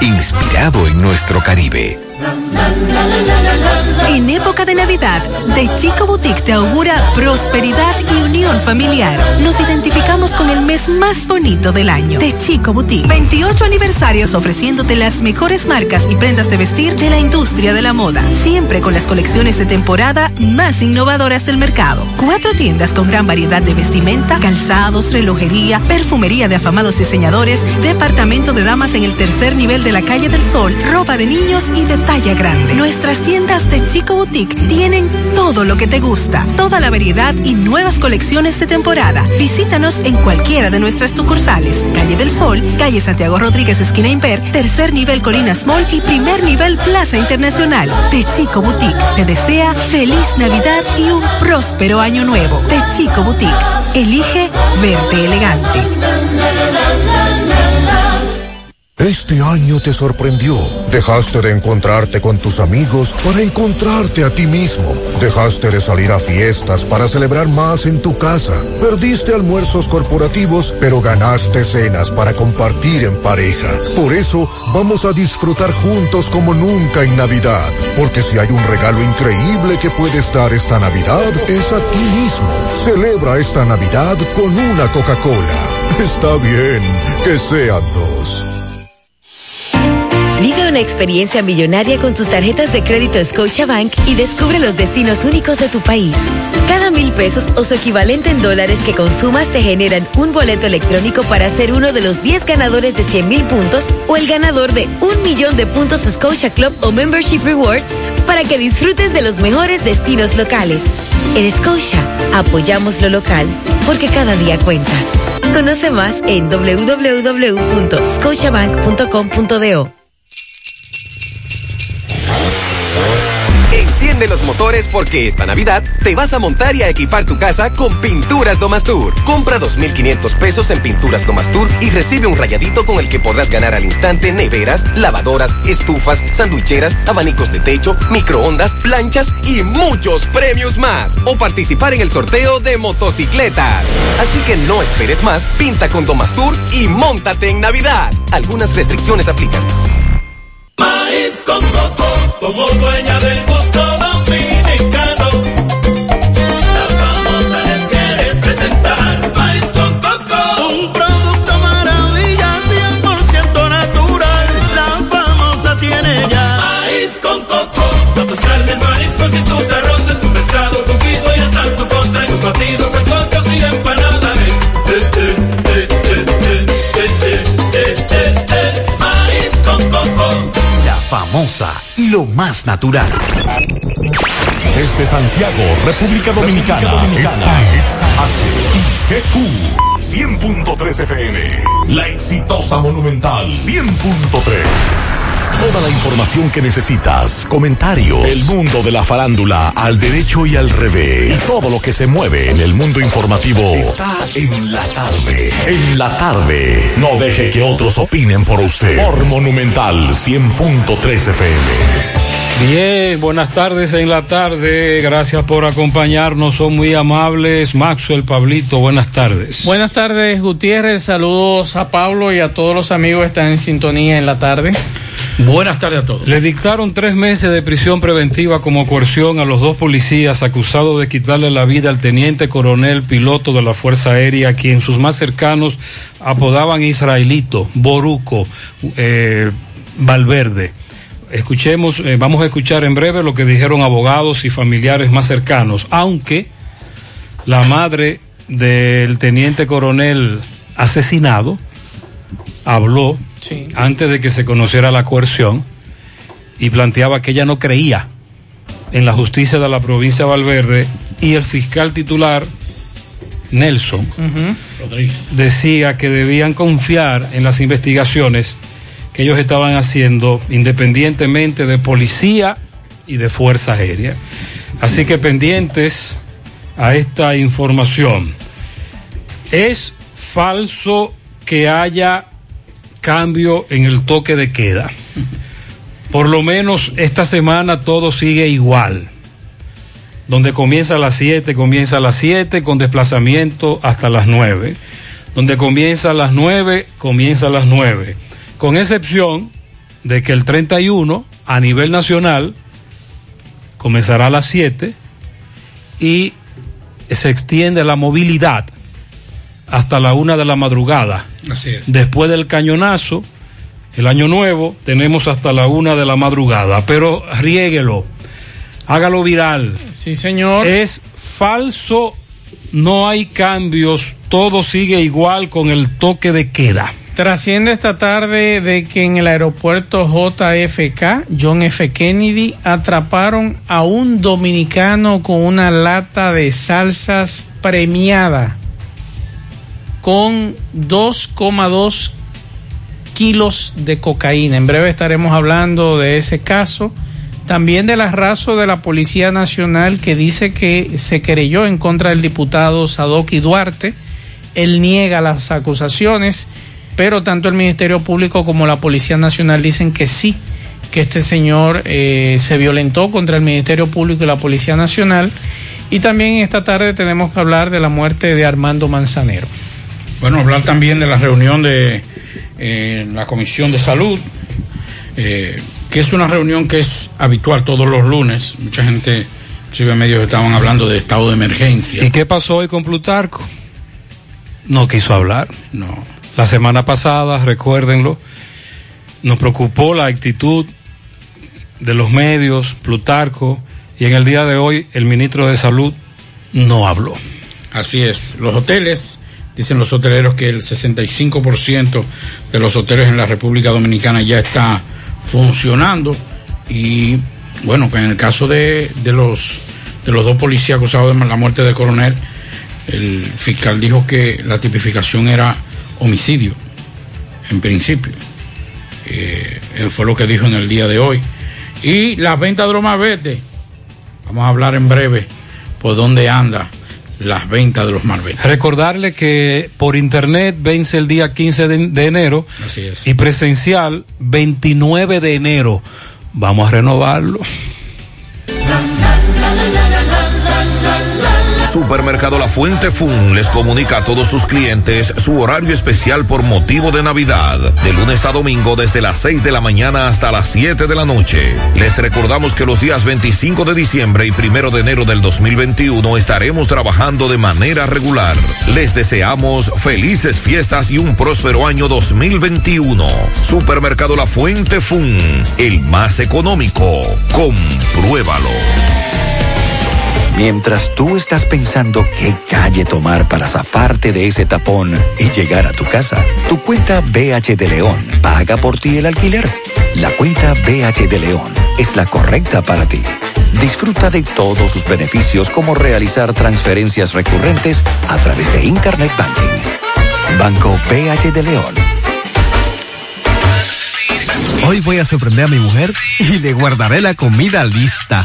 inspirado en nuestro Caribe. En época de Navidad, De Chico Boutique te augura prosperidad y unión familiar. Nos identificamos con el mes más bonito del año. De Chico Boutique. 28 aniversarios ofreciéndote las mejores marcas y prendas de vestir de la industria de la moda. Siempre con las colecciones de temporada más innovadoras del mercado. Cuatro tiendas con gran variedad de vestimenta, calzados, relojería, perfumería de afamados diseñadores, departamento de damas en el tercer nivel de la calle del Sol, ropa de niños y de talla grande. Nuestras tiendas de Chico Boutique tienen todo lo que te gusta, toda la variedad y nuevas colecciones de temporada. Visítanos en cualquiera de nuestras sucursales. Calle del Sol, calle Santiago Rodríguez, esquina Imper, tercer nivel Colinas Mall y primer nivel Plaza Internacional. De Chico Boutique te desea feliz Navidad y un próspero año nuevo. De Chico Boutique. Elige verte elegante. Este año te sorprendió. Dejaste de encontrarte con tus amigos para encontrarte a ti mismo. Dejaste de salir a fiestas para celebrar más en tu casa. Perdiste almuerzos corporativos, pero ganaste cenas para compartir en pareja. Por eso vamos a disfrutar juntos como nunca en Navidad. Porque si hay un regalo increíble que puedes dar esta Navidad, es a ti mismo. Celebra esta Navidad con una Coca-Cola. Está bien que sean dos. Una experiencia millonaria con tus tarjetas de crédito Scotiabank y descubre los destinos únicos de tu país. Cada mil pesos o su equivalente en dólares que consumas te generan un boleto electrónico para ser uno de los 10 ganadores de 100 mil puntos o el ganador de un millón de puntos Scotia Club o Membership Rewards para que disfrutes de los mejores destinos locales. En Scotia, apoyamos lo local porque cada día cuenta. Conoce más en www.scotiabank.com.do. Enciende los motores porque esta Navidad te vas a montar y a equipar tu casa con Pinturas Domastur. Compra 2.500 pesos en Pinturas Domastur y recibe un rayadito con el que podrás ganar al instante neveras, lavadoras, estufas, sandwicheras, abanicos de techo, microondas, planchas y muchos premios más. O participar en el sorteo de motocicletas. Así que no esperes más, pinta con Domastur y montate en Navidad. Algunas restricciones aplican. Maíz con coco, como dueña del gusto dominicano. La famosa les quiere presentar Maíz con coco. Un producto maravilla, 100% natural. La famosa tiene ya. Maíz con coco. Con tus carnes, mariscos y tus arroces, Famosa, lo más natural. Desde Santiago, República Dominicana, esta es HIGQ 100.3 FM. La exitosa Monumental 100.3. Toda la información que necesitas, comentarios, el mundo de la farándula al derecho y al revés, y todo lo que se mueve en el mundo informativo está en la tarde. En la tarde, no deje que otros opinen por usted. Por Monumental 100.3 FM. Bien, buenas tardes en la tarde. Gracias por acompañarnos. Son muy amables. Maxwell, Pablito, buenas tardes. Buenas tardes, Gutiérrez. Saludos a Pablo y a todos los amigos que están en sintonía en la tarde. Buenas tardes a todos. Le dictaron tres meses de prisión preventiva como coerción a los dos policías acusados de quitarle la vida al teniente coronel piloto de la Fuerza Aérea, quien sus más cercanos apodaban Israelito, Boruco, eh, Valverde. Escuchemos, eh, vamos a escuchar en breve lo que dijeron abogados y familiares más cercanos, aunque la madre del teniente coronel asesinado habló Sí. antes de que se conociera la coerción y planteaba que ella no creía en la justicia de la provincia de Valverde y el fiscal titular Nelson decía que debían confiar en las investigaciones que ellos estaban haciendo independientemente de policía y de fuerza aérea. Así que pendientes a esta información. Es falso que haya cambio en el toque de queda. Por lo menos esta semana todo sigue igual. Donde comienza a las 7, comienza a las 7 con desplazamiento hasta las 9. Donde comienza a las 9, comienza a las 9. Con excepción de que el 31 a nivel nacional comenzará a las 7 y se extiende la movilidad hasta la una de la madrugada. Así es. Después del cañonazo, el año nuevo, tenemos hasta la una de la madrugada. Pero riéguelo, hágalo viral. Sí, señor. Es falso, no hay cambios, todo sigue igual con el toque de queda. Trasciende esta tarde de que en el aeropuerto JFK, John F. Kennedy, atraparon a un dominicano con una lata de salsas premiada con 2,2 kilos de cocaína. En breve estaremos hablando de ese caso. También del arraso de la Policía Nacional que dice que se querelló en contra del diputado Sadoki Duarte. Él niega las acusaciones, pero tanto el Ministerio Público como la Policía Nacional dicen que sí, que este señor eh, se violentó contra el Ministerio Público y la Policía Nacional. Y también esta tarde tenemos que hablar de la muerte de Armando Manzanero. Bueno, hablar también de la reunión de eh, la Comisión de Salud, eh, que es una reunión que es habitual todos los lunes. Mucha gente, inclusive medios estaban hablando de estado de emergencia. ¿Y qué pasó hoy con Plutarco? No quiso hablar. No. La semana pasada, recuérdenlo, nos preocupó la actitud de los medios, Plutarco, y en el día de hoy el ministro de Salud no habló. Así es, los hoteles, dicen los hoteleros que el 65% de los hoteles en la República Dominicana ya está funcionando y bueno, que en el caso de, de los de los dos policías acusados de la muerte del coronel, el fiscal dijo que la tipificación era homicidio, en principio. Eh, fue lo que dijo en el día de hoy. Y la venta de los malbetes, vamos a hablar en breve por dónde anda las ventas de los malbetes. Recordarle que por internet vence el día 15 de, de enero Así es. y presencial 29 de enero. Vamos a renovarlo. Supermercado La Fuente Fun les comunica a todos sus clientes su horario especial por motivo de Navidad, de lunes a domingo desde las 6 de la mañana hasta las 7 de la noche. Les recordamos que los días 25 de diciembre y 1 de enero del 2021 estaremos trabajando de manera regular. Les deseamos felices fiestas y un próspero año 2021. Supermercado La Fuente Fun, el más económico. Compruébalo. Mientras tú estás pensando qué calle tomar para zafarte de ese tapón y llegar a tu casa, tu cuenta BH de León paga por ti el alquiler. La cuenta BH de León es la correcta para ti. Disfruta de todos sus beneficios como realizar transferencias recurrentes a través de Internet Banking. Banco BH de León. Hoy voy a sorprender a mi mujer y le guardaré la comida lista.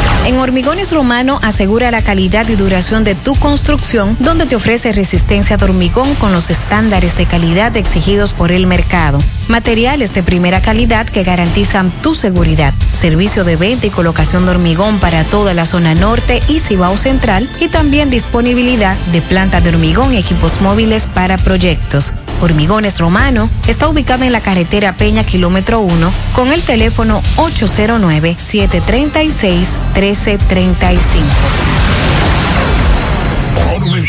En Hormigones Romano asegura la calidad y duración de tu construcción, donde te ofrece resistencia de hormigón con los estándares de calidad exigidos por el mercado. Materiales de primera calidad que garantizan tu seguridad. Servicio de venta y colocación de hormigón para toda la zona norte y Cibao Central y también disponibilidad de planta de hormigón y equipos móviles para proyectos. Hormigones Romano está ubicado en la carretera Peña Kilómetro 1 con el teléfono 809-736-1335.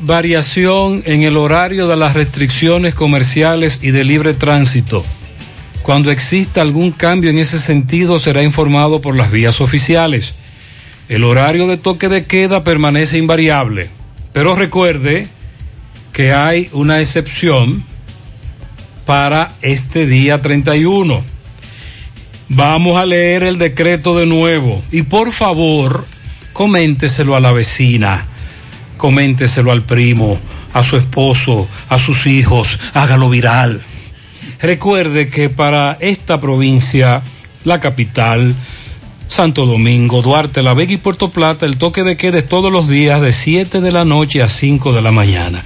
variación en el horario de las restricciones comerciales y de libre tránsito. Cuando exista algún cambio en ese sentido será informado por las vías oficiales. El horario de toque de queda permanece invariable, pero recuerde que hay una excepción para este día 31. Vamos a leer el decreto de nuevo y por favor coménteselo a la vecina coménteselo al primo, a su esposo, a sus hijos, hágalo viral. Recuerde que para esta provincia, la capital, Santo Domingo, Duarte, La Vega y Puerto Plata, el toque de queda es todos los días de 7 de la noche a 5 de la mañana.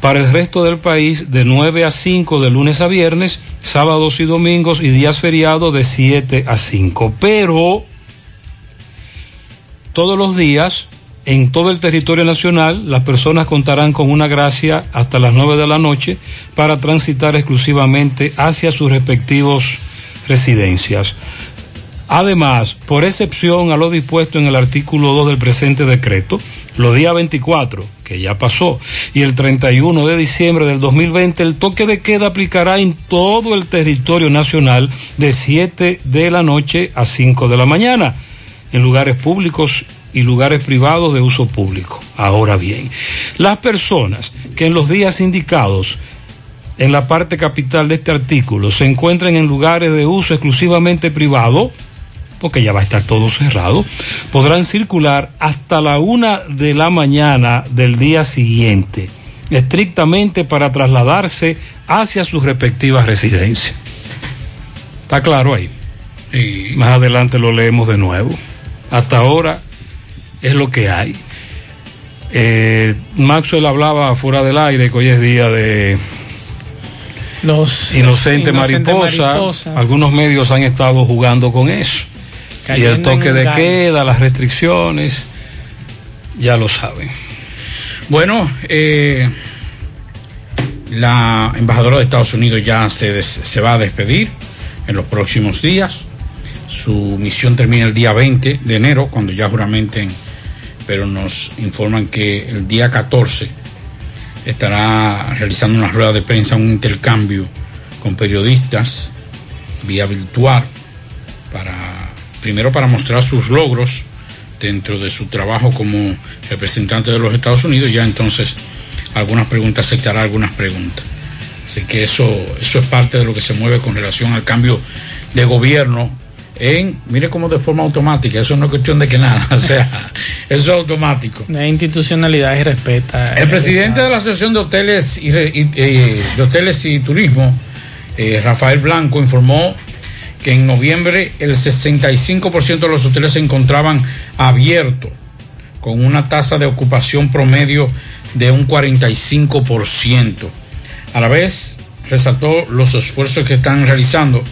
Para el resto del país, de 9 a 5 de lunes a viernes, sábados y domingos y días feriados de 7 a 5. Pero todos los días en todo el territorio nacional, las personas contarán con una gracia hasta las 9 de la noche para transitar exclusivamente hacia sus respectivos residencias. Además, por excepción a lo dispuesto en el artículo 2 del presente decreto, los días 24, que ya pasó, y el 31 de diciembre del 2020, el toque de queda aplicará en todo el territorio nacional de 7 de la noche a 5 de la mañana, en lugares públicos y lugares privados de uso público. Ahora bien, las personas que en los días indicados en la parte capital de este artículo se encuentren en lugares de uso exclusivamente privado, porque ya va a estar todo cerrado, podrán circular hasta la una de la mañana del día siguiente, estrictamente para trasladarse hacia sus respectivas residencias. ¿Está claro ahí? Más adelante lo leemos de nuevo. Hasta ahora es lo que hay. Eh, Maxwell hablaba fuera del aire que hoy es día de los inocente, inocente mariposa. mariposa. Algunos medios han estado jugando con eso. y el toque de queda, las restricciones, ya lo saben. Bueno, eh, la embajadora de Estados Unidos ya se, des- se va a despedir en los próximos días. Su misión termina el día 20 de enero, cuando ya juramenten, pero nos informan que el día 14 estará realizando una rueda de prensa, un intercambio con periodistas vía virtual, para, primero para mostrar sus logros dentro de su trabajo como representante de los Estados Unidos, ya entonces algunas preguntas, aceptará algunas preguntas. Así que eso, eso es parte de lo que se mueve con relación al cambio de gobierno en, mire como de forma automática, eso no es cuestión de que nada, o sea, eso es automático. La institucionalidad y respeta. El presidente de la Asociación de Hoteles y- eh, de Hoteles y Turismo, eh, Rafael Blanco, informó que en noviembre el 65% de los hoteles se encontraban abiertos, con una tasa de ocupación promedio de un 45%. A la vez, resaltó los esfuerzos que están realizando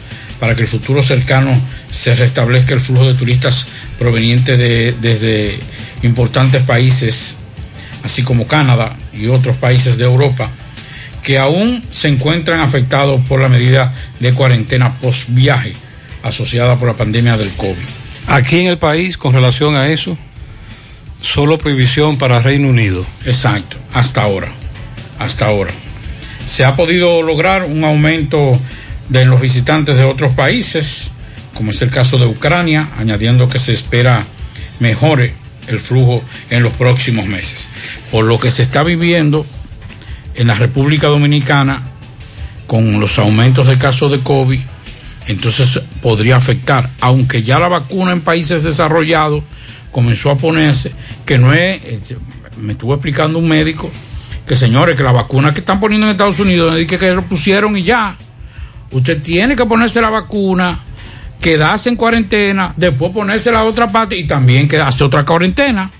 para que el futuro cercano se restablezca el flujo de turistas provenientes de, desde importantes países, así como Canadá y otros países de Europa, que aún se encuentran afectados por la medida de cuarentena post viaje asociada por la pandemia del COVID. Aquí en el país, con relación a eso, solo prohibición para Reino Unido. Exacto, hasta ahora, hasta ahora. Se ha podido lograr un aumento de los visitantes de otros países, como es el caso de Ucrania, añadiendo que se espera mejore el flujo en los próximos meses. Por lo que se está viviendo en la República Dominicana con los aumentos de casos de COVID, entonces podría afectar, aunque ya la vacuna en países desarrollados comenzó a ponerse, que no es, eh, me estuvo explicando un médico, que señores, que la vacuna que están poniendo en Estados Unidos, no es que, que lo pusieron y ya. Usted tiene que ponerse la vacuna, quedarse en cuarentena, después ponerse la otra parte y también quedarse otra cuarentena.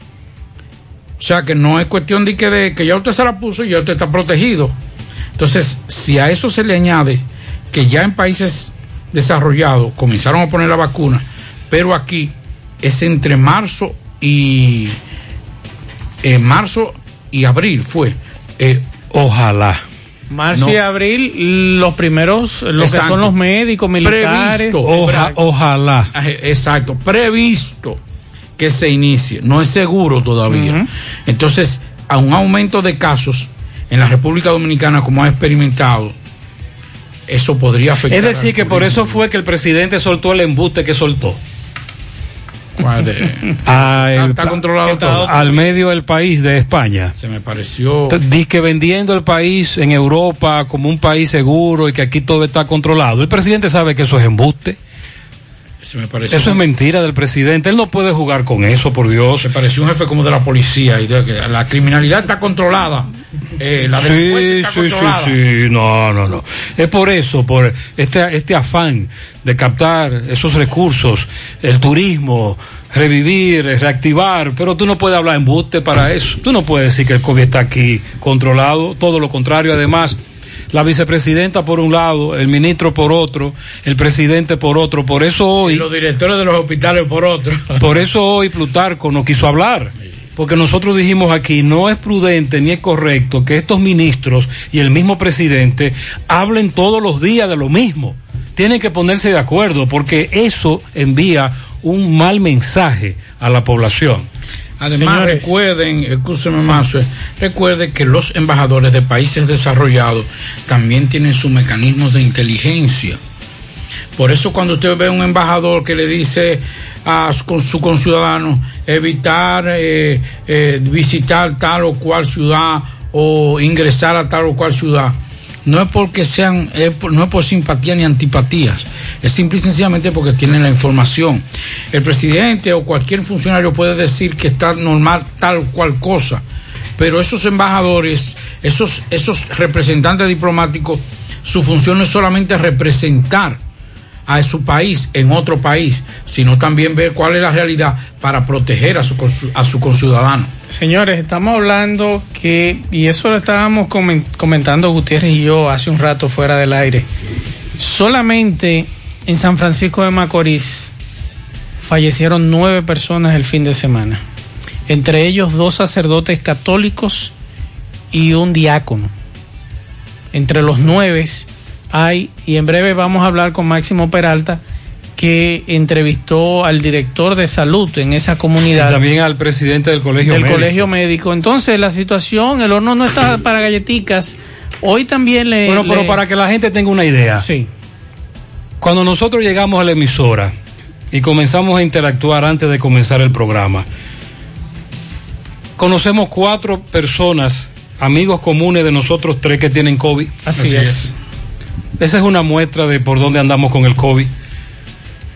O sea que no es cuestión de que, ya usted se la puso y ya usted está protegido. Entonces, si a eso se le añade que ya en países desarrollados comenzaron a poner la vacuna, pero aquí es entre marzo y eh, marzo y abril fue. Eh, Ojalá. Marzo No. y abril, los primeros, los que son los médicos, militares. Previsto. Oja- ojalá. Exacto, previsto que se inicie, no es seguro todavía. Entonces, a un aumento de casos en la República Dominicana, como ha experimentado, eso podría afectar. Es decir, que por eso fue que el presidente soltó el embuste que soltó. ¿Cuál de- A el- está controlado todo. al medio del país de España. Se me pareció. Dice que vendiendo el país en Europa como un país seguro y que aquí todo está controlado. El presidente sabe que eso es embuste. Se me pareció. Eso es mentira del presidente. Él no puede jugar con eso, por Dios. Se pareció un jefe como de la policía y de que la criminalidad está controlada. eh, la Sí, está sí, sí, controlada. sí, no, no, no. Es por eso, por este, este afán de captar esos recursos, el turismo, revivir, reactivar, pero tú no puedes hablar en buste para eso. Tú no puedes decir que el COVID está aquí controlado, todo lo contrario, además. La vicepresidenta por un lado, el ministro por otro, el presidente por otro. Por eso hoy. Y los directores de los hospitales por otro. Por eso hoy Plutarco no quiso hablar. Porque nosotros dijimos aquí, no es prudente ni es correcto que estos ministros y el mismo presidente hablen todos los días de lo mismo. Tienen que ponerse de acuerdo porque eso envía un mal mensaje a la población. Además, Señores. recuerden, escúcheme más, recuerden que los embajadores de países desarrollados también tienen sus mecanismos de inteligencia. Por eso cuando usted ve a un embajador que le dice a su conciudadano evitar eh, eh, visitar tal o cual ciudad o ingresar a tal o cual ciudad, no es porque sean, es por- no es por simpatía ni antipatías, es simple y sencillamente porque tienen la información. El presidente o cualquier funcionario puede decir que está normal tal cual cosa, pero esos embajadores, esos, esos representantes diplomáticos, su función no es solamente representar a su país en otro país, sino también ver cuál es la realidad para proteger a su, a conciudadano. Señores, estamos hablando que, y eso lo estábamos comen- comentando Gutiérrez y yo hace un rato fuera del aire, solamente en San Francisco de Macorís fallecieron nueve personas el fin de semana, entre ellos dos sacerdotes católicos y un diácono. Entre los nueve hay, y en breve vamos a hablar con Máximo Peralta, que entrevistó al director de salud en esa Y comunidad también al presidente del colegio del médico. colegio médico. Entonces, la situación, el horno no está para galletitas. Hoy también le. Bueno, pero le- para que la gente tenga una idea. Sí. Cuando nosotros llegamos a la emisora y comenzamos a interactuar antes de comenzar el programa, conocemos cuatro personas amigos comunes de nosotros tres que tienen COVID. Así es. Esa es una muestra de por dónde andamos con el COVID.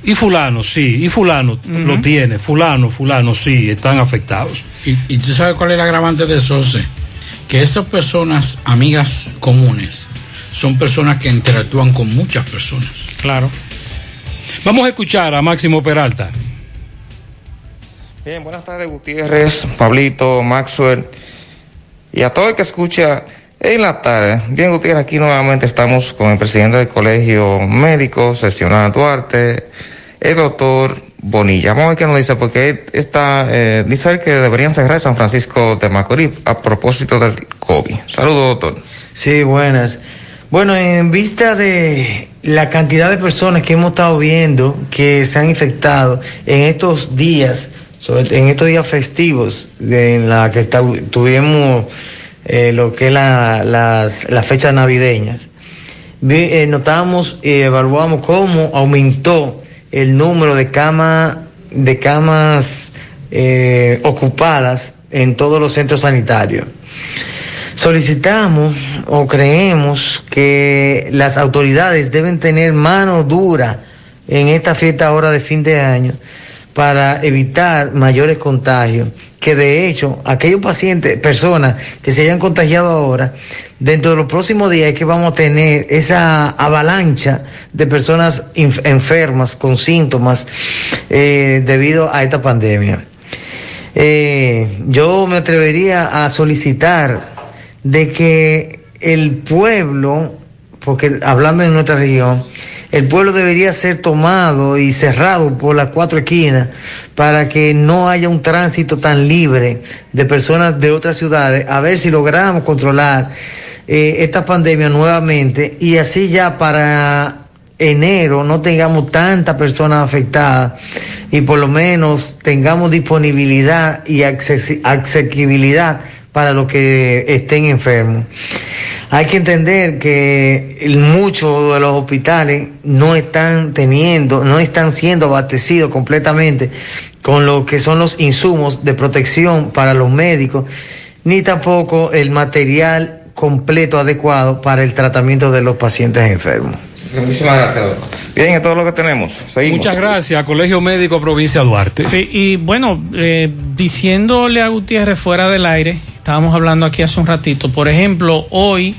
Y fulano, sí, y fulano lo tiene, fulano, fulano, sí, están afectados. Y, y tú sabes cuál es el agravante de eso, José? Que esas personas, amigas comunes, son personas que interactúan con muchas personas. Claro. Vamos a escuchar a Máximo Peralta. Bien, buenas tardes Gutiérrez, Pablito, Maxwell y a todo el que escucha en la tarde. Bien Gutiérrez, aquí nuevamente estamos con el presidente del Colegio Médico, Seccional Duarte, el doctor Bonilla. Vamos a ver qué nos dice, porque está, eh, dice que deberían cerrar San Francisco de Macorís a propósito del COVID. Saludos, doctor. Sí, buenas. Bueno, en vista de la cantidad de personas que hemos estado viendo que se han infectado en estos días, sobre, en estos días festivos, de- en la que está- tuvimos eh, lo que es la- las, las fechas navideñas, vi- eh, notamos y evaluamos cómo aumentó el número de camas de camas eh, ocupadas en todos los centros sanitarios. Solicitamos o creemos que las autoridades deben tener mano dura en esta fiesta ahora de fin de año para evitar mayores contagios. Que de hecho, aquellos pacientes, personas que se hayan contagiado ahora, dentro de los próximos días es que vamos a tener esa avalancha de personas enfermas con síntomas eh, debido a esta pandemia. Eh, yo me atrevería a solicitar de que el pueblo, porque hablando en nuestra región, el pueblo debería ser tomado y cerrado por las cuatro esquinas para que no haya un tránsito tan libre de personas de otras ciudades, a ver si logramos controlar eh, esta pandemia nuevamente y así ya para enero no tengamos tantas personas afectadas y por lo menos tengamos disponibilidad y accesi- asequibilidad para los que estén enfermos. Hay que entender que muchos de los hospitales no están teniendo, no están siendo abastecidos completamente con lo que son los insumos de protección para los médicos, ni tampoco el material completo adecuado para el tratamiento de los pacientes enfermos. Muchísimas gracias, doctor. Bien, es todo lo que tenemos. Seguimos. Muchas gracias, Colegio Médico Provincia Duarte. Sí, y bueno, eh, diciéndole a Gutiérrez fuera del aire, estábamos hablando aquí hace un ratito, por ejemplo, hoy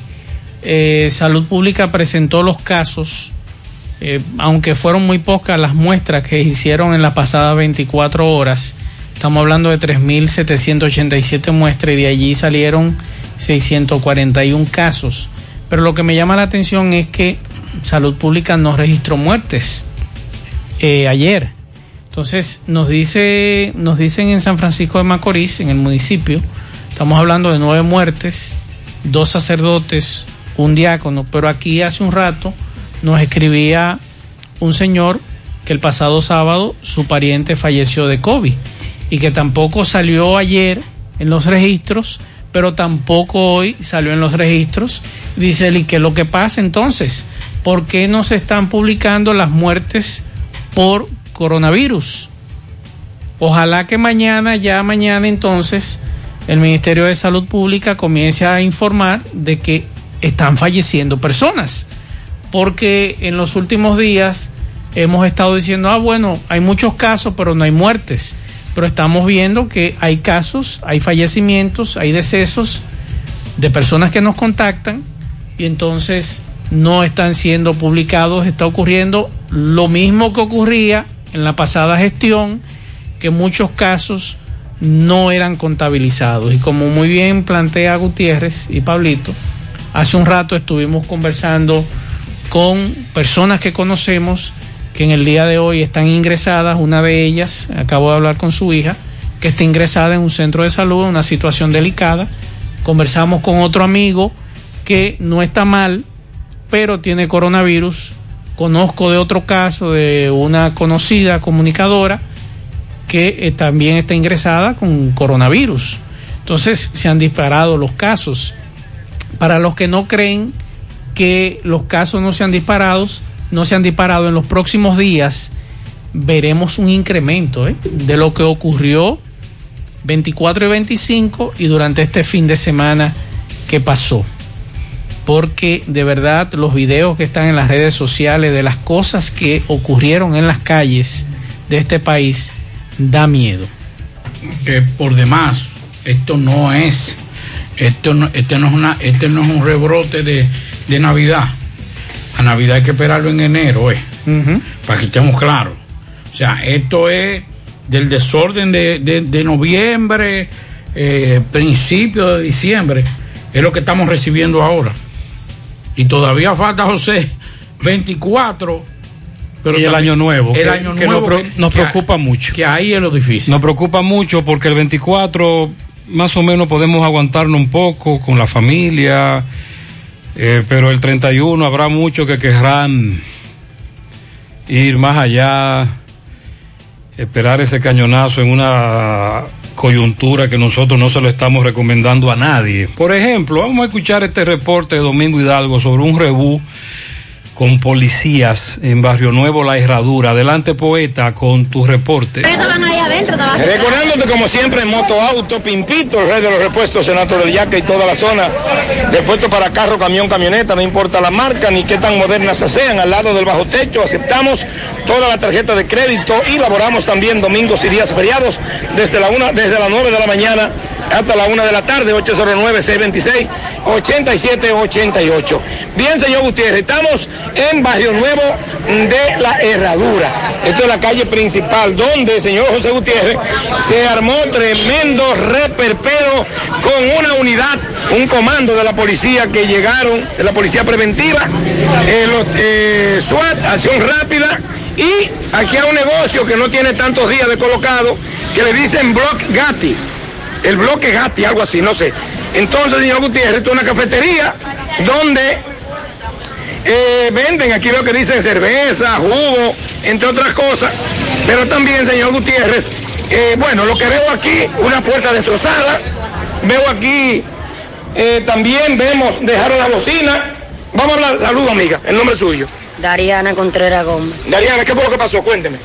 eh, Salud Pública presentó los casos, eh, aunque fueron muy pocas las muestras que hicieron en las pasadas 24 horas, estamos hablando de 3.787 muestras y de allí salieron 641 casos. Pero lo que me llama la atención es que Salud Pública no registró muertes eh, ayer. Entonces nos dice, nos dicen en San Francisco de Macorís, en el municipio, estamos hablando de nueve muertes, dos sacerdotes, un diácono, pero aquí hace un rato nos escribía un señor que el pasado sábado su pariente falleció de COVID y que tampoco salió ayer en los registros, pero tampoco hoy salió en los registros. Dice ¿y qué es lo que pasa entonces? ¿Por qué no se están publicando las muertes por coronavirus? Ojalá que mañana, ya mañana entonces, el Ministerio de Salud Pública comience a informar de que están falleciendo personas. Porque en los últimos días hemos estado diciendo, ah, bueno, hay muchos casos, pero no hay muertes. Pero estamos viendo que hay casos, hay fallecimientos, hay decesos de personas que nos contactan y entonces no están siendo publicados. Está ocurriendo lo mismo que ocurría en la pasada gestión, que muchos casos no eran contabilizados. Y como muy bien plantea Gutiérrez y Pablito, hace un rato estuvimos conversando con personas que conocemos que en el día de hoy están ingresadas, una de ellas, acabo de hablar con su hija, que está ingresada en un centro de salud, en una situación delicada. Conversamos con otro amigo que no está mal, pero tiene coronavirus. Conozco de otro caso de una conocida comunicadora que eh, también está ingresada con coronavirus. Entonces se han disparado los casos. Para los que no creen que los casos no se han disparado, no se han disparado en los próximos días, veremos un incremento ¿eh? de lo que ocurrió 24 y 25 y durante este fin de semana qué pasó. Porque de verdad los videos que están en las redes sociales de las cosas que ocurrieron en las calles de este país da miedo. que por demás esto no es esto no, este no es una este no es un rebrote de, de Navidad. A Navidad hay que esperarlo en enero eh, para que estemos claros. O sea esto es del desorden de, de- de noviembre eh, principio de diciembre es lo que estamos recibiendo ahora y todavía falta José 24 pero y el también- año nuevo, el que, año que nuevo nos, que- nos que- preocupa mucho. Que ahí es lo difícil. Nos preocupa mucho porque el 24 más o menos podemos aguantarnos un poco con la familia, eh, pero el 31 habrá muchos que querrán ir más allá, esperar ese cañonazo en una coyuntura que nosotros no se lo estamos recomendando a nadie. Por ejemplo, vamos a escuchar este reporte de Domingo Hidalgo sobre un rebú con policías en Barrio Nuevo La Herradura. Adelante, poeta, con tu reporte. Estaban ahí adentro, estaban Recordándote como siempre en Moto Auto, Pimpito, el rey de los repuestos, Senato del Yaque y toda la zona. Repuesto para carro, camión, camioneta, no importa la marca ni qué tan modernas sean, al lado del bajo techo aceptamos toda la tarjeta de crédito y laboramos también domingos y días feriados desde la una, desde las 9 de la mañana hasta la 1 de la tarde, 809-626-8788. Bien, señor Gutiérrez, estamos en Barrio Nuevo de la Herradura. Esto es la calle principal donde, señor José Gutiérrez, se armó tremendo reperpero con una unidad, un comando de la policía que llegaron, de la policía preventiva, eh, los, eh, SWAT, acción rápida, y aquí hay un negocio que no tiene tantos días de colocado, que le dicen Block Gatti el bloque Gatti, algo así, no sé. Entonces, señor Gutiérrez, esto es una cafetería donde eh, venden, aquí veo que dicen cerveza, jugo, entre otras cosas, pero también, señor Gutiérrez, eh, bueno, lo que veo aquí, una puerta destrozada, veo aquí, eh, también vemos, dejaron la bocina, vamos a hablar, saludo amiga, el nombre suyo. Dariana Contreras Gómez. Dariana, ¿qué fue lo que pasó? Cuénteme.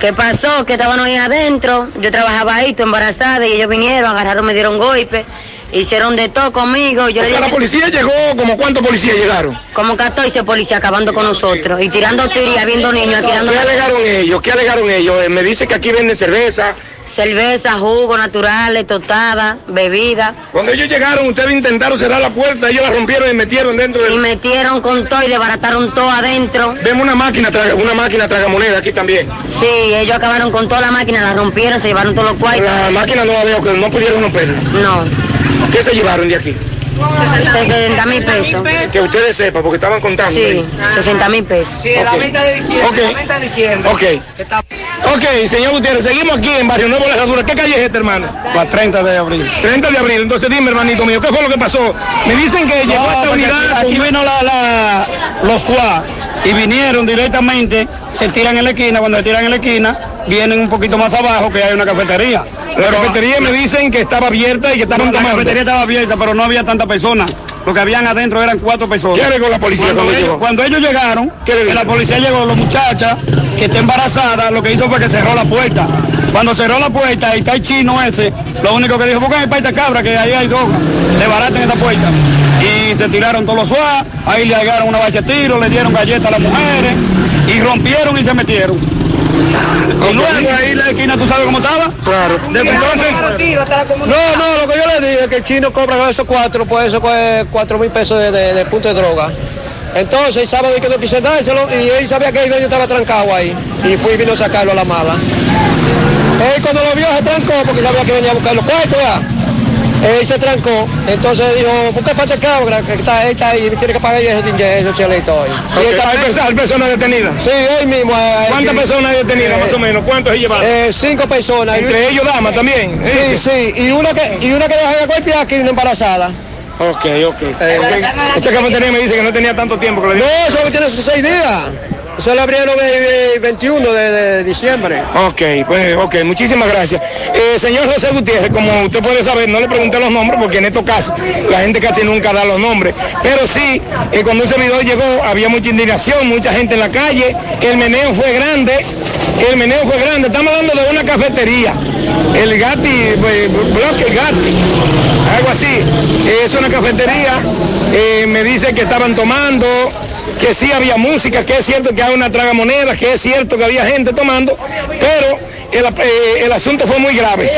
¿Qué pasó? Que estaban ahí adentro. Yo trabajaba ahí, estoy embarazada, y ellos vinieron, agarraron, me dieron golpe, hicieron de todo conmigo. Yo O le sea, la policía llegó, como cuántos policías llegaron? Como 14 policías acabando con nosotros y tirando tiros, viendo niños aquí dando. ¿Qué alegaron ellos? ¿Qué alegaron ellos? Eh, me dice que aquí venden cerveza. Cerveza, jugo naturales, tostada, bebida. Cuando ellos llegaron, ustedes intentaron cerrar la puerta, ellos la rompieron y metieron dentro Y del... metieron con todo y desbarataron todo adentro. Vemos una máquina, traga- una máquina tragamoneda aquí también. Sí, ellos acabaron con toda la máquina, la rompieron, se llevaron todos los cuartos. La máquina no la veo, que no pudieron romperla. No. ¿Qué se llevaron de aquí? 60 mil pesos. Que ustedes sepan, porque estaban contando. Sí, 60 mil pesos. Sí, la venta de diciembre, Ok. la venta de diciembre. Ok. Ok, señor Gutiérrez, seguimos aquí en Barrio Nuevo La Herradura. ¿Qué calle es esta, hermano? La 30 de abril. 30 de abril. Entonces dime, hermanito mío, ¿qué fue lo que pasó? Me dicen que llegó No, esta unidad. Aquí, aquí vino la, la- los SWAT y vinieron directamente, se tiran en la esquina, cuando se tiran en la esquina, vienen un poquito más abajo que hay una cafetería. La cafetería me dicen que estaba abierta y que estaban No, la tomando. cafetería estaba abierta, pero no había tanta personas. Lo que habían adentro eran cuatro personas. ¿Qué alegó la policía Cuando, cuando ellos, llegó? cuando ellos llegaron, que la policía llegó, la muchacha que está embarazada, lo que hizo fue que cerró la puerta. Cuando cerró la puerta y está el chino ese, lo único que dijo, buscan el paita cabra, que ahí hay droga, desbaraten esta puerta. Y se tiraron todos los SWAT, ahí le llegaron una bacha de tiro, le dieron galletas a las mujeres, y rompieron y se metieron. Y luego ahí la esquina, ¿tú sabes cómo estaba? Claro. Desde entonces, No, no, lo que yo le dije es que el chino cobra esos cuatro, pues eso fue cuatro mil pesos de, de- de punto de droga. Entonces, el sábado que no quise dárselo y él sabía que el dueño estaba trancado ahí. Y fui y vino a sacarlo a la mala. Él cuando lo vio se trancó porque sabía que venía a buscar los cuartos ya. Él se trancó, entonces dijo, busca parte cabra, que está, él está ahí, tiene que pagar ese dinero, ese chelito hoy. Ok, ¿hay perso- hay personas detenidas? Sí, hoy mismo. eh, ¿Cuántas eh, personas hay detenidas, eh, más o menos? ¿Cuántos se llevaron? eh, cinco personas. Entre ellos damas también. Sí, sí. Y una que, y una que deja de golpear aquí, una embarazada. Ok, ok. Esta cafetería me dice que no tenía tanto tiempo que No, eso lo que tiene seis días. Eso lo abrieron el, el 21 de, diciembre. Ok, pues, ok, muchísimas gracias. Eh, señor José Gutiérrez, como usted puede saber, no le pregunté los nombres porque en estos casos la gente casi nunca da los nombres. Pero sí, eh, cuando un servidor llegó había mucha indignación, mucha gente en la calle, el meneo fue grande el meneo fue grande. Estamos hablando de una cafetería. El Gatti, eh, Bloque Gatti, algo así. Es una cafetería. Eh, me dice que estaban tomando, que sí había música, que es cierto que hay una tragamoneda, que es cierto que había gente tomando, pero el, eh, el asunto fue muy grave.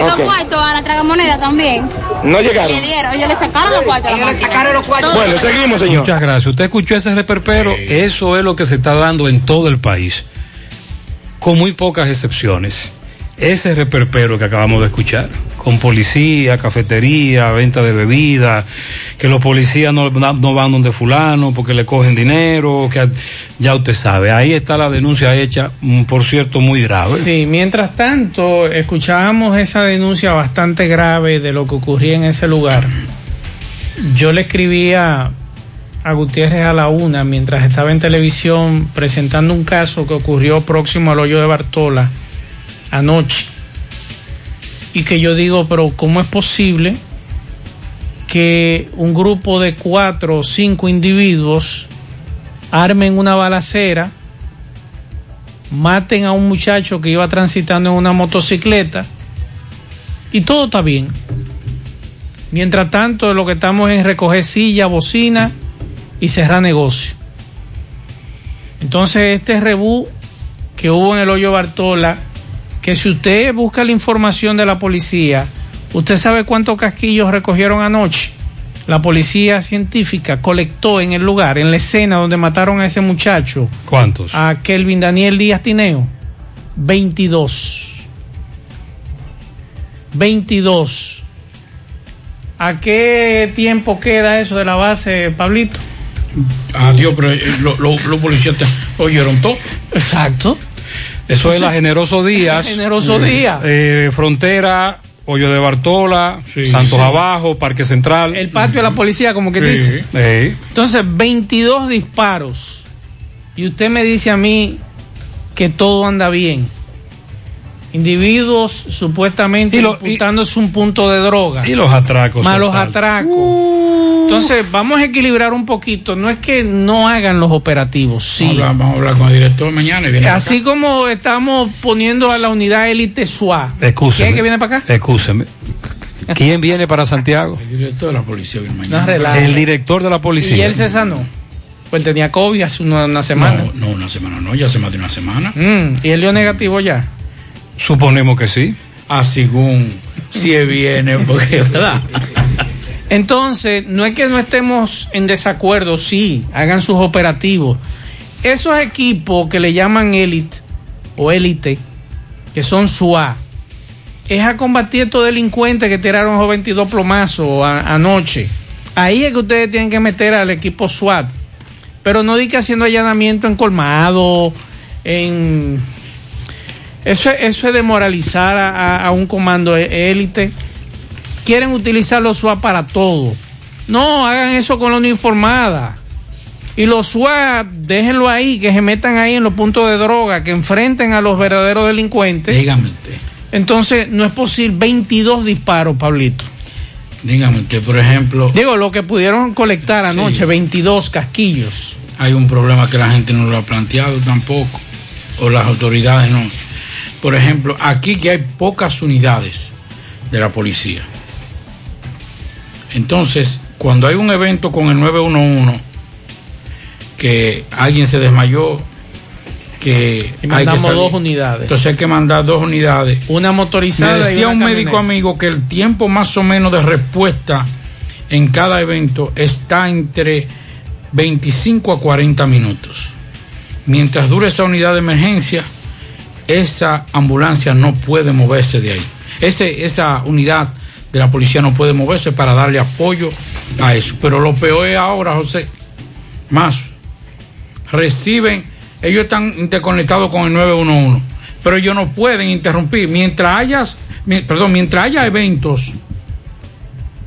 Los cuartos a la tragamoneda también. No llegaron. Le ellos le sacaron los cuartos. a la máquina. Bueno, seguimos, señor. Muchas gracias. Usted escuchó ese reperpero. Eso es lo que se está dando en todo el país. Con muy pocas excepciones. Ese reperpero que acabamos de escuchar. Con policía, cafetería, venta de bebidas. Que los policías no, no van donde fulano porque le cogen dinero. que Ya usted sabe. Ahí está la denuncia hecha, mm, por cierto, muy grave. Sí, mientras tanto, escuchábamos esa denuncia bastante grave de lo que ocurría en ese lugar. Yo le escribía a Gutiérrez a la una mientras estaba en televisión presentando un caso que ocurrió próximo al hoyo de Bartola anoche. Y que yo digo, pero ¿cómo es posible que un grupo de cuatro o cinco individuos armen una balacera? maten a un muchacho que iba transitando en una motocicleta y todo está bien. Mientras tanto, lo que estamos es recoger silla, bocina y cerrar negocio. Entonces, este rebú que hubo en el hoyo Bartola, que si usted busca la información de la policía, usted sabe cuántos casquillos recogieron anoche. La policía científica colectó en el lugar, en la escena donde mataron a ese muchacho, ¿Cuántos? a Kelvin Daniel Díaz Tineo. 22. 22. ¿A qué tiempo queda eso de la base, Pablito? Adiós, pero eh, lo- lo- los policías te- oyeron todo. Exacto. Eso es la Generoso Díaz. Generoso Díaz. Eh, frontera, Hoyo de Bartola, Santos sí. Abajo, Parque Central. El patio de la policía, como que Sí. dice. Sí. Entonces, 22 disparos. Y usted me dice a mí que todo anda bien. Individuos supuestamente imputándose un punto de droga. Y los atracos. Más los asaltos. atracos. Entonces, vamos a equilibrar un poquito. No es que no hagan los operativos, sí. Vamos, a hablar, vamos a hablar con el director mañana y viene Así como estamos poniendo a la unidad élite SUA. Excúseme. ¿Quién es que viene para acá? Excúseme. ¿Quién viene para Santiago? El director de la policía viene mañana. El director de la policía. Y él se sanó. Pues él tenía COVID hace una, una semana. No, no, una semana no, ya hace más de una semana. Mm, y él dio negativo ya. Suponemos que sí. Ah, según si viene, porque ¿verdad? Entonces, no es que no estemos en desacuerdo, sí, hagan sus operativos. Esos equipos que le llaman élite o élite, que son SUA, es a combatir estos delincuentes que tiraron esos 22 plomazos a- anoche. Ahí es que ustedes tienen que meter al equipo SWAT. Pero no di que haciendo allanamiento en colmado, en... Eso, es- eso es demoralizar a, a- a un comando e- élite quieren utilizar los SWAT para todo. No, hagan eso con la uniformada. Y los SWAT, déjenlo ahí, que se metan ahí en los puntos de droga, que enfrenten a los verdaderos delincuentes. Dígame usted, Entonces, no es posible 22 disparos, Pablito. dígame usted, por ejemplo, Digo, lo que pudieron colectar anoche, 22 casquillos. hay un problema que la gente no lo ha planteado tampoco, o las autoridades no. Por ejemplo, aquí que hay pocas unidades de la policía. Entonces, cuando hay un evento con el 911, que alguien se desmayó, que Y hay mandamos que dos unidades. Entonces hay que mandar dos unidades. Una Me motorizada y decía una un médico amigo que el tiempo más o menos de respuesta en cada evento está entre 25 a 40 minutos. Mientras dure esa unidad de emergencia, esa ambulancia no puede moverse de ahí. Ese, esa unidad de la policía no puede moverse para darle apoyo a eso. Pero lo peor es ahora, José, más reciben, ellos están interconectados con el 911, pero ellos no pueden interrumpir. Mientras hayas, mi- perdón, mientras haya eventos,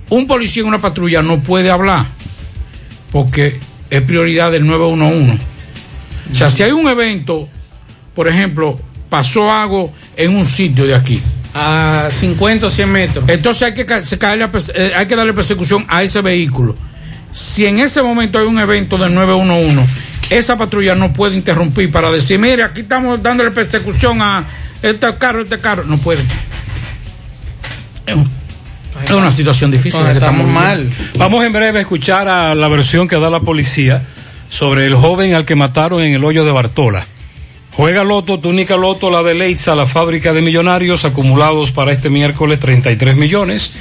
un policía en una patrulla no puede hablar, porque es prioridad del 911. O sea, si hay un evento, por ejemplo, pasó algo en un sitio de aquí. A 50 o 100 metros. Entonces hay que, caerle eh, hay que darle persecución a ese vehículo. Si en ese momento hay un evento del 911 esa patrulla no puede interrumpir para decir, mire, aquí estamos dándole persecución a este carro, este carro. No puede. Es un- es una situación difícil. que estamos mal. Vamos en breve a escuchar a la versión que da la policía sobre el joven al que mataron en el hoyo de Bartola. Juega Loto, túnica Loto, la de Leitza, la fábrica de millonarios acumulados para este miércoles 33 millones.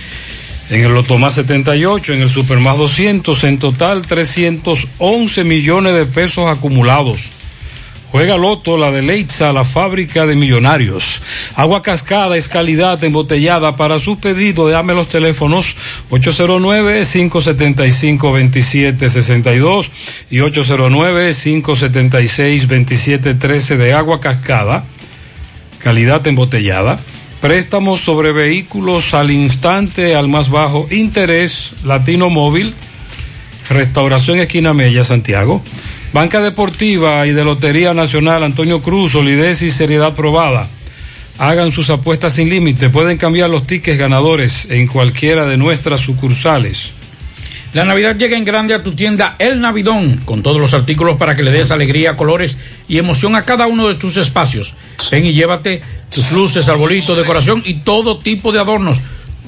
En el Loto más 78, en el Super más 200, en total 311 millones de pesos acumulados. Juega Loto, la de Leitza, la fábrica de millonarios. Agua cascada es calidad embotellada. Para sus pedidos, dame los teléfonos 809-575-2762 y 809-576-2713 de agua cascada. Calidad embotellada. Préstamos sobre vehículos al instante, al más bajo interés. Latino Móvil. Restauración Esquina Mella, Santiago. Banca Deportiva y de Lotería Nacional Antonio Cruz, solidez y seriedad probada. Hagan sus apuestas sin límite. Pueden cambiar los tickets ganadores en cualquiera de nuestras sucursales. La Navidad llega en grande a tu tienda El Navidón, con todos los artículos para que le des alegría, colores y emoción a cada uno de tus espacios. Ven y llévate tus luces, arbolitos, decoración y todo tipo de adornos.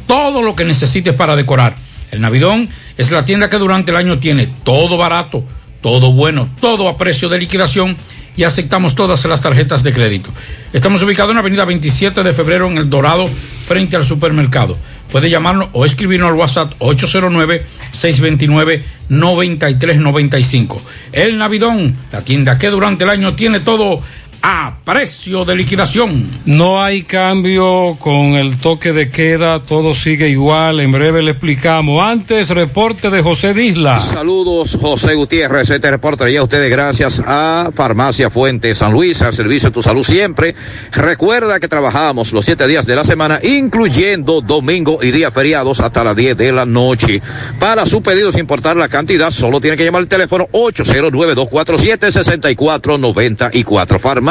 Todo lo que necesites para decorar. El Navidón es la tienda que durante el año tiene todo barato, todo bueno, todo a precio de liquidación y aceptamos todas las tarjetas de crédito. Estamos ubicados en la avenida 27 de febrero en El Dorado, frente al supermercado. Puede llamarnos o escribirnos al WhatsApp 809-629-9395. El Navidón, la tienda que durante el año tiene todo a precio de liquidación. No hay cambio con el toque de queda, todo sigue igual. En breve le explicamos. Antes, reporte de José Disla. Saludos, José Gutiérrez. Este reporte ya a ustedes gracias a Farmacia Fuente San Luis, al servicio de tu salud siempre. Recuerda que trabajamos los siete días de la semana, incluyendo domingo y días feriados hasta las 10 de la noche. Para su pedido, sin importar la cantidad, solo tiene que llamar al teléfono 809-247-6494. Farmacia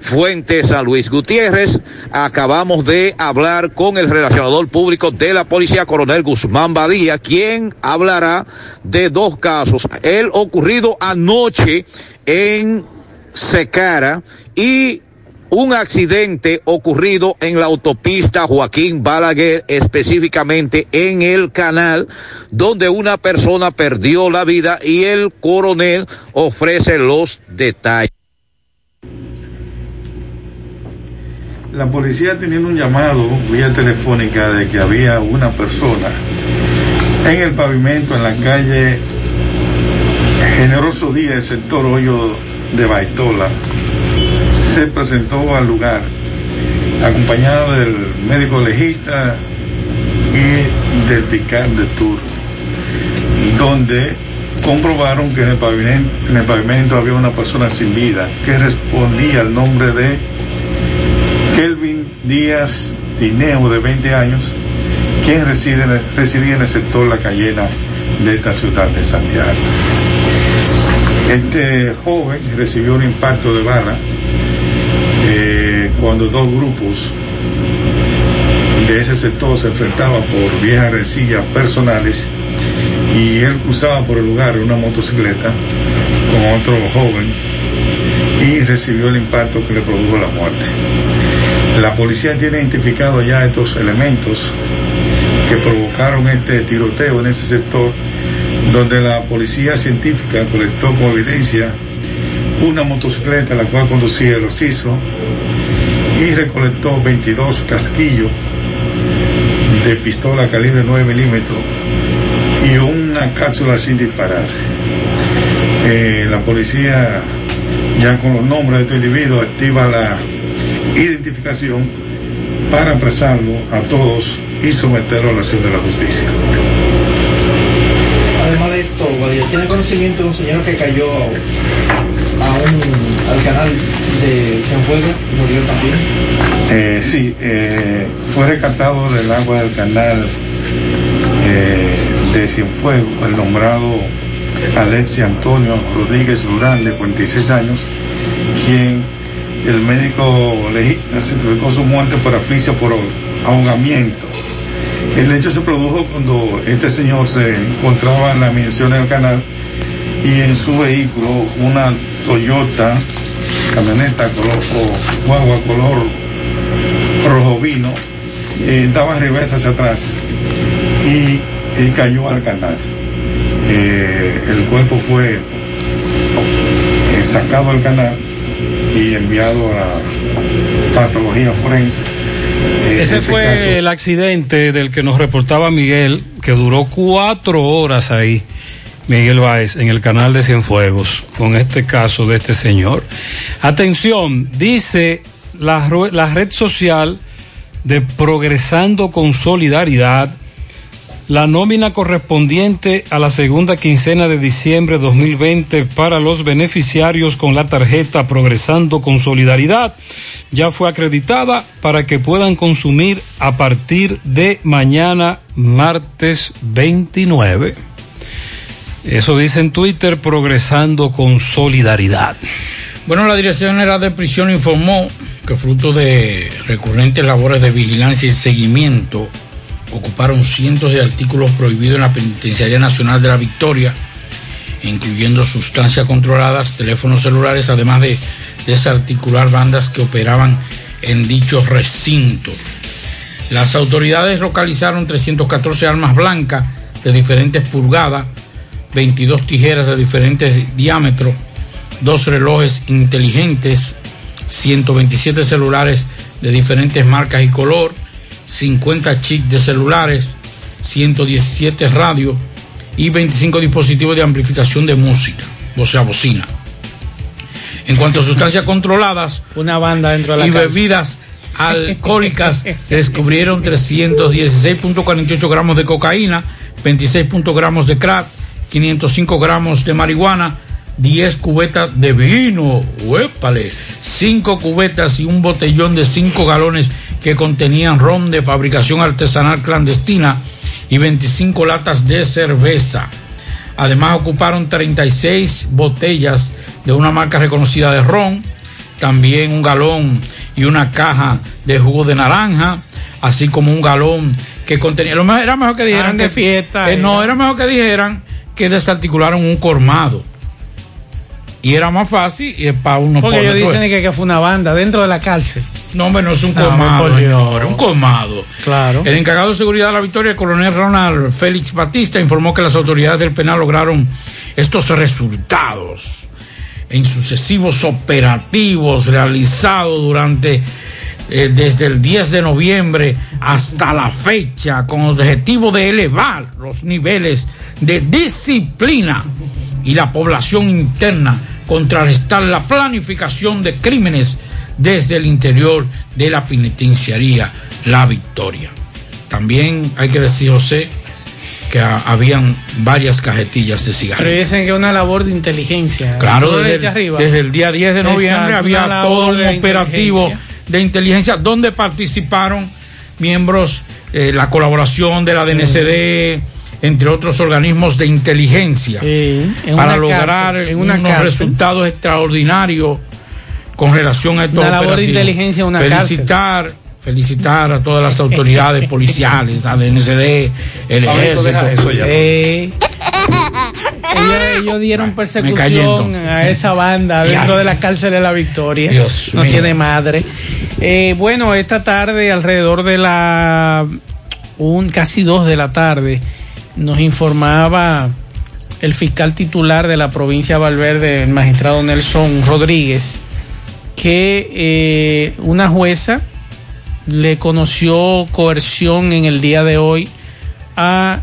Fuente San Luis Gutiérrez. Acabamos de hablar con el relacionador público de la policía, coronel Guzmán Badía, quien hablará de dos casos. El ocurrido anoche en Secara y un accidente ocurrido en la autopista Joaquín Balaguer, específicamente en el canal, donde una persona perdió la vida y el coronel ofrece los detalles. La policía teniendo un llamado vía telefónica de que había una persona en el pavimento en la calle Generoso Díaz, sector Hoyo de Baitola, se presentó al lugar acompañado del médico legista y del fiscal de turno, donde comprobaron que en el pavimento, en el pavimento había una persona sin vida que respondía al nombre de Kelvin Díaz Tineo, de 20 años, quien reside residía en el sector La Cayena de esta ciudad de Santiago. Este joven recibió un impacto de bala eh, cuando dos grupos de ese sector se enfrentaban por viejas rencillas personales y él cruzaba por el lugar en una motocicleta con otro joven y recibió el impacto que le produjo la muerte. La policía tiene identificado ya estos elementos que provocaron este tiroteo en ese sector, donde la policía científica colectó como evidencia una motocicleta la cual conducía el ociso y recolectó 22 casquillos de pistola calibre 9 milímetros y una cápsula sin disparar. Eh, la policía, ya con los nombres de estos individuos, activa la identificación para apresarlo a todos y someterlo a la acción de la justicia. Además de esto, Guadilla, ¿tiene conocimiento de un señor que cayó a un, al canal de Cienfuegos y murió también? Eh, sí, eh, fue rescatado del agua del canal eh, de Cienfuegos el nombrado Alexia Antonio Rodríguez Durán, de 46 años, quien el médico legista certificó su muerte por asfixia por ahogamiento. El hecho se produjo cuando este señor se encontraba en la medición del canal y en su vehículo una Toyota camioneta color o guagua color rojo vino eh, daba reversa hacia atrás y, cayó al canal. Eh, el cuerpo fue sacado del canal y enviado a patología forense. Eh, Ese este fue caso- el accidente del que nos reportaba Miguel, que duró cuatro horas ahí, Miguel Báez, en el canal de Cienfuegos, con este caso de este señor. Atención, dice la, la red social de Progresando con Solidaridad, la nómina correspondiente a la segunda quincena de diciembre de 2020 para los beneficiarios con la tarjeta Progresando con Solidaridad ya fue acreditada para que puedan consumir a partir de mañana martes 29. Eso dice en Twitter Progresando con Solidaridad. Bueno, la Dirección General de Prisión informó que fruto de recurrentes labores de vigilancia y seguimiento, ocuparon cientos de artículos prohibidos en la Penitenciaría Nacional de la Victoria, incluyendo sustancias controladas, teléfonos celulares, además de desarticular bandas que operaban en dicho recinto. Las autoridades localizaron 314 armas blancas de diferentes pulgadas, 22 tijeras de diferentes diámetros, dos relojes inteligentes, 127 celulares de diferentes marcas y color, 50 chips de celulares, 117 radios y 25 dispositivos de amplificación de música, o sea, bocina. En cuanto a sustancias controladas, una banda dentro de la y bebidas alcohólicas descubrieron 316.48 gramos de cocaína, 26 gramos de crack, 505 gramos de marihuana, 10 cubetas de vino, huépale, 5 cubetas y un botellón de 5 galones que contenían ron de fabricación artesanal clandestina y 25 latas de cerveza. Además ocuparon 36 botellas de una marca reconocida de ron, también un galón y una caja de jugo de naranja, así como un galón que contenía. Lo mejor, era mejor que dijeran Ah, de que fiesta, eh, no, era. mejor que dijeran que desarticularon un colmado. Y era más fácil y para uno Porque ellos dicen que, que fue una banda dentro de la cárcel. No, hombre, no es un No, señor, un colmado. Claro. El encargado de seguridad de la victoria, el coronel Ronald Félix Batista, informó que las autoridades del penal lograron estos resultados en sucesivos operativos realizados durante eh, desde el 10 de noviembre hasta la fecha con el objetivo de elevar los niveles de disciplina y la población interna, contrarrestar la planificación de crímenes desde el interior de la penitenciaría La Victoria. También hay que decir, José, que ha- habían varias cajetillas de cigarros. Pero dicen que es una labor de inteligencia. Claro, desde, arriba. desde el día 10 de noviembre Exacto, había todo un operativo inteligencia. de inteligencia donde participaron miembros, eh, la colaboración de la DNCD, entre otros organismos de inteligencia, en para lograr unos resultados extraordinarios con relación a estos Una labor de inteligencia en una felicitar, Felicitar a todas las autoridades policiales, la DNCD, el ejército. deja eso ya. Eh, ellos, ellos dieron persecución a esa banda dentro de la cárcel de la Victoria. Dios no mío. tiene madre. Eh, bueno, esta tarde, alrededor de la un casi dos de la tarde, nos informaba el fiscal titular de la provincia de Valverde, el magistrado Nelson Rodríguez, que eh, una jueza le conoció coerción en el día de hoy a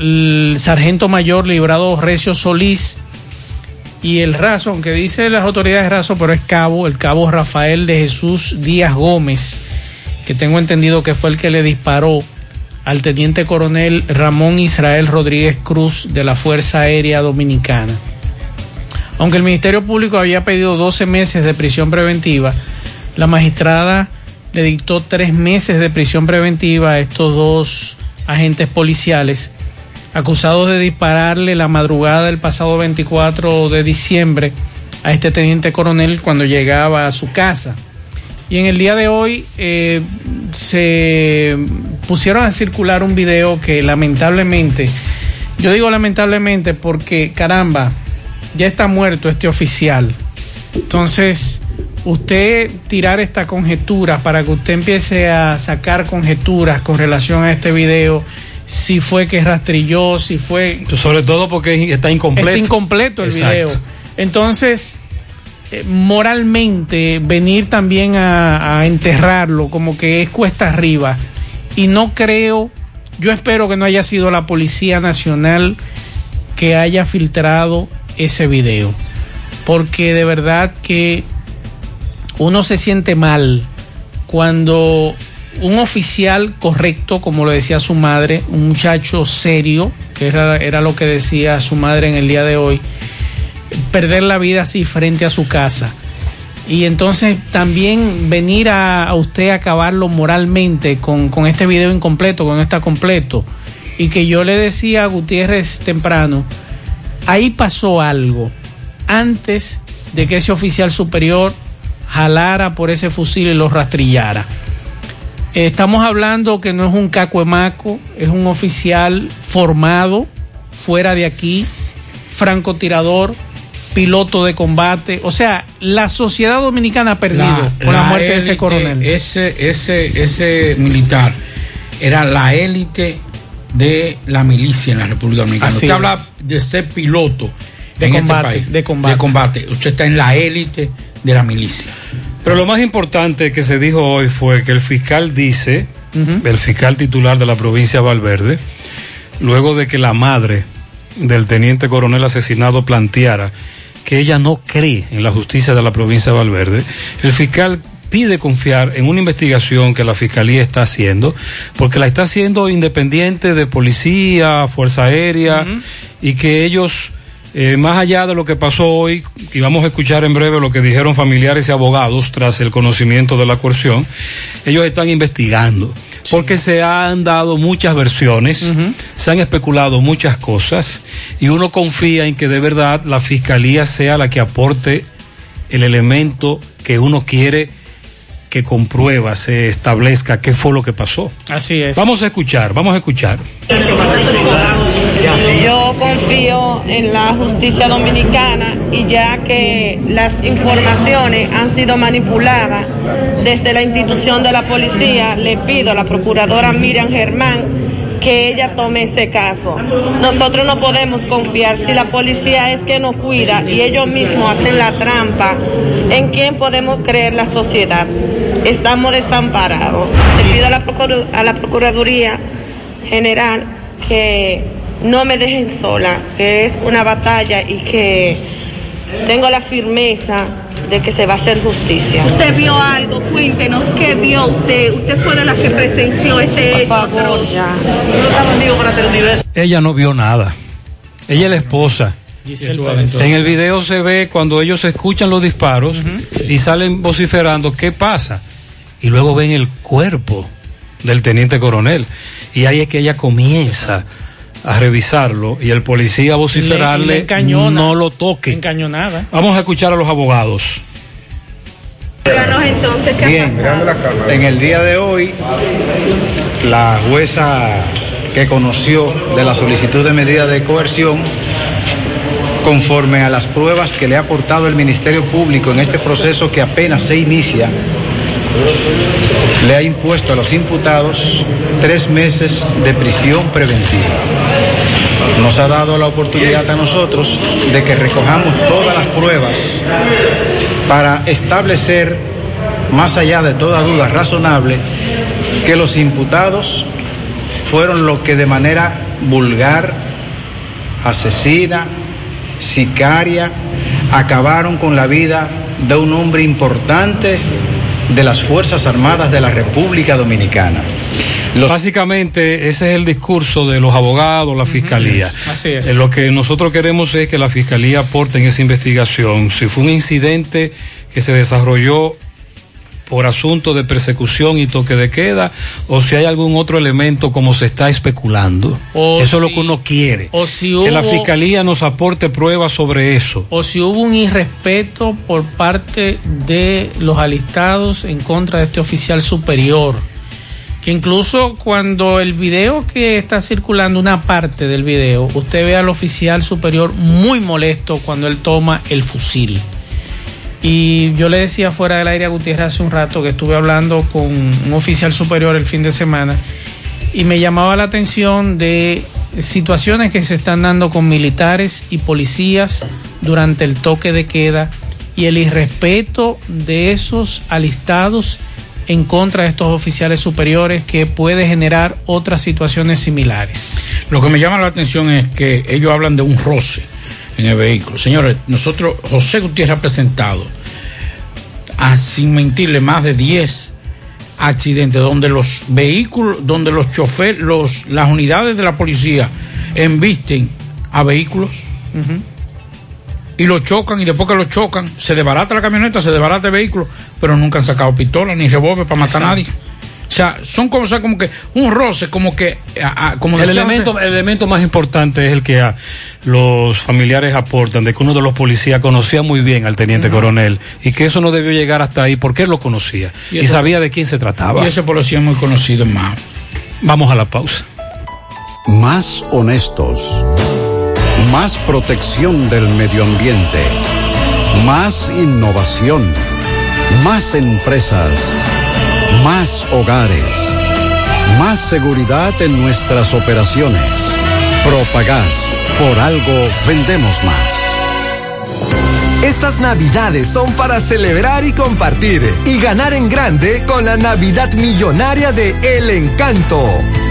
el sargento mayor librado Recio Solís y el raso, aunque dice las autoridades raso, pero es cabo, el cabo Rafael de Jesús Díaz Gómez, que tengo entendido que fue el que le disparó al teniente coronel Ramón Israel Rodríguez Cruz de la Fuerza Aérea Dominicana. Aunque el Ministerio Público había pedido 12 meses de prisión preventiva, la magistrada le dictó tres meses de prisión preventiva a estos dos agentes policiales acusados de dispararle la madrugada del pasado 24 de diciembre a este teniente coronel cuando llegaba a su casa. Y en el día de hoy eh, se pusieron a circular un video que lamentablemente, yo digo lamentablemente porque caramba, ya está muerto este oficial. Entonces, usted tirar esta conjetura para que usted empiece a sacar conjeturas con relación a este video, si fue que rastrilló, si fue... Sobre todo porque está incompleto. Está incompleto el Exacto. video. Entonces, eh, moralmente, venir también a, a enterrarlo como que es cuesta arriba. Y no creo, yo espero que no haya sido la Policía Nacional que haya filtrado ese video. Porque de verdad que uno se siente mal cuando un oficial correcto, como lo decía su madre, un muchacho serio, que era, era lo que decía su madre en el día de hoy, perder la vida así frente a su casa. Y entonces también venir a, a usted a acabarlo moralmente con, con este video incompleto, con esta completo. Y que yo le decía a Gutiérrez temprano, ahí pasó algo antes de que ese oficial superior jalara por ese fusil y lo rastrillara. Eh, Estamos hablando que no es un cacuemaco, es un oficial formado fuera de aquí, francotirador, piloto de combate. O sea, la sociedad dominicana ha perdido con la, muerte de ese coronel. Ese, ese, ese militar era la élite de la milicia en la República Dominicana. Así Usted es. habla de ser piloto De en combate, este país, de combate. de combate. Usted está en la élite de la milicia. Pero lo más importante que se dijo hoy fue que el fiscal dice, el fiscal titular de la provincia de Valverde, luego de que la madre del teniente coronel asesinado planteara que ella no cree en la justicia de la provincia de Valverde, el fiscal pide confiar en una investigación que la fiscalía está haciendo, porque la está haciendo independiente de policía, fuerza aérea, y que ellos, eh, más allá de lo que pasó hoy, y vamos a escuchar en breve lo que dijeron familiares y abogados tras el conocimiento de la coerción, ellos están investigando. Porque se han dado muchas versiones, se han especulado muchas cosas y uno confía en que de verdad la fiscalía sea la que aporte el elemento que uno quiere que con pruebas se establezca qué fue lo que pasó. Así es. Vamos a escuchar, vamos a escuchar. Yo confío en la justicia dominicana y ya que las informaciones han sido manipuladas desde la institución de la policía, le pido a la procuradora Miriam Germán que ella tome ese caso. Nosotros no podemos confiar si la policía es que nos cuida y ellos mismos hacen la trampa. ¿En quién podemos creer la sociedad? Estamos desamparados. Le pido a la, procuru- a la Procuraduría General que no me dejen sola, que es una batalla y que tengo la firmeza de que se va a hacer justicia. Usted vio algo, cuéntenos qué vio usted. Usted fue de las que presenció este hecho atroz. Ella no vio nada. Ella es la esposa. En el video se ve cuando ellos escuchan los disparos y salen vociferando, ¿qué pasa? Y luego ven el cuerpo del teniente coronel. Y ahí es que ella comienza a revisarlo y el policía a Le- vociferarle, le encañona. no lo toque. Encañonada. Vamos a escuchar a los abogados. Díganos entonces qué ha Bien, en el día de hoy, la jueza que conoció de la solicitud de medida de coerción, conforme a las pruebas que le ha aportado el Ministerio Público en este proceso que apenas se inicia, le ha impuesto a los imputados tres meses de prisión preventiva. Nos ha dado la oportunidad a nosotros de que recojamos todas las pruebas para establecer, más allá de toda duda razonable, que los imputados fueron los que de manera vulgar, asesina, sicaria, acabaron con la vida de un hombre importante de las Fuerzas Armadas de la República Dominicana. Básicamente ese es el discurso de los abogados, la fiscalía. Así es. Eh, Lo que nosotros queremos es que la fiscalía aporte en esa investigación si fue un incidente que se desarrolló por asunto de persecución y toque de queda o si hay algún otro elemento como se está especulando. O eso es lo que uno quiere. o si que la fiscalía nos aporte pruebas sobre eso. o si hubo un irrespeto por parte de los alistados en contra de este oficial superior Que incluso cuando el video que está circulando, una parte del video, usted ve al oficial superior muy molesto cuando él toma el fusil. Y yo le decía fuera del aire a Gutiérrez hace un rato que estuve hablando con un oficial superior el fin de semana y me llamaba la atención de situaciones que se están dando con militares y policías durante el toque de queda y el irrespeto de esos alistados en contra de estos oficiales superiores que puede generar otras situaciones similares. Lo que me llama la atención es que ellos hablan de un roce en el vehículo. Señores, nosotros, José Gutiérrez ha presentado, a, sin mentirle, más de 10 accidentes donde los vehículos, donde los choferes, los, las unidades de la policía embisten a vehículos y lo chocan y después que lo chocan, se desbarata la camioneta, se desbarata el vehículo, pero nunca han sacado pistola ni revólver para matar a nadie. O sea, son como, o sea, como que un roce, como que... a- a- como el elemento, el elemento más importante es el que los familiares aportan, de que uno de los policías conocía muy bien al teniente coronel y que eso no debió llegar hasta ahí porque él lo conocía Y y, sabía de quién se trataba. Y ese policía es muy conocido en más. Vamos a la pausa. Más honestos. Más protección del medio ambiente. Más innovación. Más empresas. Más hogares. Más seguridad en nuestras operaciones. Propagás. Por algo vendemos más. Estas navidades son para celebrar y compartir y ganar en grande con la Navidad Millonaria de El Encanto.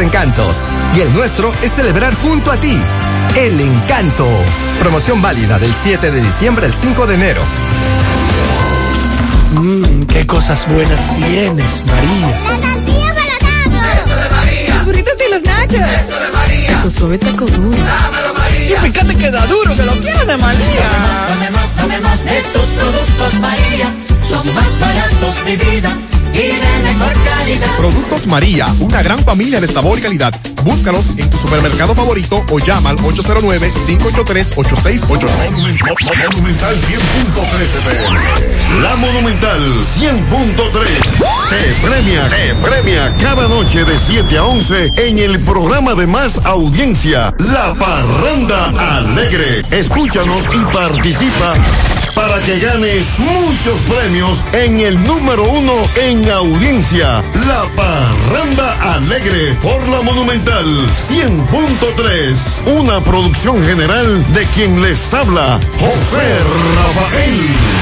encantos y el nuestro es celebrar junto a ti. El encanto. Promoción válida del 7 de diciembre al 5 de enero. Mmm, qué cosas buenas tienes, María. La tortilla para Eso de María. Los burritos y los nachos. Eso de María. Tu suave taco duro. Dámelo, María. Y fíjate que da duro, que lo quiero de María. Tomemos, tomemos de tus productos, María. Son más baratos de vida y de mejor calidad. Productos María, una gran familia de sabor y calidad. Búscalos en tu supermercado favorito o llama al 809-583-8689. Monumental 100.3 FM. La Monumental 100.3 te premia, te premia cada noche de 7 a 11 en el programa de más audiencia, La Parranda Alegre. Escúchanos y participa para que ganes muchos premios en el número uno en audiencia, La Parranda Alegre por la Monumental 100.3, una producción general de quien les habla, José Rafael.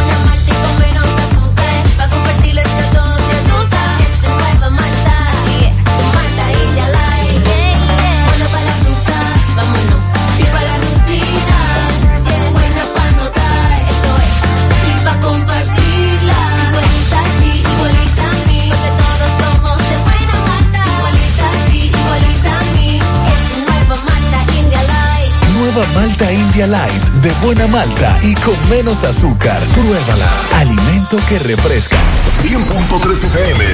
Nueva Light, de buena malta y con menos azúcar. Pruébala. Alimento que refresca. 100.3 FM.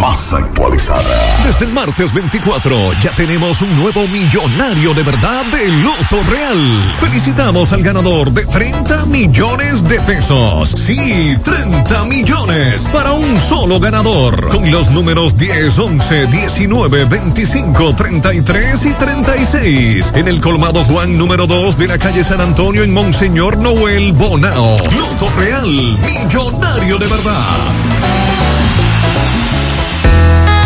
Más actualizada. Desde el martes 24 ya tenemos un nuevo millonario de verdad de Loto Real. Felicitamos al ganador de 30 millones de pesos. Sí, 30 millones para un solo ganador. Con los números 10, 11, 19, 25, 33 y 36. En el colmado Juan número 2 de la calle San Antonio en Monseñor Noel Bonao. Loto Real, millonario de verdad.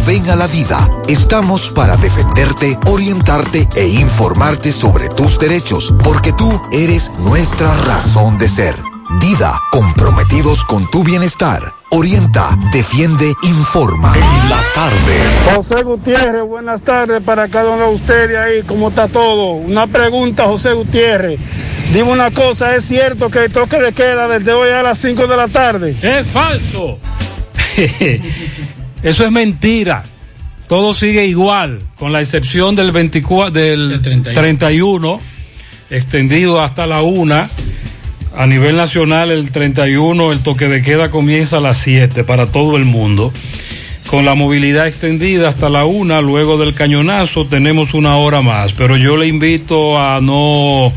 ven a la vida. Estamos para defenderte, orientarte e informarte sobre tus derechos, porque tú eres nuestra razón de ser. Dida, comprometidos con tu bienestar. Orienta, defiende, informa. En la tarde. José Gutiérrez, buenas tardes para cada uno de ustedes ahí, ¿cómo está todo? Una pregunta, José Gutiérrez. Dime una cosa, ¿es cierto que el toque de queda desde hoy a las 5 de la tarde? Es falso. Eso es mentira. Todo sigue igual, con la excepción del 24, del 31. extendido hasta la 1. A nivel nacional, el 31, el toque de queda comienza a las 7 para todo el mundo. Con la movilidad extendida hasta la 1, luego del cañonazo, tenemos una hora más. Pero yo le invito a no.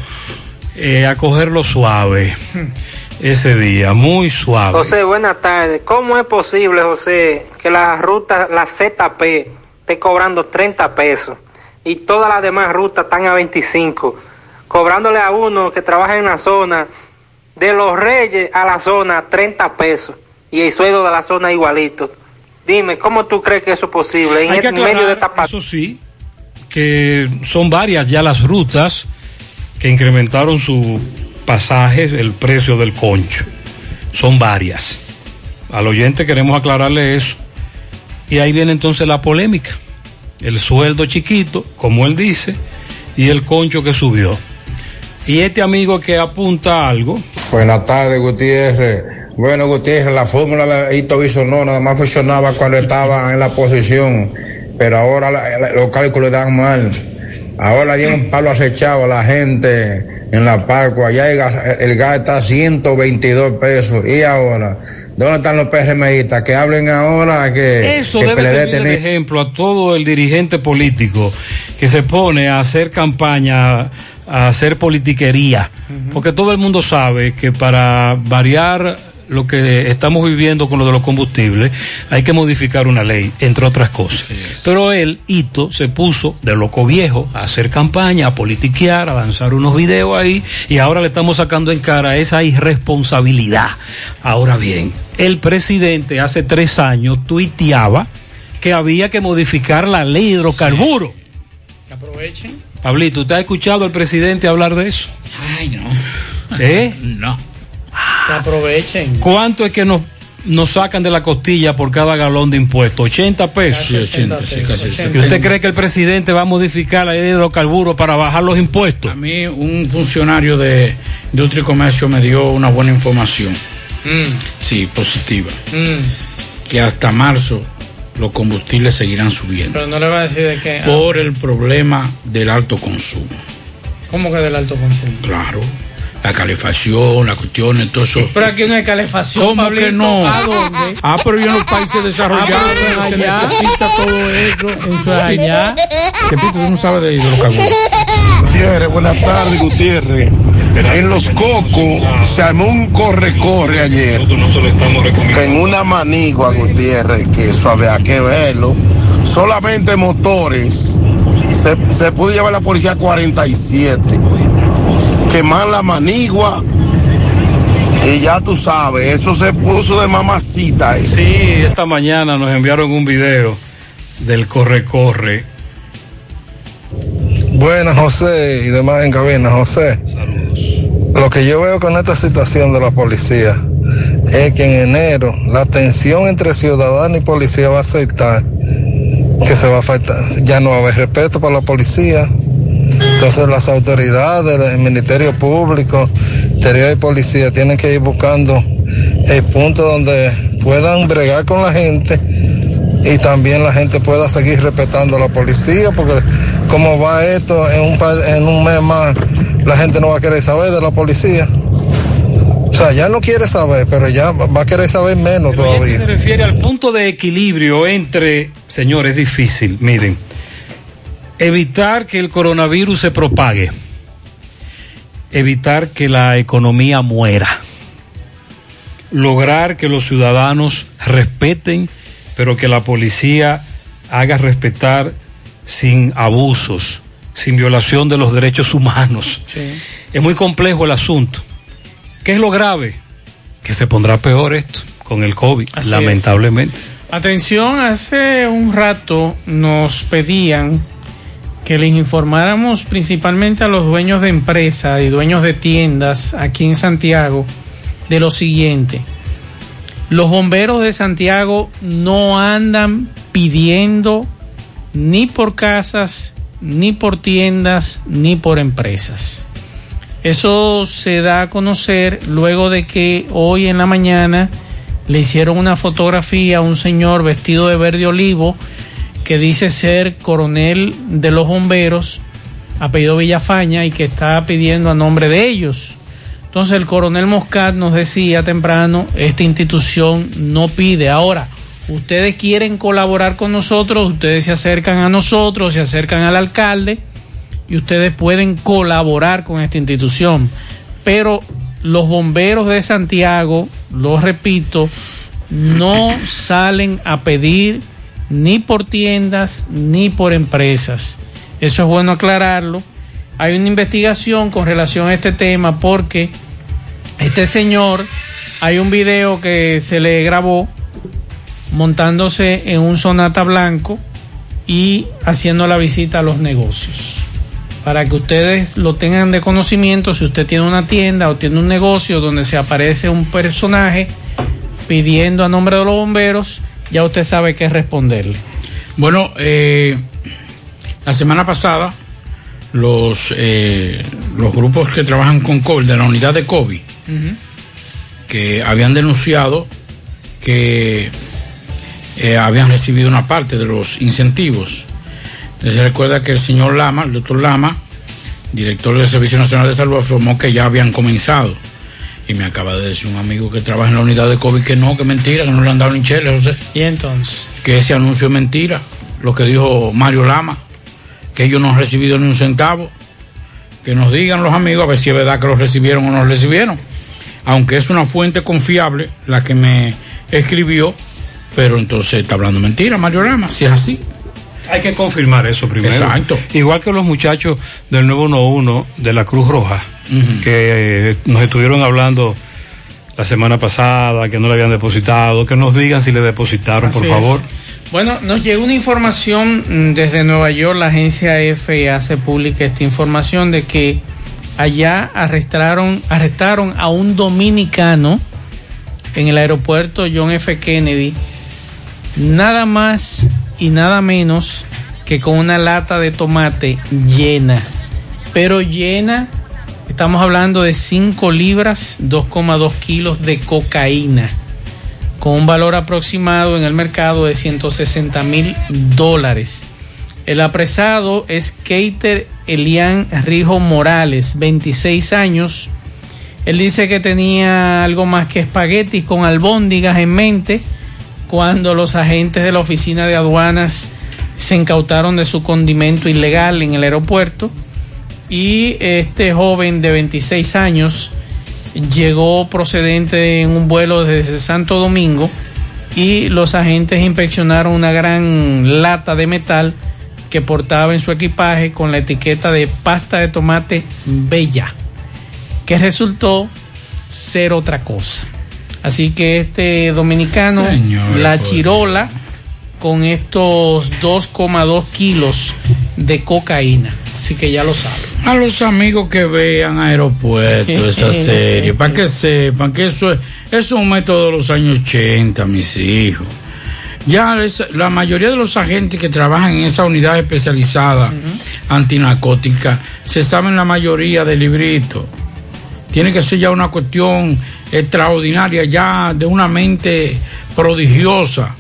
eh, a cogerlo suave ese día, muy suave. José, buenas tardes. ¿Cómo es posible, José, que la ruta, la ZP, esté cobrando 30 pesos y todas las demás rutas están a 25? Cobrándole a uno que trabaja en la zona, de los Reyes a la zona, 30 pesos. Y el sueldo de la zona igualito. Dime, ¿cómo tú crees que eso es posible? En Hay que el medio de esta eso sí, que son varias ya las rutas que incrementaron su pasaje, el precio del concho. Son varias. Al oyente queremos aclararle eso. Y ahí viene entonces la polémica. El sueldo chiquito, como él dice, y el concho que subió. Y este amigo que apunta algo, Buenas tardes, Gutiérrez. Bueno, Gutiérrez, la fórmula de Hito no nada más funcionaba cuando estaba en la posición, pero ahora los cálculos dan mal. Ahora tiene un palo acechado a la gente en la parco. Allá el gas, el gas está a 122 pesos. ¿Y ahora? ¿Dónde están los PRMistas? Que hablen ahora que, Eso que debe PLD servir de ejemplo a todo el dirigente político que se pone a hacer campaña, a hacer politiquería, porque todo el mundo sabe que para variar lo que estamos viviendo con lo de los combustibles, hay que modificar una ley, entre otras cosas. Pero él, Hito, se puso de loco viejo a hacer campaña, a politiquear, a lanzar unos videos ahí, y ahora le estamos sacando en cara esa irresponsabilidad. Ahora bien, el presidente hace tres años tuiteaba que había que modificar la ley de hidrocarburos. Que aprovechen. Pablito, ¿usted ha escuchado al presidente hablar de eso? Ay, no. ¿Eh? No. Que aprovechen. ¿Cuánto es que nos, nos sacan de la costilla por cada galón de impuestos? 80 pesos. Sí, 80, sí, casi ¿Y usted cree que el presidente va a modificar la ley de hidrocarburos para bajar los impuestos? A mí un funcionario de Industria y Comercio me dio una buena información. Mm. Sí, positiva. Que hasta marzo los combustibles seguirán subiendo. Pero no le va a decir de qué. Por el problema del alto consumo. ¿Cómo que del alto consumo? Claro. La calefacción, la cuestión, todo eso. Pero aquí no hay calefacción. ¿Cómo Pablito. que no? ¿A dónde? Ah, pero yo en los países desarrollados Ah, pero se allá. necesita todo eso. Eso es allá. Que tú no sabes de hidrocarburos. Gutiérrez, buenas tardes, Gutiérrez. En Los Cocos se armó un corre-corre ayer. En una manigua, Gutiérrez, que eso había que verlo. Solamente motores. Se, se pudo llevar la policía 47. Quemar la manigua. Y ya tú sabes, eso se puso de mamacita. eso. Sí, esta mañana nos enviaron un video del corre-corre. Buenas, José, y demás en cabina, José. Lo que yo veo con esta situación de la policía es que en enero la tensión entre ciudadano y policía va a aceptar que se va a faltar, ya no va a haber respeto para la policía. Entonces las autoridades, el Ministerio Público, Interior y Policía tienen que ir buscando el punto donde puedan bregar con la gente y también la gente pueda seguir respetando a la policía, porque como va esto, en un, en un mes más la gente no va a querer saber de la policía. O sea, ya no quiere saber, pero ya va a querer saber menos Pero todavía. se refiere al punto de equilibrio entre, señores, es difícil, miren, evitar que el coronavirus se propague, evitar que la economía muera, lograr que los ciudadanos respeten, pero que la policía haga respetar sin abusos, sin violación de los derechos humanos. Es muy complejo el asunto. ¿Qué es lo grave? Que se pondrá peor esto con el COVID, Así lamentablemente. Atención, hace un rato nos pedían que les informáramos principalmente a los dueños de empresas y dueños de tiendas aquí en Santiago de lo siguiente. Los bomberos de Santiago no andan pidiendo ni por casas, ni por tiendas, ni por empresas. Eso se da a conocer luego de que hoy en la mañana le hicieron una fotografía a un señor vestido de verde olivo que dice ser coronel de los bomberos, apellido Villafaña, y que está pidiendo a nombre de ellos. Entonces el coronel Moscat nos decía temprano, esta institución no pide. Ahora, ustedes quieren colaborar con nosotros, ustedes se acercan a nosotros, se acercan al alcalde y ustedes pueden colaborar con esta institución. Pero los bomberos de Santiago, lo repito, no salen a pedir ni por tiendas ni por empresas. Eso es bueno aclararlo. Hay una investigación con relación a este tema porque este señor, hay un video que se le grabó montándose en un sonata blanco y haciendo la visita a los negocios. Para que ustedes lo tengan de conocimiento, si usted tiene una tienda o tiene un negocio donde se aparece un personaje pidiendo a nombre de los bomberos, ya usted sabe qué responderle. Bueno, eh, la semana pasada los, eh, los grupos que trabajan con COVID, de la unidad de COVID, que habían denunciado que eh, habían recibido una parte de los incentivos. Se recuerda que el señor Lama, el doctor Lama, director del Servicio Nacional de Salud, afirmó que ya habían comenzado. Y me acaba de decir un amigo que trabaja en la unidad de COVID que no, que mentira, que no le han dado ni chele, José. Y entonces, Que ese anuncio es mentira, lo que dijo Mario Lama, que ellos no han recibido ni un centavo. Que nos digan los amigos a ver si es verdad que los recibieron o no los recibieron. Aunque es una fuente confiable la que me escribió, pero entonces está hablando mentira Mario Lama, si es así. Hay que confirmar eso primero. Exacto. Igual que los muchachos del 911 de la Cruz Roja, que eh, nos estuvieron hablando la semana pasada, que no le habían depositado, que nos digan si le depositaron, por favor. es. Bueno, nos llegó una información mm, desde Nueva York, la agencia EFE hace pública esta información de que allá arrestaron, arrestaron a un dominicano en el aeropuerto John F. Kennedy, nada más y nada menos que con una lata de tomate llena, pero llena, estamos hablando de 5 libras, 2,2 kilos de cocaína con un valor aproximado en el mercado de 160 mil dólares. El apresado es Keiter Elian Rijo Morales, 26 años, Él dice que tenía algo más que espaguetis con albóndigas en mente cuando los agentes de la oficina de aduanas se incautaron de su condimento ilegal en el aeropuerto y este joven de 26 años llegó procedente en un vuelo desde Santo Domingo y los agentes inspeccionaron una gran lata de metal que portaba en su equipaje con la etiqueta de pasta de tomate bella, que resultó ser otra cosa. Así que este dominicano, la chirola, con estos 2,2 kilos de cocaína. Así que ya lo saben. A los amigos que vean aeropuerto esa serie, para que sepan que eso es, eso es un método de los años 80, mis hijos. Ya es- la mayoría de los agentes que trabajan en esa unidad especializada antinarcótica se saben la mayoría del librito. Tiene que ser ya una cuestión extraordinaria, ya de una mente prodigiosa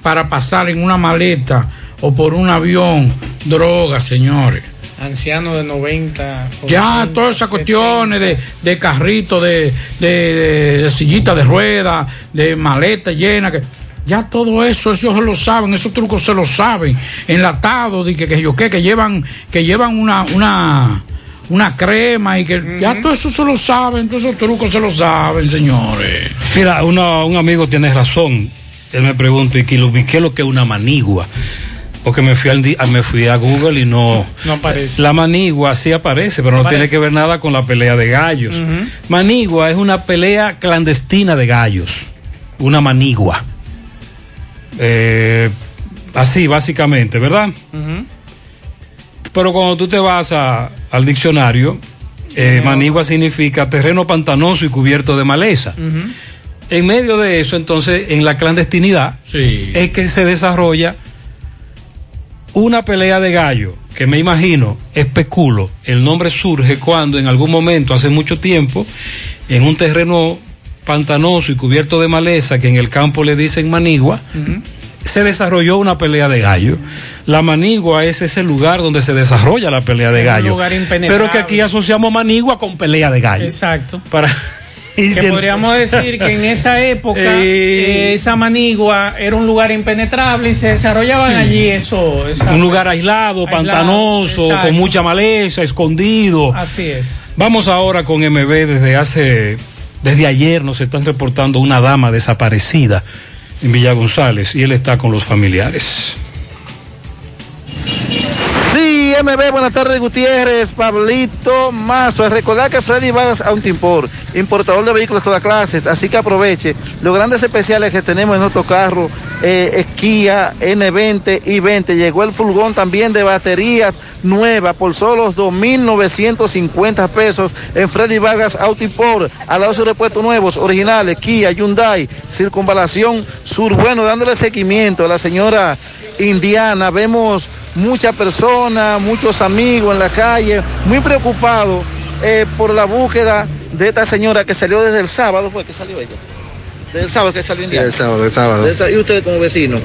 para pasar en una maleta o por un avión droga, señores. Anciano de 90. Ya 80, todas esas 70. cuestiones de, de carrito, de, de, de- de sillita de rueda, de maleta llena, que ya todo eso, se lo saben, esos trucos se lo saben, enlatados, de que, que yo qué, que llevan, que llevan una, una, una crema y que ya todo eso se lo saben, todos esos trucos se lo saben, señores. Mira, una- un amigo tiene razón. Él me pregunta, ¿y qué es lo que es una manigua? Porque me fui, al me fui a Google y no... No aparece. La manigua sí aparece, pero no tiene que ver nada con la pelea de gallos. Manigua es una pelea clandestina de gallos. Una manigua. Eh, así, básicamente, ¿verdad? Pero cuando tú te vas a- al diccionario, eh, manigua significa terreno pantanoso y cubierto de maleza. En medio de eso, entonces, en la clandestinidad, es que se desarrolla una pelea de gallo, que me imagino, especulo, el nombre surge cuando en algún momento, hace mucho tiempo, en un terreno pantanoso y cubierto de maleza, que en el campo le dicen manigua, se desarrolló una pelea de gallo. La manigua es ese lugar donde se desarrolla la pelea de gallo. lugar impenetrable. Pero que aquí asociamos manigua con pelea de gallo. Exacto. Para Que podríamos decir que en esa época Eh. eh, esa manigua era un lugar impenetrable y se desarrollaban allí eso. esa- un lugar aislado, Aislado, pantanoso, exacto. con mucha maleza, escondido. Así es. Vamos ahora con MB desde hace, desde ayer nos están reportando una dama desaparecida en Villa González y él está con los familiares. Sí, MB, buenas tardes, Gutiérrez, Pablito Mazo. Recordar que Freddy Vargas Autoimport, importador de vehículos de todas clases, así que aproveche los grandes especiales que tenemos en nuestro carro, eh, Kia N20 y 20. Llegó el furgón también de baterías nueva por solo los 2.950 pesos en Freddy Vargas Autoimport, al lado de sus repuestos nuevos, originales, Kia, Hyundai, Circunvalación Sur. Bueno, dándole seguimiento a la señora Indiana, vemos muchas personas, muchos amigos en la calle, muy preocupados eh, por la búsqueda de esta señora que salió desde el sábado, fue que salió ella. Desde el sábado que salió Sí, el sábado, el sábado. Desde ¿Y usted como vecino?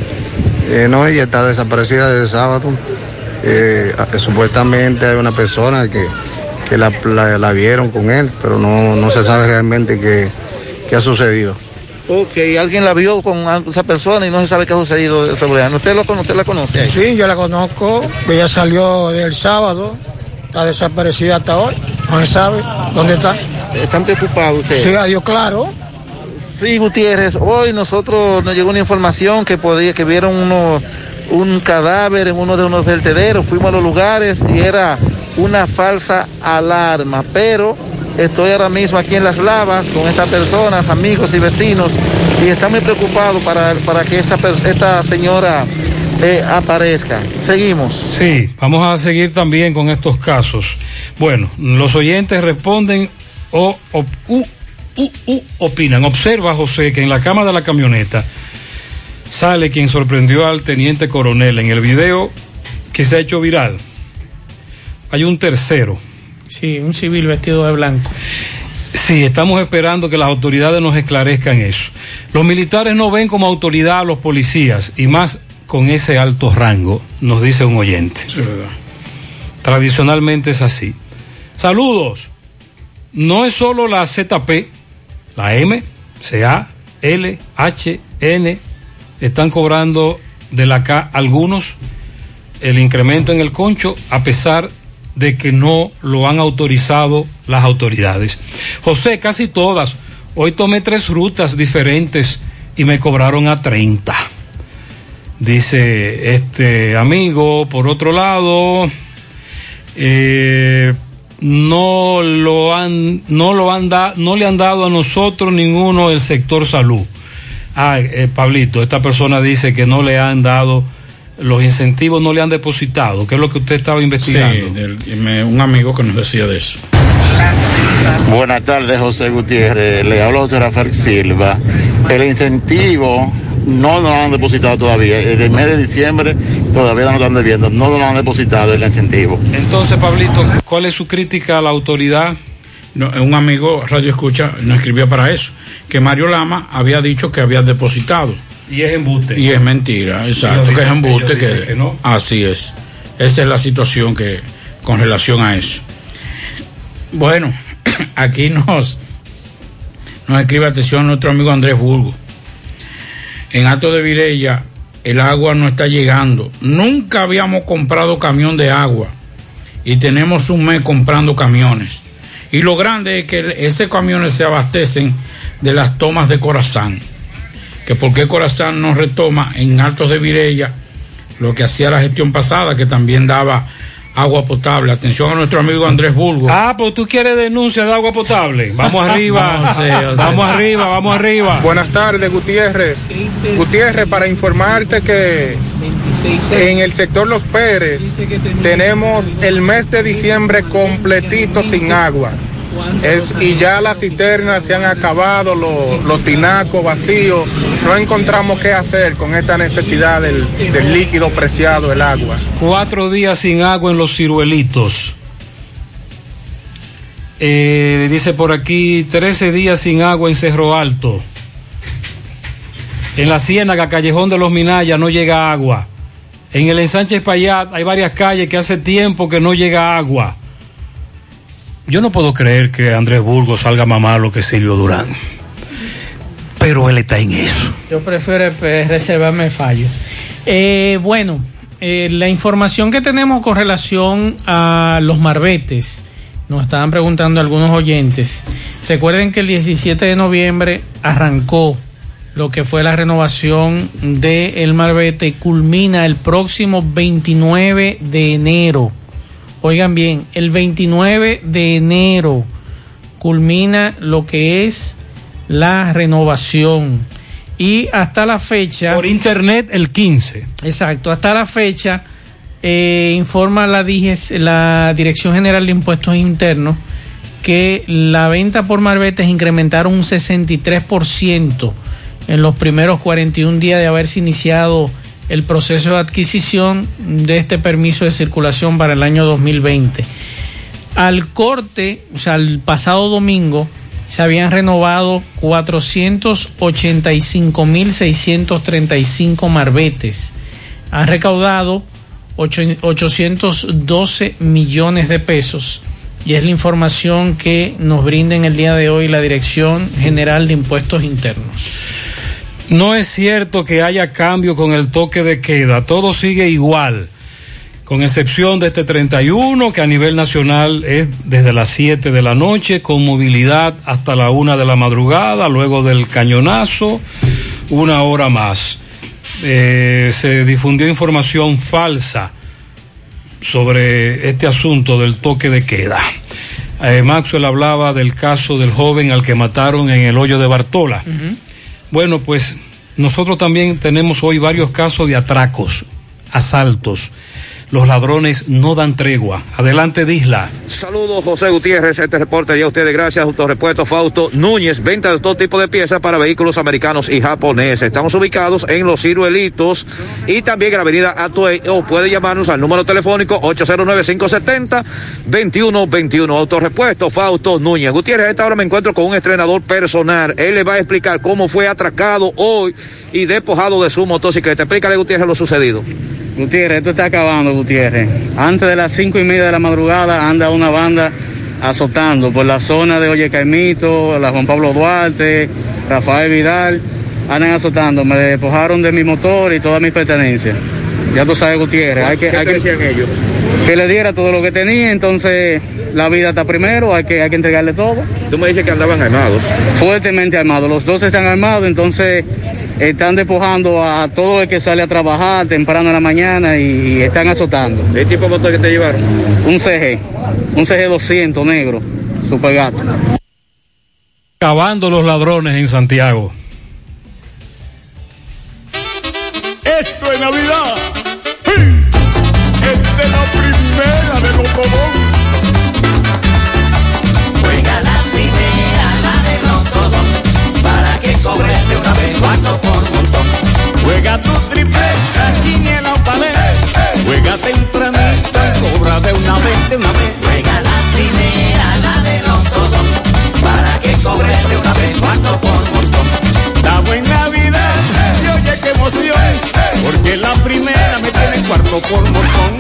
Eh, no, ella está desaparecida desde el sábado. Eh, a- supuestamente hay una persona que, que la, la- la vieron con él, pero no, no se sabe realmente qué, qué ha sucedido. Ok, alguien la vio con esa persona y no se sabe qué ha sucedido de seguridad. ¿Usted, lo, cono- usted la conoce? Sí, yo la conozco. Ella salió del sábado, está desaparecida hasta hoy. No se sabe dónde está. ¿Están preocupados ustedes? Sí, adiós, claro. Sí, Gutiérrez, hoy nosotros nos llegó una información que podía, que vieron uno, un cadáver en uno de unos vertederos, fuimos a los lugares y era una falsa alarma, pero estoy ahora mismo aquí en Las Lavas con estas personas, amigos y vecinos, y están muy preocupados para, para que esta, esta señora eh, aparezca. Seguimos. Sí, vamos a seguir también con estos casos. Bueno, los oyentes responden o, o- u- u- u- opinan. Observa, José, que en la cama de la camioneta sale quien sorprendió al teniente coronel en el video que se ha hecho viral. Hay un tercero. Sí, un civil vestido de blanco. Sí, estamos esperando que las autoridades nos esclarezcan eso. Los militares no ven como autoridad a los policías y más con ese alto rango, nos dice un oyente. Tradicionalmente es así. Saludos. no es solo la ZP, la M, CA, L, H, N, están cobrando de la K algunos el incremento en el concho a pesar de que no lo han autorizado las autoridades. José, casi todas. Hoy tomé tres rutas diferentes y me cobraron a 30. Dice este amigo, por otro lado, eh, no lo han, no lo han da- no le han dado a nosotros ninguno del sector salud. Ah, eh, Pablito, esta persona dice que no le han dado los incentivos, no le han depositado. ¿Qué es lo que usted estaba investigando? Sí, del- me- un amigo que nos decía de eso. Buenas tardes, José Gutiérrez. Le hablo a José Rafael Silva. El incentivo no nos lo han depositado todavía. En el mes de diciembre todavía no nos están debiendo. No nos lo han depositado el incentivo. Entonces, Pablito, ¿cuál es su crítica a la autoridad? No, un amigo Radio Escucha nos escribió para eso, que Mario Lama había dicho que había depositado. Y es embuste. Y es mentira, exacto, que es embuste. Que, que no. Así es. Esa es la situación que con relación a eso. Bueno, aquí nos, nos escribe atención nuestro amigo Andrés Burgo. En Alto de Virella el agua no está llegando. Nunca habíamos comprado camión de agua y tenemos un mes comprando camiones. Y lo grande es que esos camiones se abastecen de las tomas de Corazán. Que por qué Corazán no retoma en Altos de Virella lo que hacía la gestión pasada, que también daba agua potable. Atención a nuestro amigo Andrés Burgo. Ah, pues tú quieres denuncia de agua potable. Vamos arriba. No sé, o sea. Vamos arriba, vamos arriba. Buenas tardes, Gutiérrez. Gutiérrez, para informarte que en el sector Los Pérez tenemos el mes de diciembre completito sin agua. Es, y ya las cisternas se han acabado, los, tinacos vacíos. No encontramos qué hacer con esta necesidad del, del líquido preciado, el agua. Cuatro días sin agua en los ciruelitos. Eh, dice por aquí, 13 días sin agua en Cerro Alto. En la Ciénaga, Callejón de los Minayas, no llega agua. En el ensanche Espaillat hay varias calles que hace tiempo que no llega agua. Yo no puedo creer que Andrés Burgos salga más malo que Silvio Durán. Pero él está en eso. Yo prefiero eh, reservarme fallos. Eh, bueno, eh, la información que tenemos con relación a los marbetes, nos estaban preguntando algunos oyentes. Recuerden que el 17 de noviembre arrancó lo que fue la renovación del el marbete y culmina el próximo 29 de enero. Oigan bien, el 29 de enero culmina lo que es la renovación. Y hasta la fecha... Por internet el 15. Exacto, hasta la fecha eh, informa la, la Dirección General de Impuestos Internos que la venta por marbetes incrementaron un 63% en los primeros 41 días de haberse iniciado el proceso de adquisición de este permiso de circulación para el año 2020. Al corte, o sea, el pasado domingo, se habían renovado 485.635 marbetes. Han recaudado ocho- 812 millones de pesos. Y es la información que nos brinda en el día de hoy la Dirección General de Impuestos Internos. No es cierto que haya cambio con el toque de queda, todo sigue igual, con excepción de este 31 que a nivel nacional es desde las 7 de la noche con movilidad hasta la 1 de la madrugada, luego del cañonazo, una hora más. Eh, se difundió información falsa sobre este asunto del toque de queda. Eh, Maxwell hablaba del caso del joven al que mataron en el hoyo de Bartola. Bueno, pues nosotros también tenemos hoy varios casos de atracos, asaltos. Los ladrones no dan tregua. Adelante, Disla. Saludos, José Gutiérrez. Este reporte ya a ustedes gracias Autorepuesto Fausto Núñez. Venta de todo tipo de piezas para vehículos americanos y japoneses. Estamos ubicados en Los Ciruelitos y también en la avenida Atuey. O puede llamarnos al número telefónico 809-570-2121. Autorepuesto Fausto Núñez. Gutiérrez, a esta hora me encuentro con un entrenador personal. Él le va a explicar cómo fue atracado hoy y despojado de su motocicleta. Explícale, Gutiérrez, lo sucedido. Gutiérrez, esto está acabando, Gutiérrez. Antes de las cinco y media de la madrugada anda una banda azotando por la zona de Oye Caimito, la Juan Pablo Duarte, Rafael Vidal, andan azotando. Me despojaron de mi motor y todas mis pertenencias. Ya tú sabes, Gutiérrez, hay que, ¿Qué hay te que, decían ellos? que le diera todo lo que tenía, entonces la vida está primero, hay que, hay que entregarle todo. Tú me dices que andaban armados. Fuertemente armados, los dos están armados, entonces están despojando a todo el que sale a trabajar temprano en la mañana y, y están azotando. ¿Qué tipo de motor que te llevaron? Un CG, un CG 200 negro, super gato. Acabando los ladrones en Santiago. Esto es Navidad. ¡Sí! Es de la primera de los Juega cuarto por montón. Juega tu tripleta, quiniela o paleta. Juega tempranito, cobra de una vez, de una vez. Juega la primera, la de Rotodón, para que cobres de una vez cuarto por montón. Estamos en Navidad y oye qué emoción. Porque la primera me tiene cuarto por montón.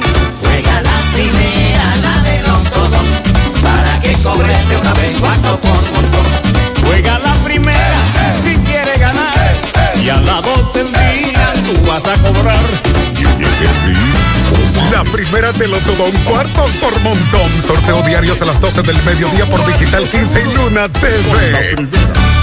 Juega la primera, la de Rotodón, para que cobres de una vez cuarto por montón. Juega la primera si. Y a las 12 del día tú vas a cobrar. La primera de los un cuarto por montón. Sorteo diarios a las 12 del mediodía por Digital 15 y Luna TV.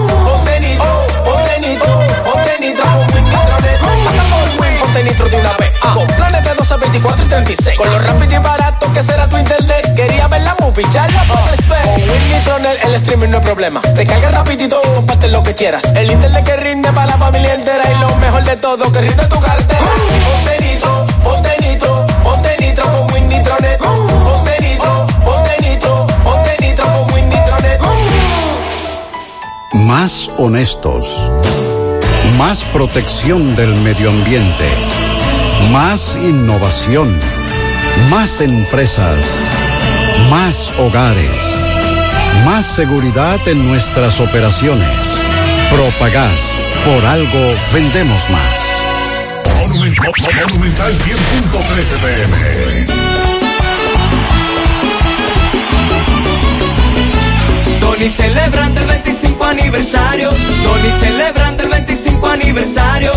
Con planes de 12, 24 y 36. Con lo rápido y barato que será tu internet. Quería ver la movie, ya la puedes ver. Con Win Nitronet el streaming no es problema. Te carga rapidito y comparte lo que quieras. El internet que rinde para la familia entera. Y lo mejor de todo, que rinde tu cartera. Ponte nitro, ponte nitro, ponte nitro con Win Nitronet. Ponte nitro, ponte con Win Nitronet. Más honestos. Más protección del medio ambiente. Más innovación. Más empresas. Más hogares. Más seguridad en nuestras operaciones. Propagás. Por algo vendemos más. Monumental 100.13 pm. Tony celebrando el 25 aniversario. Tony celebrando el 25 aniversario.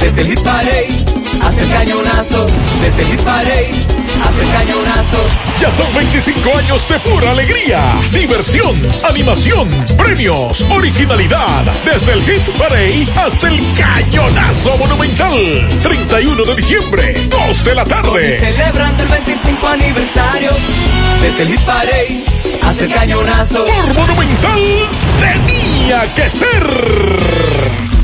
Desde el Hit Parade hasta el cañonazo. Desde el Hit Parade hasta el cañonazo. Ya son 25 años de pura alegría, diversión, animación, premios, originalidad. Desde el Hit Parade hasta el Cañonazo Monumental. 31 de diciembre, 2 de la tarde. celebrando el 25 aniversario. Desde el Hit Parade hasta el cañonazo. Por Monumental tenía que ser.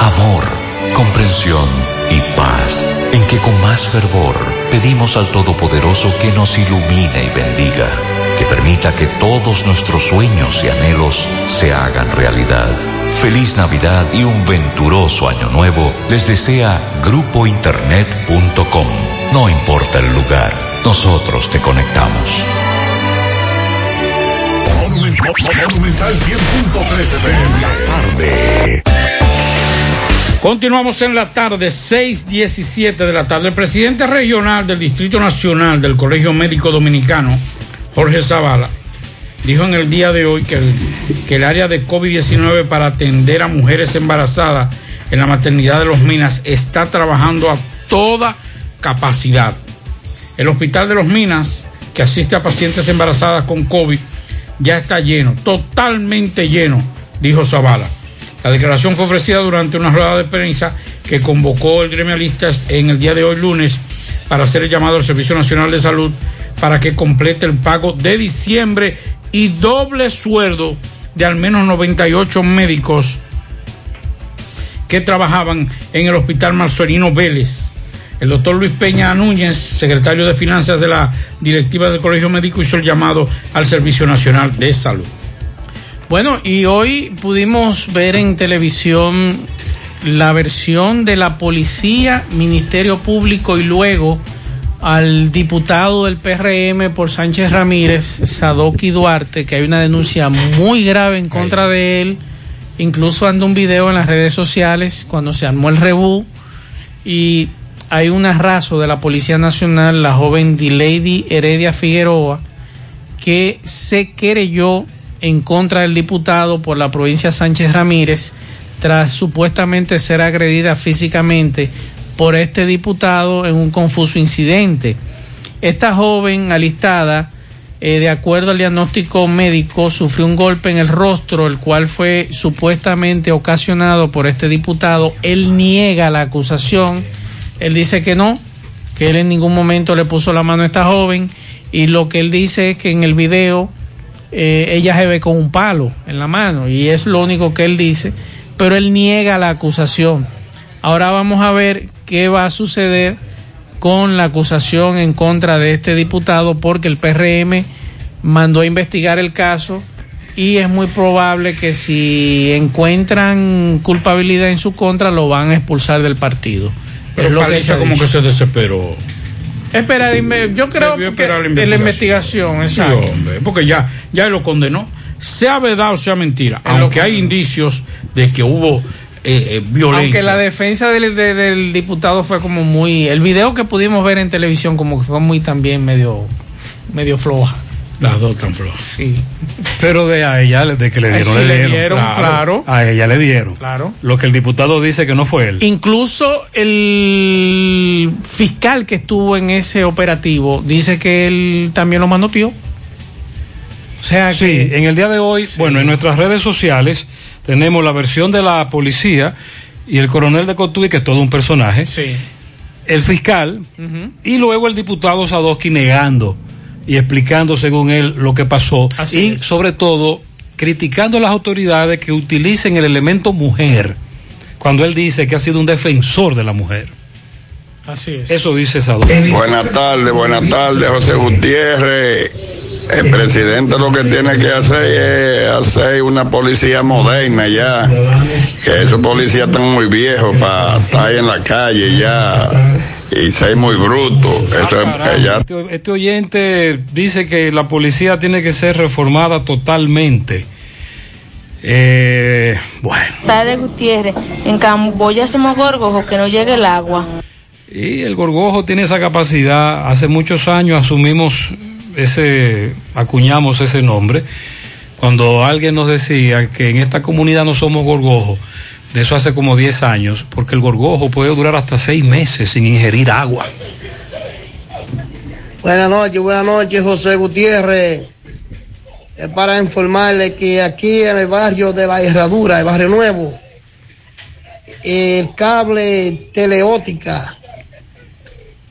amor, comprensión y paz, en que con más fervor pedimos al Todopoderoso que nos ilumine y bendiga, que permita que todos nuestros sueños y anhelos se hagan realidad. Feliz Navidad y un venturoso año nuevo les desea grupointernet.com. No importa el lugar, nosotros te conectamos. Monumental 100.13 FM. La tarde. Continuamos en la tarde, 6.17 de la tarde. El presidente regional del Distrito Nacional del Colegio Médico Dominicano, Jorge Zavala, dijo en el día de hoy que el, que el área de COVID-19 para atender a mujeres embarazadas en la maternidad de los Minas está trabajando a toda capacidad. El hospital de los Minas, que asiste a pacientes embarazadas con COVID, ya está lleno, totalmente lleno, dijo Zavala. La declaración fue ofrecida durante una rueda de prensa que convocó el gremialista en el día de hoy lunes para hacer el llamado al Servicio Nacional de Salud para que complete el pago de diciembre y doble sueldo de al menos 98 médicos que trabajaban en el Hospital Marcelino Vélez. El doctor Luis Peña Núñez, secretario de Finanzas de la directiva del Colegio Médico, hizo el llamado al Servicio Nacional de Salud. Bueno, y hoy pudimos ver en televisión la versión de la policía, Ministerio Público y luego al diputado del PRM por Sánchez Ramírez, Sadoki Duarte, que hay una denuncia muy grave en contra de él. Incluso anda un video en las redes sociales cuando se armó el rebú y hay un arraso de la Policía Nacional, la joven Dilady Heredia Figueroa, que se querelló en contra del diputado por la provincia Sánchez Ramírez tras supuestamente ser agredida físicamente por este diputado en un confuso incidente. Esta joven alistada, eh, de acuerdo al diagnóstico médico, sufrió un golpe en el rostro, el cual fue supuestamente ocasionado por este diputado. Él niega la acusación, él dice que no, que él en ningún momento le puso la mano a esta joven y lo que él dice es que en el video eh, ella se ve con un palo en la mano y es lo único que él dice, pero él niega la acusación. Ahora vamos a ver qué va a suceder con la acusación en contra de este diputado porque el PRM mandó a investigar el caso y es muy probable que si encuentran culpabilidad en su contra lo van a expulsar del partido. Pero Es lo que como dicho. que se desesperó. Esperar, yo creo que esperar la investigación, Sí, exacto. hombre, porque ya, ya lo condenó. Sea verdad o sea mentira, aunque hay indicios de que hubo eh, eh, violencia. Aunque la defensa del, de- del diputado fue como muy. El video que pudimos ver en televisión, como que fue muy también medio, medio floja. Las dos tan flojas. Sí. Pero de a ella, de que le dieron, sí, le le dieron. dieron, claro. A ella le dieron. Claro. Lo que el diputado dice que no fue él. Incluso el fiscal que estuvo en ese operativo dice que él también lo manoteó. O sea Sí, que. en el día de hoy, bueno, en nuestras redes sociales tenemos la versión de la policía y el coronel de Cotuí, que es todo un personaje. Sí. El fiscal y luego el diputado Sadowski negando y explicando según él lo que pasó Así y es. sobre todo criticando a las autoridades que utilicen el elemento mujer cuando él dice que ha sido un defensor de la mujer. Así es. Eso dice Sadowski. Buenas tardes, buenas tardes, José Gutiérrez. El presidente lo que tiene que hacer es hacer una policía moderna ya. Que esos policías están muy viejos para estar ahí en la calle ya y ser muy brutos. Eso es ya. Este, este oyente dice que la policía tiene que ser reformada totalmente. Eh, bueno, Tarde Gutiérrez, en Camboya somos gorgojos que no llegue el agua. y el gorgojo tiene esa capacidad. Hace muchos años asumimos ese, acuñamos ese nombre. Cuando alguien nos decía que en esta comunidad no somos gorgojos, de eso hace como 10 años, porque el gorgojo puede durar hasta 6 meses sin ingerir agua. Buenas noches, buenas noches, José Gutiérrez. Es para informarle que aquí en el barrio de la Herradura, el barrio nuevo, el cable teleótica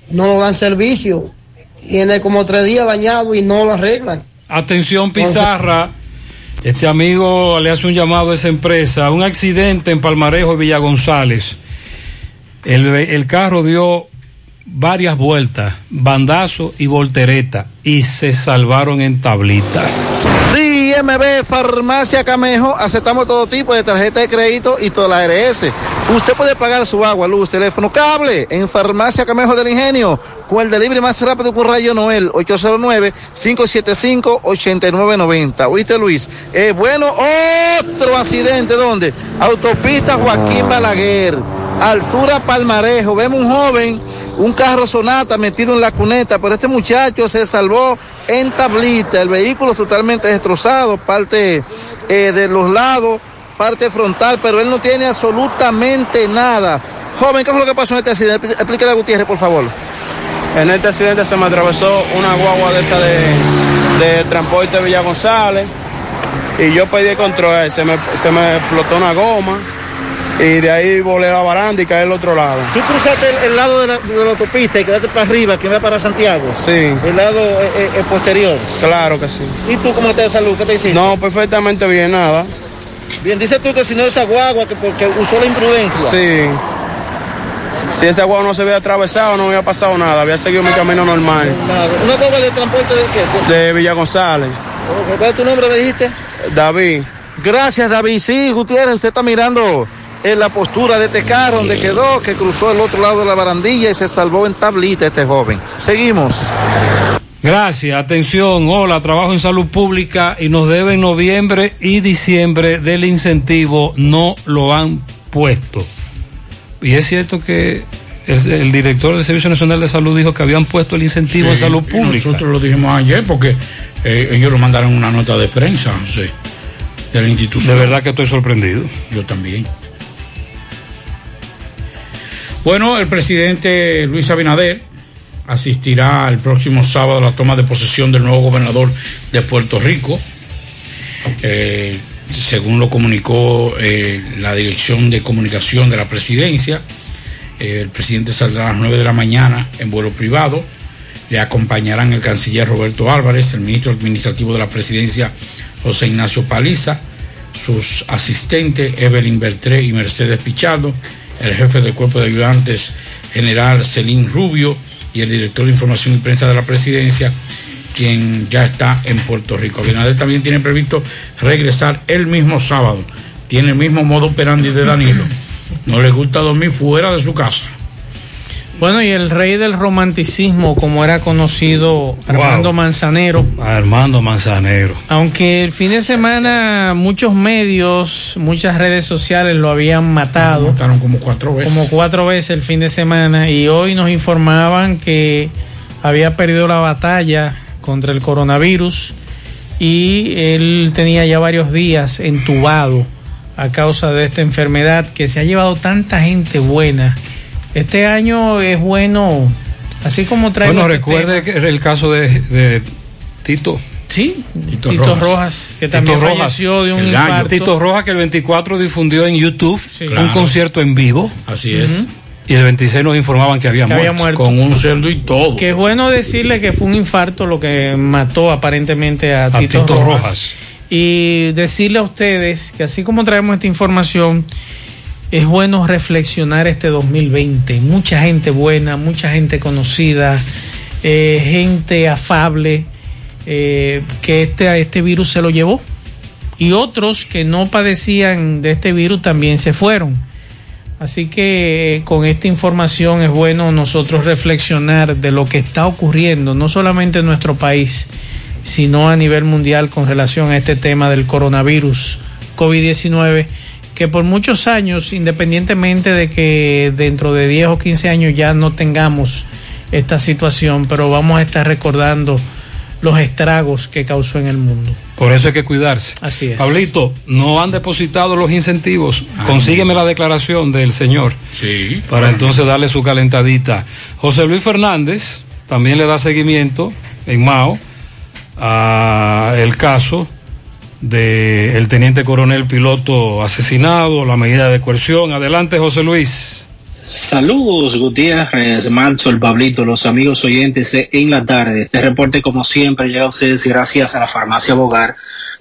no lo dan servicio. Tiene como tres días dañado y no lo arreglan. Atención Pizarra, este amigo le hace un llamado a esa empresa, un accidente en Palmarejo y Villa González. El, el carro dio varias vueltas, bandazo y voltereta y se salvaron en tablita. IMB Farmacia Camejo, aceptamos todo tipo de tarjeta de crédito y toda la ARS. Usted puede pagar su agua, luz, teléfono, cable en Farmacia Camejo del Ingenio con el delivery más rápido un rayo Noel, 809-575-8990. ¿Oíste, Luis? Eh, bueno, otro accidente, ¿dónde? Autopista Joaquín Balaguer, altura Palmarejo. Vemos un joven, un carro sonata metido en la cuneta, pero este muchacho se salvó en tablita. El vehículo totalmente destrozado, parte eh, de los lados, parte frontal, pero él no tiene absolutamente nada. Joven, ¿qué fue lo que pasó en este accidente? Explíquele a Gutiérrez, por favor. En este accidente se me atravesó una guagua de esa de, de transporte Villa González y yo pedí el control, se me, se me explotó una goma y de ahí volé la baranda y caí al otro lado. Tú cruzaste el, el lado de la, de la autopista y quedaste para arriba, que va para Santiago. Sí. El lado eh, eh, posterior. Claro que sí. ¿Y tú cómo estás de salud? ¿Qué te hiciste? No, perfectamente bien, nada. Bien, dices tú que si no esa guagua, que porque usó la imprudencia. Sí. Si esa guagua no se había atravesado, no había pasado nada, había seguido mi camino normal. ¿Una guagua de transporte de qué? De Villa González. ¿Cuál es tu nombre, me dijiste? David. Gracias, David. Sí, Gutiérrez, usted está mirando en la postura de este carro donde quedó, que cruzó el otro lado de la barandilla y se salvó en tablita este joven. Seguimos. Gracias, atención, hola, trabajo en salud pública y nos deben noviembre y diciembre del incentivo, no lo han puesto. Y es cierto que el, el director del Servicio Nacional de Salud dijo que habían puesto el incentivo Sí, en salud pública. Nosotros lo dijimos ayer porque eh, ellos lo mandaron una nota de prensa sí, de la institución. De verdad que estoy sorprendido. Yo también. Bueno, el presidente Luis Abinader asistirá el próximo sábado a la toma de posesión del nuevo gobernador de Puerto Rico. Eh, según lo comunicó eh, la Dirección de Comunicación de la Presidencia, eh, el presidente saldrá a las 9 de la mañana en vuelo privado. Le acompañarán el canciller Roberto Álvarez, el ministro administrativo de la Presidencia José Ignacio Paliza, sus asistentes Evelyn Bertré y Mercedes Pichardo, el jefe del cuerpo de ayudantes general Celín Rubio y el director de información y prensa de la presidencia, quien ya está en Puerto Rico. Abinader también tiene previsto regresar el mismo sábado. Tiene el mismo modo operandi de Danilo. No le gusta dormir fuera de su casa. Bueno, y el rey del romanticismo, como era conocido Armando Manzanero, Armando Manzanero. aunque el fin de semana muchos medios, muchas redes sociales lo habían matado. Mataron como cuatro veces. Como cuatro veces el fin de semana y hoy nos informaban que había perdido la batalla contra el coronavirus y él tenía ya varios días entubado a causa de esta enfermedad que se ha llevado tanta gente buena. Este año es bueno, así como trae... Bueno, recuerde que el caso de, de Tito. Sí, Tito, Rojas. que también falleció de un infarto. Tito Rojas, que el 24 difundió en YouTube un Claro. concierto en vivo. Así es. Y el 26 nos informaban que había, Que había muerto. Con un cerdo y todo. Que es bueno decirle que fue un infarto lo que mató aparentemente a, A Tito, Tito Rojas. Rojas. Y decirle a ustedes que así como traemos esta información, es bueno reflexionar este 2020. Mucha gente buena, mucha gente conocida, eh, gente afable, eh, que este, este virus se lo llevó. Y otros que no padecían de este virus también se fueron. Así que eh, con esta información es bueno nosotros reflexionar de lo que está ocurriendo, no solamente en nuestro país, sino a nivel mundial con relación a este tema del coronavirus COVID-19, que por muchos años, independientemente de que dentro de 10 o 15 años ya no tengamos esta situación, pero vamos a estar recordando los estragos que causó en el mundo. Por eso hay que cuidarse. Así es. Pablito, no han depositado los incentivos. Consígueme la declaración del señor. Sí. Para entonces darle su calentadita. José Luis Fernández también le da seguimiento en Mao a el caso de el teniente coronel piloto asesinado, la medida de coerción. Adelante, José Luis. Saludos, Gutiérrez, Manso, el Pablito, los amigos oyentes de En la Tarde. Este reporte, como siempre, llega a ustedes gracias a la farmacia Bogar,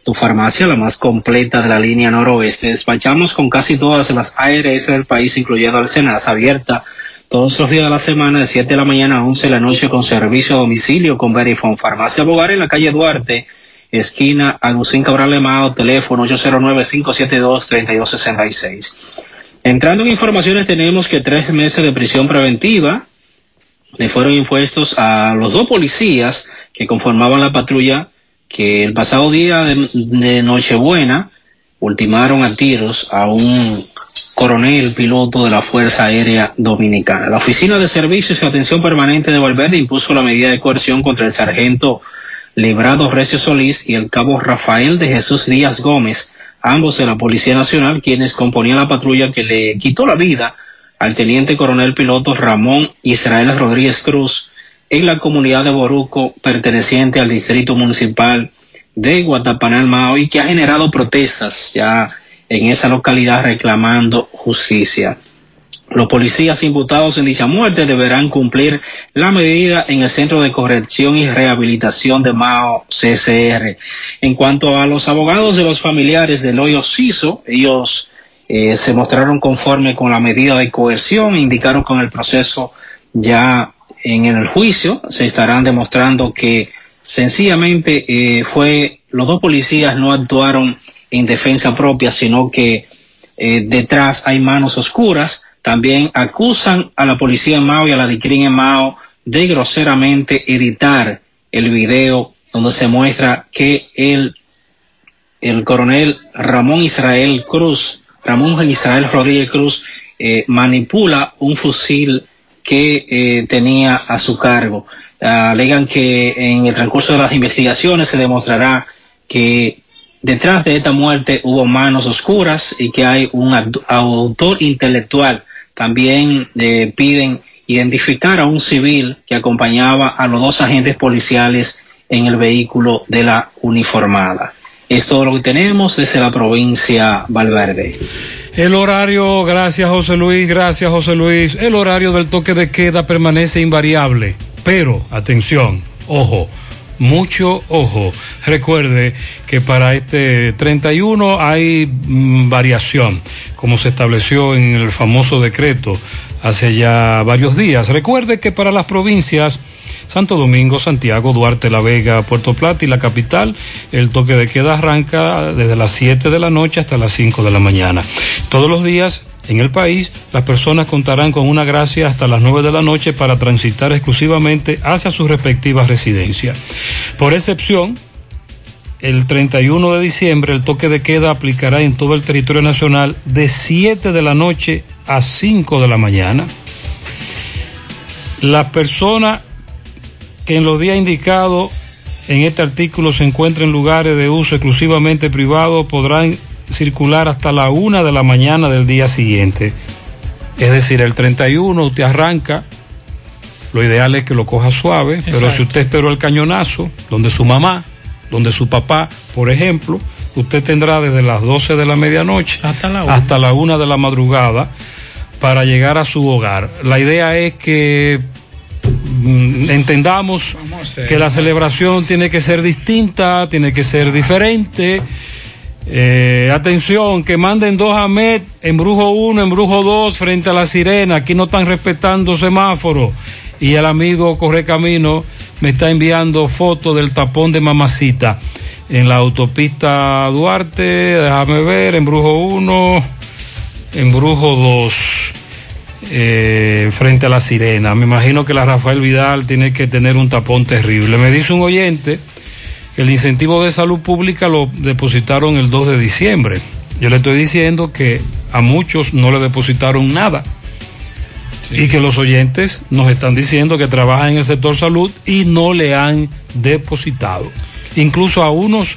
tu farmacia, la más completa de la línea noroeste. Despachamos con casi todas las ARS del país, incluyendo Alcenas, abierta todos los días de la semana, de 7 de la mañana a 11 de la noche, con servicio a domicilio con Verifone. Farmacia Bogar en la calle Duarte, esquina Agustín Cabral Lemao, teléfono 809-572-3266. Entrando en informaciones, tenemos que tres meses de prisión preventiva le fueron impuestos a los dos policías que conformaban la patrulla que el pasado día de, de Nochebuena ultimaron a tiros a un coronel piloto de la Fuerza Aérea Dominicana. La Oficina de Servicios y Atención Permanente de Valverde impuso la medida de coerción contra el sargento Librado Recio Solís y el cabo Rafael de Jesús Díaz Gómez, ambos de la Policía Nacional, quienes componían la patrulla que le quitó la vida al teniente coronel piloto Ramón Israel Rodríguez Cruz en la comunidad de Boruco perteneciente al distrito municipal de Guatapanal Mao y que ha generado protestas ya en esa localidad reclamando justicia. Los policías imputados en dicha muerte deberán cumplir la medida en el Centro de Corrección y Rehabilitación de Mao CCR. En cuanto a los abogados de los familiares del hoyo Ciso, ellos eh, se mostraron conforme con la medida de coerción e indicaron con el proceso ya en el juicio se estarán demostrando que sencillamente eh, fue los dos policías no actuaron en defensa propia sino que eh, detrás hay manos oscuras también acusan a la policía en Mao y a la DICRIN en Mao de groseramente editar el video donde se muestra que el, el coronel Ramón Israel Cruz Ramón Israel Rodríguez Cruz eh, manipula un fusil que eh, tenía a su cargo. Alegan que en el transcurso de las investigaciones se demostrará que detrás de esta muerte hubo manos oscuras y que hay un autor intelectual. También eh, piden identificar a un civil que acompañaba a los dos agentes policiales en el vehículo de la uniformada. Es todo lo que tenemos desde la provincia Valverde. El horario, gracias José Luis, gracias José Luis. El horario del toque de queda permanece invariable. Pero, atención, ojo, mucho ojo. Recuerde que para este 31 hay mm, variación, como se estableció en el famoso decreto hace ya varios días. Recuerde que para las provincias Santo Domingo, Santiago, Duarte, La Vega, Puerto Plata y la capital, el toque de queda arranca desde las 7 de la noche hasta las 5 de la mañana. Todos los días en el país, las personas contarán con una gracia hasta las 9 de la noche para transitar exclusivamente hacia sus respectivas residencias. Por excepción, el 31 de diciembre el toque de queda aplicará en todo el territorio nacional de 7 de la noche a 5 de la mañana. Las personas que en los días indicados en este artículo se encuentren lugares de uso exclusivamente privado podrán circular hasta la una de la mañana del día siguiente. Es decir, el 31 usted arranca, lo ideal es que lo coja suave, pero si usted esperó el cañonazo, donde su mamá, donde su papá, por ejemplo, usted tendrá desde las 12 de la medianoche Hasta la una. hasta la una de la madrugada para llegar a su hogar. La idea es que mm, entendamos que la celebración tiene que ser distinta, tiene que ser diferente. Eh, atención, que manden dos AMET, embrujo 1, embrujo 2 frente a la sirena. Aquí no están respetando semáforo. Y el amigo Correcamino me está enviando fotos del tapón de mamacita en la autopista Duarte. Déjame ver, embrujo 1, embrujo 2 eh, frente a la sirena. Me imagino que la Rafael Vidal tiene que tener un tapón terrible. Me dice un oyente el incentivo de salud pública lo depositaron el 2 de diciembre. Yo le estoy diciendo que a muchos no le depositaron nada. Y que los oyentes nos están diciendo que trabajan en el sector salud y no le han depositado. Incluso a unos,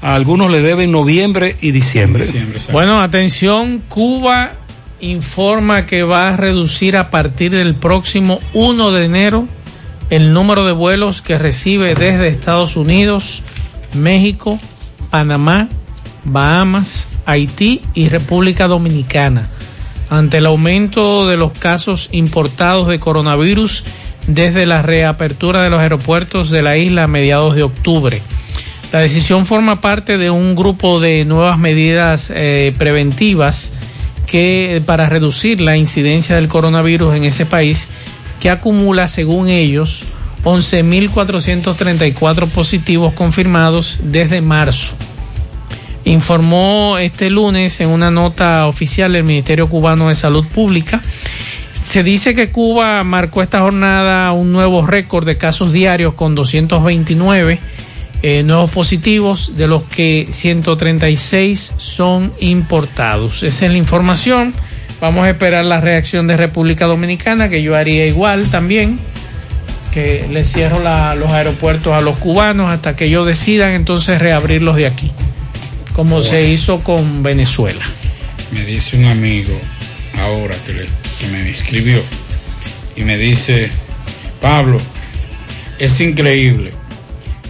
a algunos le deben noviembre y diciembre. Bueno, atención, Cuba informa que va a reducir a partir del próximo 1 de enero el número de vuelos que recibe desde Estados Unidos, México, Panamá, Bahamas, Haití y República Dominicana, ante el aumento de los casos importados de coronavirus desde la reapertura de los aeropuertos de la isla a mediados de octubre. La decisión forma parte de un grupo de nuevas medidas eh, preventivas que para reducir la incidencia del coronavirus en ese país que acumula, según ellos, 11.434 positivos confirmados desde marzo. Informó este lunes en una nota oficial el Ministerio Cubano de Salud Pública. Se dice que Cuba marcó esta jornada un nuevo récord de casos diarios con 229 eh, nuevos positivos, de los que 136 son importados. Esa es la información. Vamos a esperar la reacción de República Dominicana, que yo haría igual también, que le cierro la- los aeropuertos a los cubanos hasta que ellos decidan entonces reabrirlos de aquí, como se hizo con Venezuela. Me dice un amigo ahora que, le- que me escribió y me dice, Pablo, es increíble.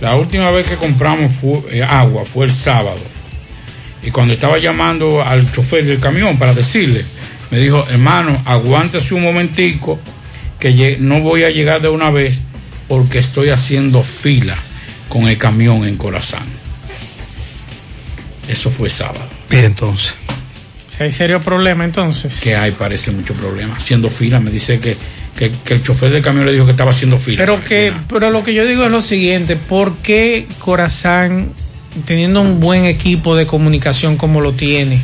La última vez que compramos eh, agua fue el sábado. Y cuando estaba llamando al chofer del camión para decirle, me dijo, hermano, aguántese un momentico que no voy a llegar de una vez porque estoy haciendo fila con el camión en Corazán. Eso fue sábado. Y entonces. Si hay serio problema entonces. que hay parece mucho problema. Haciendo fila, me dice que, que, que el chofer del camión le dijo que estaba haciendo fila. Pero que, pero lo que yo digo es lo siguiente, ¿por qué Corazán, teniendo un buen equipo de comunicación como lo tiene,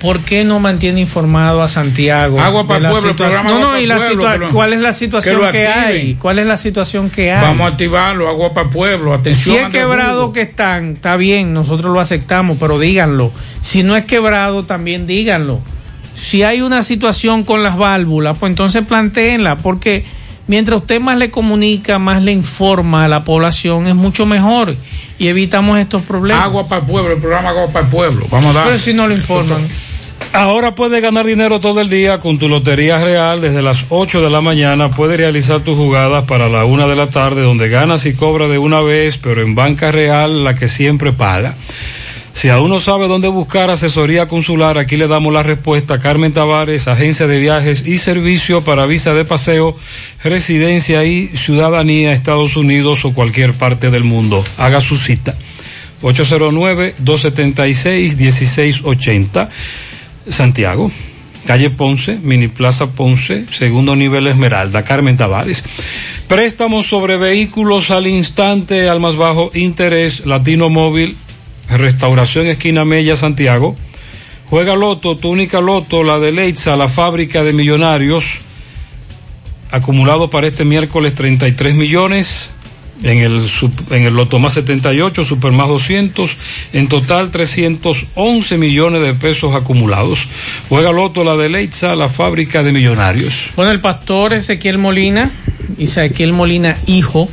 ¿por qué no mantiene informado a Santiago? Agua para el pueblo, programa No, no, Agua y la pueblo, ¿cuál es la situación que, hay? ¿Cuál es la situación que hay? Vamos a activarlo, agua para el pueblo, atención. Si es quebrado que están, está bien, nosotros lo aceptamos, pero díganlo. Si no es quebrado, también díganlo. Si hay una situación con las válvulas, pues entonces planteenla, porque mientras usted más le comunica, más le informa a la población, es mucho mejor y evitamos estos problemas. Agua para el pueblo, el programa Agua para el pueblo. Vamos a dar. Pero si no lo informan. Ahora puedes ganar dinero todo el día con tu Lotería Real. Desde las 8 de la mañana puedes realizar tus jugadas para la 1 de la tarde, donde ganas y cobras de una vez, pero en Banca Real, la que siempre paga. Si aún no sabe dónde buscar asesoría consular, aquí le damos la respuesta. Carmen Tavares, agencia de viajes y servicio para visa de paseo, residencia y ciudadanía, Estados Unidos o cualquier parte del mundo. Haga su cita. 809-276-1680. Santiago, calle Ponce, Mini Plaza Ponce, segundo nivel Esmeralda, Carmen Tavares. Préstamos sobre vehículos al instante, al más bajo interés, Latino Móvil, Restauración Esquina Mella, Santiago. Juega Loto, tu única Loto, la de Leitza, la fábrica de millonarios. Acumulado para este miércoles 33 millones. En el, en el Loto más 78, Super más 200, en total 311 millones de pesos acumulados. Juega Loto, la de Leitza, la fábrica de millonarios. Bueno, el pastor Ezequiel Molina, Ezequiel Molina hijo,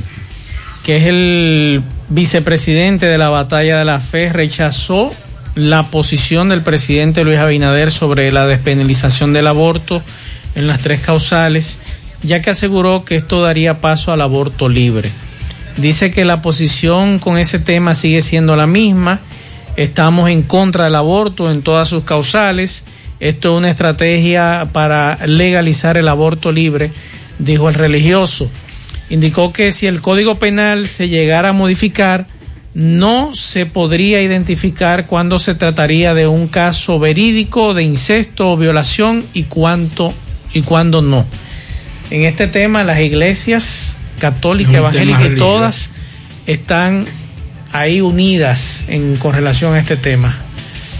que es el vicepresidente de la Batalla de la Fe, rechazó la posición del presidente Luis Abinader sobre la despenalización del aborto en las tres causales, ya que aseguró que esto daría paso al aborto libre. Dice que la posición con ese tema sigue siendo la misma. Estamos en contra del aborto en todas sus causales. Esto es una estrategia para legalizar el aborto libre, dijo el religioso. Indicó que si el Código Penal se llegara a modificar, no se podría identificar cuándo se trataría de un caso verídico de incesto o violación y cuánto y cuándo no. En este tema las iglesias tema evangélicas y todas están ahí unidas en con relación a este tema.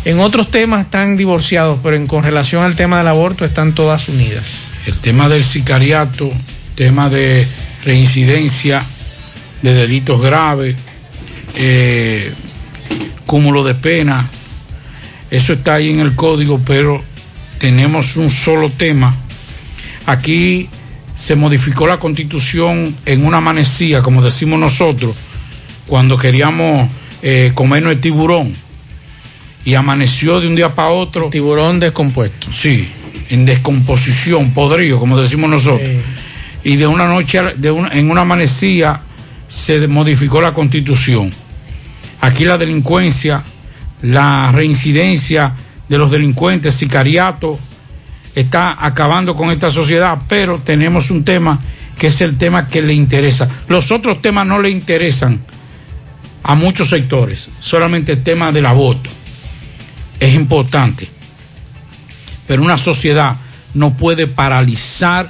En otros temas están divorciados, pero en con relación al tema del aborto están todas unidas. El tema del sicariato, tema de reincidencia de delitos graves, eh, cúmulo de pena, eso está ahí en el código, pero tenemos un solo tema. Aquí se modificó la constitución en una amanecía, como decimos nosotros, cuando queríamos eh, comernos el tiburón. Y amaneció de un día para otro. tiburón descompuesto. Sí, en descomposición, podrido, como decimos nosotros. Y de una noche, de una, en una amanecía, se modificó la constitución. Aquí la delincuencia, la reincidencia de los delincuentes, sicariato, está acabando con esta sociedad, pero tenemos un tema que es el tema que le interesa. Los otros temas no le interesan a muchos sectores, solamente el tema del aborto es importante, pero una sociedad no puede paralizar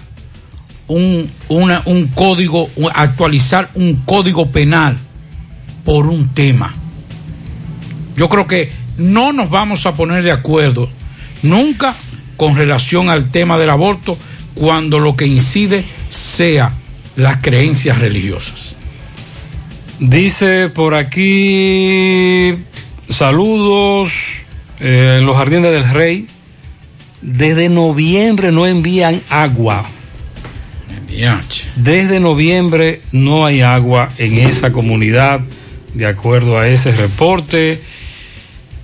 un, un código, actualizar un código penal por un tema. Yo creo que no nos vamos a poner de acuerdo nunca con relación al tema del aborto cuando lo que incide sea las creencias religiosas. Dice por aquí, saludos, eh, en los jardines del rey, desde noviembre no envían agua. Desde noviembre no hay agua en esa comunidad, de acuerdo a ese reporte.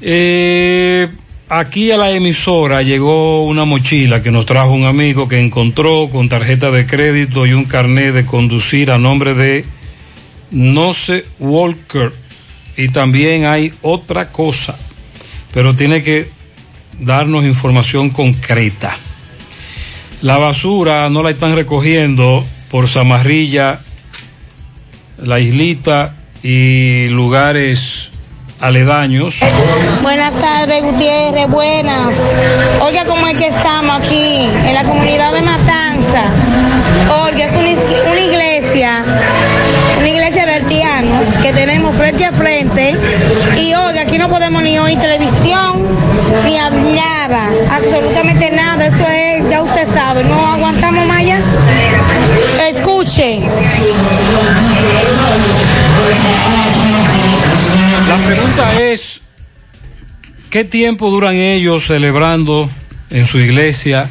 Eh, aquí a la emisora llegó una mochila que nos trajo un amigo que encontró con tarjeta de crédito y un carnet de conducir a nombre de no sé Walker y también hay otra cosa, pero tiene que darnos información concreta. La basura no la están recogiendo por Zamarrilla, la islita y lugares aledaños. Buenas tardes, Gutiérrez, buenas. Oiga, cómo es que estamos aquí, en la comunidad de Matanza. Oiga, es una, una iglesia, una iglesia de haitianos que tenemos frente a frente. Y oiga, aquí no podemos ni oír televisión, ni nada, absolutamente nada. Eso es, ya usted sabe, no aguantamos más ya. Escuche. La pregunta es, ¿qué tiempo duran ellos celebrando en su iglesia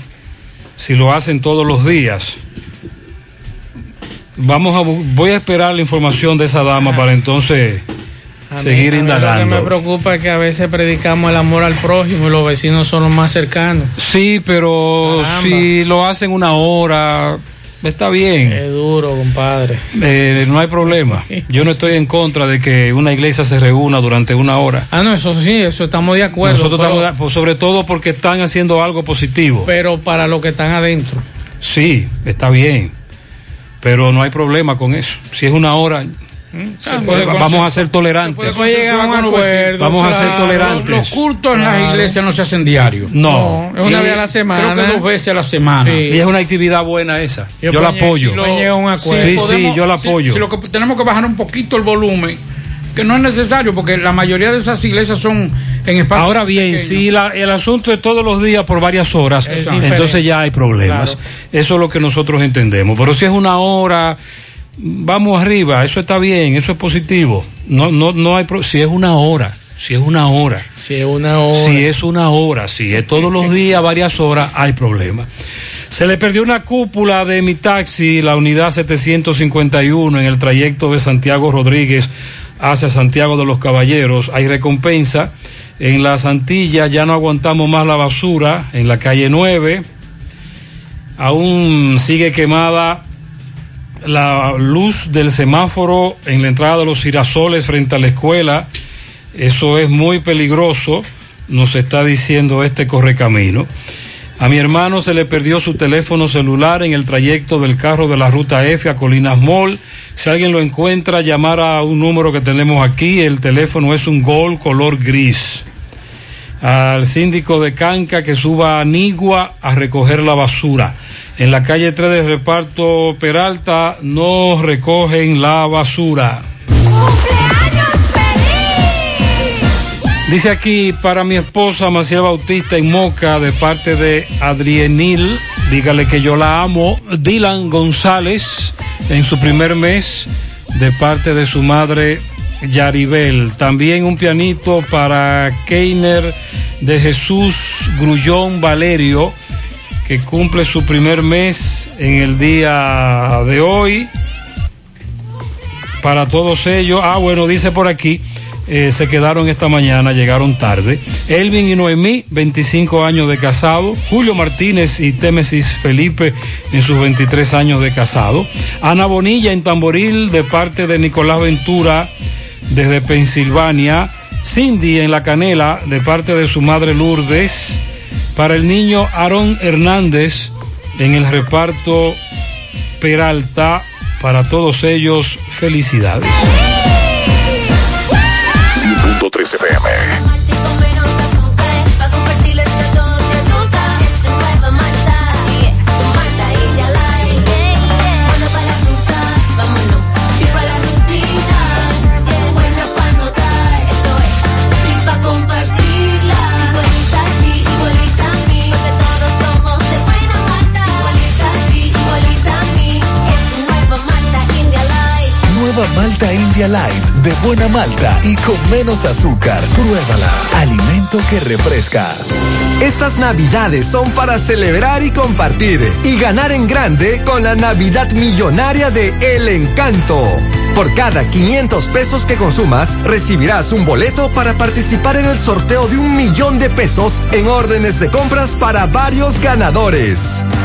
si lo hacen todos los días? Vamos a, voy a esperar la información de esa dama para entonces A seguir mí Lo que me indagando. preocupa es que a veces predicamos el amor al prójimo y los vecinos son los más cercanos. Sí, pero Caramba. si lo hacen una hora, está bien. Es duro, compadre. Eh, no hay problema. Yo no estoy en contra de que una iglesia se reúna durante una hora. Ah, no, eso sí, eso estamos de acuerdo. Nosotros pero, estamos, de- pues, sobre todo porque están haciendo algo positivo. pero para los que están adentro. Sí, está bien. Pero no hay problema con eso. Si es una hora, Ah, puede- bueno. vamos a ser tolerantes. Se puede llegar a un acuerdo, Vamos a ser tolerantes. Los cultos en las iglesias no se hacen diarios. No. es una vez a la semana. Creo que dos veces a la semana. Y es una actividad buena esa. Yo, Yo la apoyo. si lo- un acuerdo. Sí, sí, yo la apoyo. Si, lo que tenemos que bajar un poquito el volumen, que no es necesario, porque la mayoría de esas iglesias son en espacios. Ahora bien, pequeños. si la- el asunto es todos los días por varias horas, Es entonces ya hay problemas. Claro. Eso es lo que nosotros entendemos. Pero si es una hora, vamos arriba, eso está bien, eso es positivo. No, no, no hay pro- si es una hora, si es una hora. Si es una hora. Si es una hora, si es todos los días, varias horas, hay problema. Se le perdió una cúpula de mi taxi, la unidad 751, en el trayecto de Santiago Rodríguez hacia Santiago de los Caballeros. Hay recompensa. En las Antillas ya no aguantamos más la basura, en la calle 9. Aún sigue quemada la luz del semáforo en la entrada de los girasoles frente a la escuela. Eso es muy peligroso, nos está diciendo este correcamino. A mi hermano se le perdió su teléfono celular en el trayecto del carro de la ruta F a Colinas Mall. Si alguien lo encuentra, llamar a un número que tenemos aquí. El teléfono es un Gol color gris. Al síndico de Canca que suba a Nigua a recoger la basura. En la calle 3 de reparto Peralta no recogen la basura. Dice aquí para mi esposa Maciel Bautista en Moca de parte de Adrienil, dígale que yo la amo. Dylan González en su primer mes de parte de su madre Yaribel. También un pianito para Keiner de Jesús Grullón Valerio que cumple su primer mes en el día de hoy. Para todos ellos, ah bueno, dice por aquí, eh, se quedaron esta mañana, llegaron tarde. Elvin y Noemí, 25 años de casado. Julio Martínez y Témesis Felipe en sus 23 años de casado. Ana Bonilla en Tamboril de parte de Nicolás Ventura desde Pensilvania. Cindy en La Canela de parte de su madre Lourdes. Para el niño Aarón Hernández en el reparto Peralta. Para todos ellos, felicidades. 100.3 FM. Light de buena malta y con menos azúcar. Pruébala. Alimento que refresca. Estas navidades son para celebrar y compartir y ganar en grande con la Navidad Millonaria de El Encanto. Por cada 500 pesos que consumas, recibirás un boleto para participar en el sorteo de un millón de pesos en órdenes de compras para varios ganadores.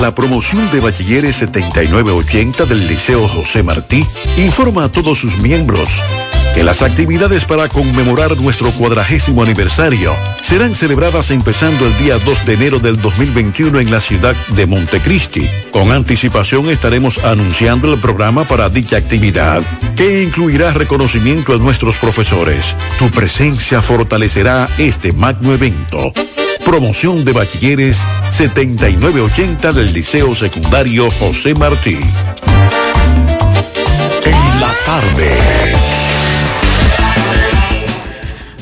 La promoción de Bachilleres 7980 del Liceo José Martí informa a todos sus miembros que las actividades para conmemorar nuestro cuadragésimo aniversario serán celebradas empezando el día 2 de enero del 2021 en la ciudad de Montecristi. Con anticipación estaremos anunciando el programa para dicha actividad, que incluirá reconocimiento a nuestros profesores. Tu presencia fortalecerá este magno evento. Promoción de Bachilleres 7980 del Liceo Secundario José Martí. En la tarde.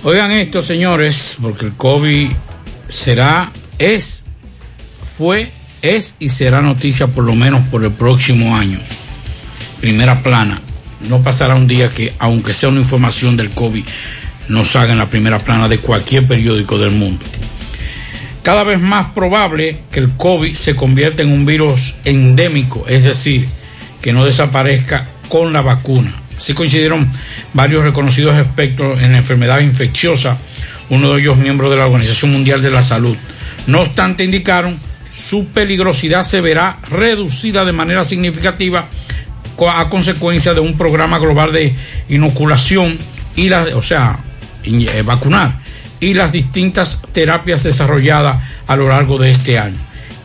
Oigan esto, señores, porque el COVID será, es, fue, es y será noticia por lo menos por el próximo año. Primera plana. No pasará un día que, aunque sea una información del COVID, no salga en la primera plana de cualquier periódico del mundo. Cada vez más probable que el COVID se convierta en un virus endémico, es decir, que no desaparezca con la vacuna. Así coincidieron varios reconocidos expertos en la enfermedad infecciosa, uno de ellos miembro de la Organización Mundial de la Salud. No obstante, indicaron su peligrosidad se verá reducida de manera significativa a consecuencia de un programa global de inoculación y la, o sea, eh, vacunar y las distintas terapias desarrolladas a lo largo de este año.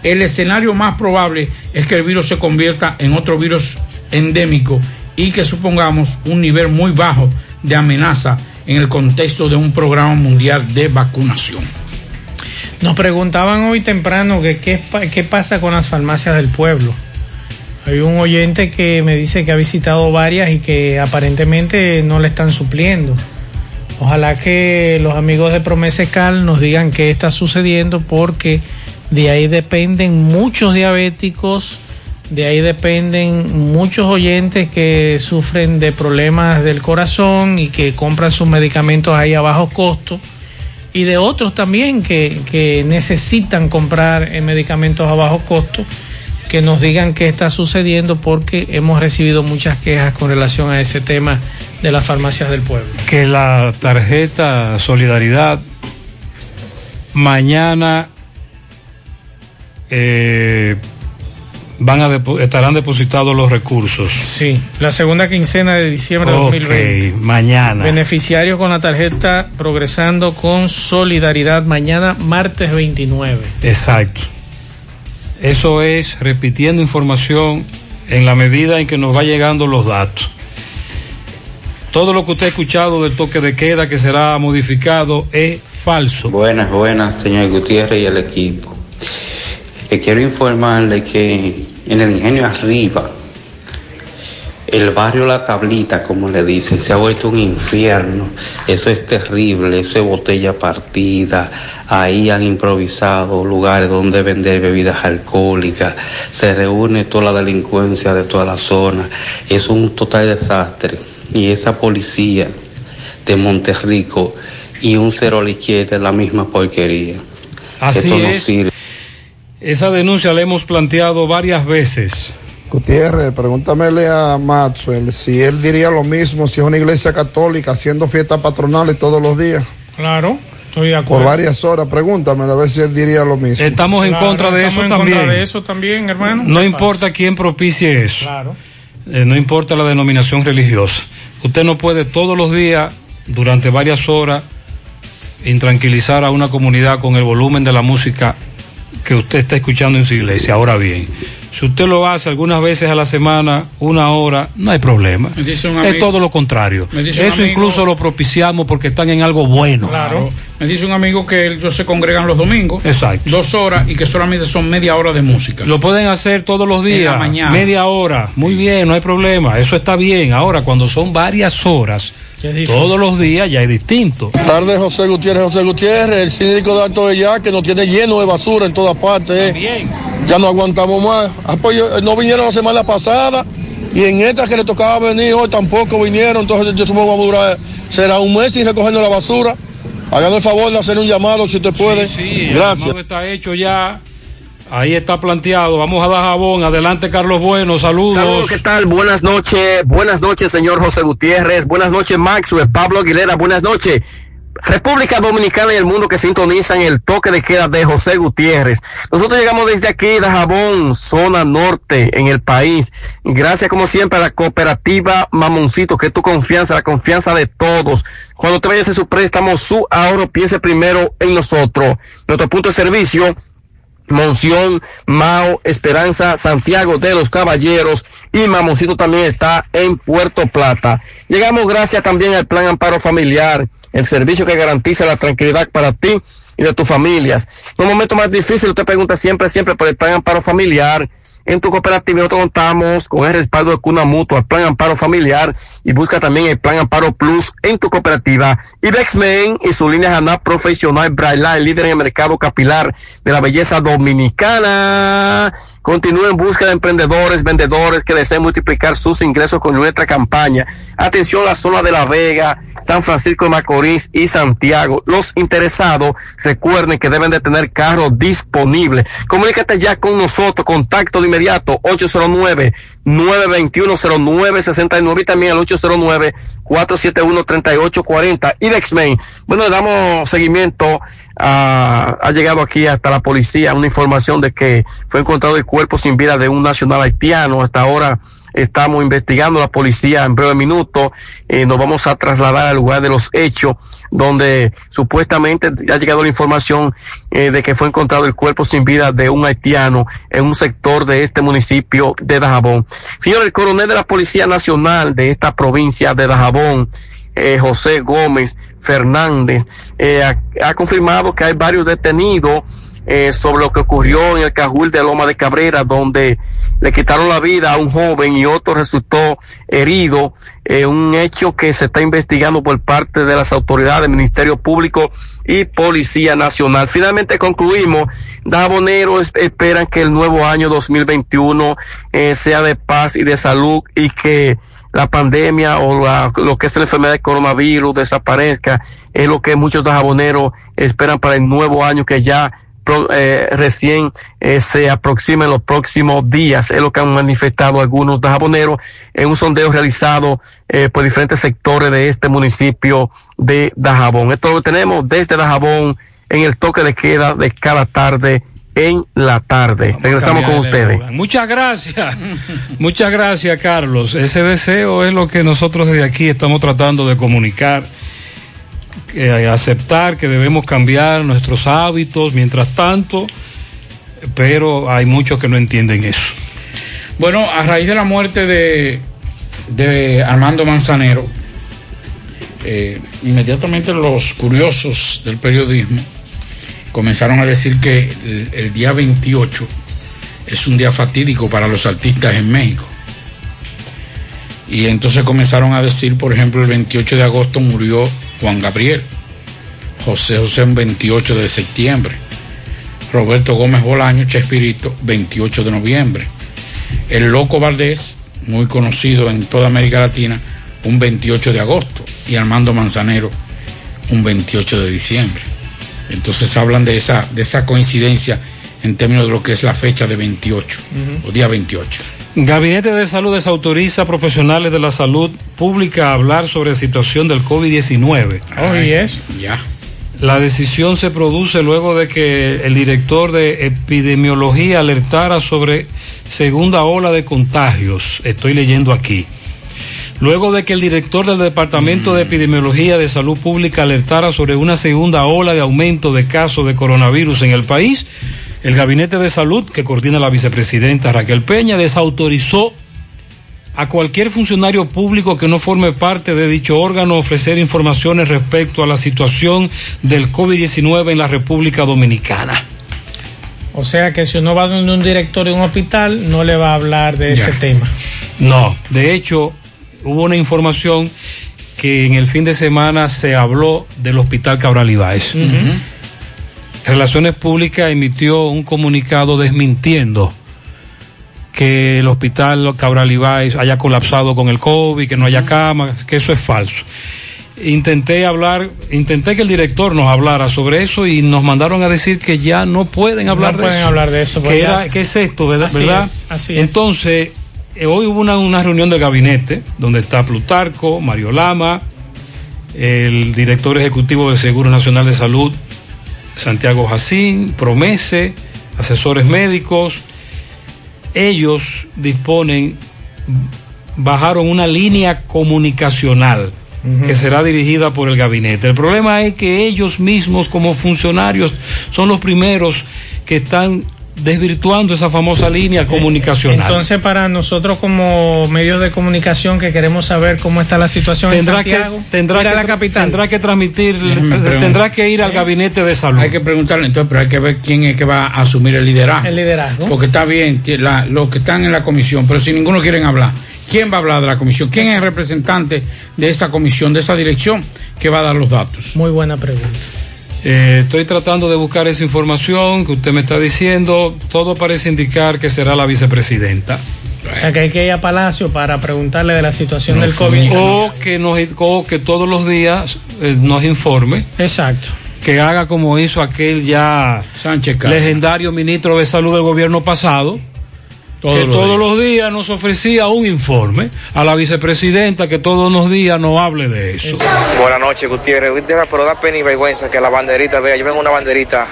El escenario más probable es que el virus se convierta en otro virus endémico y que supongamos un nivel muy bajo de amenaza en el contexto de un programa mundial de vacunación. Nos preguntaban hoy temprano qué, qué pasa con las farmacias del pueblo. Hay un oyente que me dice que ha visitado varias y que aparentemente no le están supliendo. Ojalá que los amigos de Promesecal nos digan qué está sucediendo porque de ahí dependen muchos diabéticos, de ahí dependen muchos oyentes que sufren de problemas del corazón y que compran sus medicamentos ahí a bajo costo y de otros también que, que necesitan comprar eh, medicamentos a bajo costo, que nos digan qué está sucediendo porque hemos recibido muchas quejas con relación a ese tema de las farmacias del pueblo. que la tarjeta Solidaridad mañana eh, van a depo- estarán depositados los recursos. Sí, la segunda quincena de diciembre de Ok, 2020. mañana. Beneficiarios con la tarjeta progresando con solidaridad mañana martes 29. Exacto. Eso es repitiendo información en la medida en que nos va llegando los datos. Todo lo que usted ha escuchado del toque de queda que será modificado es falso. Buenas, buenas, señor Gutiérrez y el equipo. Quiero informarle que en el ingenio arriba, el barrio La Tablita, como le dicen, se ha vuelto un infierno. Eso es terrible, eso es botella partida. Ahí han improvisado lugares donde vender bebidas alcohólicas. Se reúne toda la delincuencia de toda la zona. Es un total desastre. Y esa policía de Monterrico y un cero a la izquierda es la misma porquería. Así Esto no es. sirve. Esa denuncia la hemos planteado varias veces. Gutiérrez, pregúntamele a Maxwell si él diría lo mismo si es una iglesia católica haciendo fiestas patronales todos los días. Claro, estoy de Por acuerdo. varias horas, pregúntamelo a ver si él diría lo mismo. Estamos en Claro, contra de estamos eso en contra también. de eso también, hermano. No importa quién propicie eso. Claro. Eh, no importa la denominación religiosa. Usted no puede todos los días, durante varias horas, intranquilizar a una comunidad con el volumen de la música que usted está escuchando en su iglesia. Ahora bien, Si usted lo hace algunas veces a la semana, una hora, no hay problema. Es todo lo contrario. Eso amigo- incluso lo propiciamos porque están en algo bueno. Claro. Me dice un amigo que ellos se congregan los domingos. Exacto. Dos horas y que solamente son media hora de música. Lo pueden hacer todos los días, la mañana. media hora. Muy bien, no hay problema. Eso está bien. Ahora, cuando son varias horas, todos los días ya es distinto. Tarde José Gutiérrez, José Gutiérrez, el síndico de Alto de Ya que nos tiene lleno de basura en todas partes. eh. Ya no aguantamos más. Ah, pues, yo- no vinieron la semana pasada y en esta que le tocaba venir hoy tampoco vinieron. Entonces yo supongo que vamos a durar, será un mes sin recogernos la basura. Háganos el favor de hacer un llamado si usted puede. Sí, el Gracias. llamado está hecho ya. Ahí está planteado. Vamos a dar jabón. Adelante, Carlos Bueno. Saludos. Saludos, ¿qué tal? Buenas noches, buenas noches, señor José Gutiérrez, buenas noches, Maxwell, Pablo Aguilera, buenas noches. República Dominicana y el mundo que sintonizan el toque de queda de José Gutiérrez. Nosotros llegamos desde aquí, de Jabón, zona norte en el país. Gracias como siempre a la cooperativa Mamoncito, que es tu confianza, la confianza de todos. Cuando te vayas a su préstamo, su ahorro, piense primero en nosotros. Nuestro punto de servicio, Monción, Mao, Esperanza, Santiago de los Caballeros y Mamoncito también está en Puerto Plata. Llegamos gracias también al Plan Amparo Familiar, el servicio que garantiza la tranquilidad para ti y de tus familias. En un momento más difícil, usted pregunta siempre, siempre por el Plan Amparo Familiar. En tu cooperativa nosotros contamos con el respaldo de Cuna Mutua, Plan Amparo Familiar y busca también el Plan Amparo Plus en tu cooperativa. Ibexmen y su línea Hanap Profesional Braille, el líder en el mercado capilar de la belleza dominicana. Continúa en busca de emprendedores, vendedores que deseen multiplicar sus ingresos con nuestra campaña. Atención a la zona de La Vega, San Francisco de Macorís y Santiago. Los interesados recuerden que deben de tener carro disponible. Comunícate ya con nosotros, contacto de inmediato 809 921-0969 y también al 809-471-3840. Ibexmen. Bueno, le damos seguimiento a, ha llegado aquí hasta la policía una información de que fue encontrado el cuerpo sin vida de un nacional haitiano. Hasta ahora estamos investigando la policía en breve minuto. Eh, nos vamos a trasladar al lugar de los hechos donde supuestamente ha llegado la información eh, de que fue encontrado el cuerpo sin vida de un haitiano en un sector de este municipio de Dajabón. Señor, el coronel de la Policía Nacional de esta provincia de Dajabón, eh, José Gómez Fernández, ha confirmado que hay varios detenidos eh, sobre lo que ocurrió en el Cajul de Loma de Cabrera, donde le quitaron la vida a un joven y otro resultó herido, eh, un hecho que se está investigando por parte de las autoridades, Ministerio Público y Policía Nacional. Finalmente concluimos, Daboneros esperan que el nuevo año 2021 eh, sea de paz y de salud y que la pandemia o la- lo que es la enfermedad de coronavirus desaparezca, es lo que muchos dajaboneros esperan para el nuevo año que ya eh, recién eh, se aproxima en los próximos días, es lo que han manifestado algunos dajaboneros en un sondeo realizado eh, por diferentes sectores de este municipio de Dajabón. Esto lo tenemos desde Dajabón en el toque de queda de cada tarde en la tarde. Regresamos con ustedes. Muchas gracias. Muchas gracias, Carlos. Ese deseo es lo que nosotros desde aquí estamos tratando de comunicar. Eh, aceptar que debemos cambiar nuestros hábitos mientras tanto, pero hay muchos que no entienden eso. Bueno, a raíz de la muerte de, de Armando Manzanero, eh, inmediatamente los curiosos del periodismo comenzaron a decir que el, el día 28 es un día fatídico para los artistas en México. Y entonces comenzaron a decir, por ejemplo, el 28 de agosto murió Juan Gabriel, José José un 28 de septiembre, Roberto Gómez Bolaño, Chespirito, 28 de noviembre. El Loco Valdés, muy conocido en toda América Latina, un 28 de agosto. Y Armando Manzanero, un 28 de diciembre. Entonces hablan de esa, de esa coincidencia en términos de lo que es la fecha de 28, o día 28. Gabinete de Salud desautoriza a profesionales de la salud pública a hablar sobre la situación del COVID-19. Oh, eso. Ya. La decisión se produce luego de que el director de epidemiología alertara sobre segunda ola de contagios. Estoy leyendo aquí. Luego de que el director del Departamento de Epidemiología de Salud Pública alertara sobre una segunda ola de aumento de casos de coronavirus en el país, El Gabinete de Salud, que coordina la vicepresidenta Raquel Peña, desautorizó a cualquier funcionario público que no forme parte de dicho órgano ofrecer informaciones respecto a la situación del COVID-19 en la República Dominicana. O sea que si uno va donde un director de un hospital, no le va a hablar de ese tema. No, de hecho, hubo una información que en el fin de semana se habló del Hospital Cabral Ibáez. Relaciones Públicas emitió un comunicado desmintiendo que el hospital Cabral Ibáez haya colapsado con el COVID, que no haya camas, que eso es falso. Intenté hablar, intenté que el director nos hablara sobre eso y nos mandaron a decir que ya no pueden hablar no de pueden eso. hablar de eso. Que porque era, ¿Qué es esto, verdad? Así ¿verdad? es, así es. Entonces, eh, hoy hubo una, una reunión del gabinete donde está Plutarco, Mario Lama, el director ejecutivo del Seguro Nacional de Salud, Santiago Jacín, Promese, asesores médicos. Ellos disponen, bajaron una línea comunicacional que será dirigida por el gabinete. El problema es que ellos mismos como funcionarios son los primeros que están desvirtuando esa famosa línea comunicacional. Entonces, para nosotros como medios de comunicación que queremos saber cómo está la situación tendrá en que, Santiago, tendrá ir a que, la capital. tendrá que transmitir, preguntar. tendrá que ir al gabinete de salud. Hay que preguntarle entonces, pero hay que ver quién es que va a asumir el liderazgo. El liderazgo. Porque está bien, que la- los que están en la comisión, pero si ninguno quieren hablar, ¿quién va a hablar de la comisión? ¿Quién es el representante de esa comisión, de esa dirección, que va a dar los datos? Muy buena pregunta. Eh, estoy tratando de buscar esa información que usted me está diciendo. Todo parece indicar que será la vicepresidenta. O sea, que hay que ir a Palacio para preguntarle de la situación del COVID. O que, nos, o que todos los días eh, nos informe. Exacto. Que haga como hizo aquel ya Sánchez legendario ministro de salud del gobierno pasado. Todos que los todos días. los días nos ofrecía un informe a la vicepresidenta que todos los días nos hable de eso. Buenas noches, Gutiérrez. Pero da pena y vergüenza que la banderita, vea, yo vengo una banderita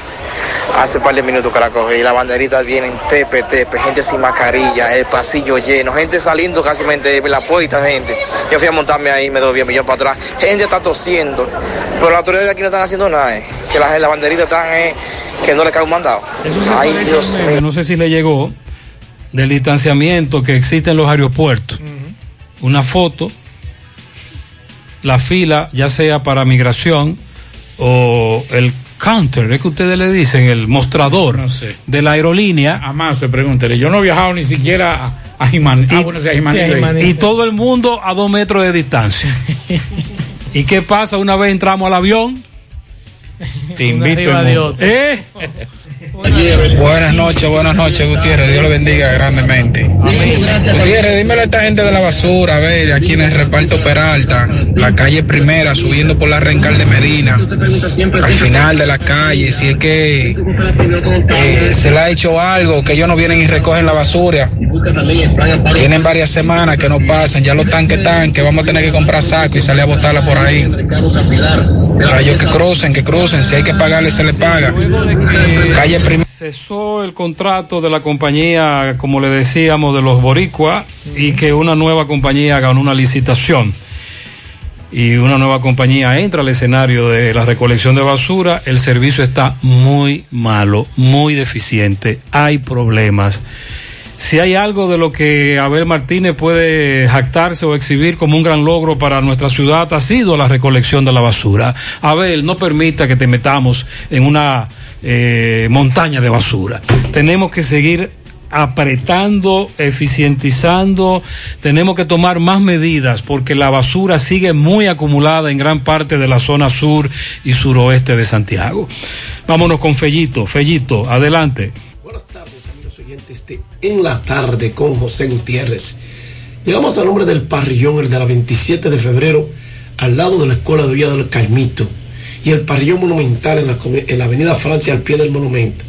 hace par de minutos que la cogí y la banderita vienen tepe, tepe, gente sin mascarilla, el pasillo lleno, gente saliendo casi de la puerta, gente. Yo fui a montarme ahí, me doy bien, me llevo para atrás. Gente está tosiendo, pero las autoridades de aquí no están haciendo nada, eh. que las la banderitas están, eh, que no le cae un mandado. Ay, Dios mío. no sé si le llegó del distanciamiento que existe en los aeropuertos. Una foto, la fila, ya sea para migración o el counter, es que ustedes le dicen, el mostrador de la aerolínea. Jamás se pregúntele. Yo no he viajado ni siquiera a, a Jimaní. Ah, bueno, sí, a Jimaní. y todo el mundo a dos metros de distancia. ¿Y qué pasa una vez entramos al avión? Te invito de mundo. ¿Eh? Buenas noches, buenas noches, Gutiérrez. Dios le bendiga grandemente. Gutiérrez, dímelo a esta gente de la basura, a ver, aquí en el reparto Peralta, la calle primera, subiendo por la Rencal de Medina, al final de la calle, si es que eh, se le ha hecho algo, que ellos no vienen y recogen la basura. Tienen varias semanas que no pasan, ya los tanques están, que vamos a tener que comprar saco y salir a botarla por ahí. Para ellos que crucen, que crucen, si hay que pagarle, se les paga. Calle primera. Cesó el contrato de la compañía, como le decíamos, de los Boricua y que una nueva compañía ganó una licitación. Y una nueva compañía entra al escenario de la recolección de basura. El servicio está muy malo, muy deficiente. Hay problemas. Si hay algo de lo que Abel Martínez puede jactarse o exhibir como un gran logro para nuestra ciudad, ha sido la recolección de la basura. Abel, no permita que te metamos en una eh, montaña de basura. Tenemos que seguir apretando, eficientizando, tenemos que tomar más medidas porque la basura sigue muy acumulada en gran parte de la zona sur y suroeste de Santiago. Vámonos con Fellito. Fellito, adelante. De En la tarde con José Gutiérrez. Llegamos al nombre del parrillón, el de la 27 de febrero, al lado de la Escuela de Villa del Caimito, y el parrillón monumental en la, en la Avenida Francia, al pie del monumento.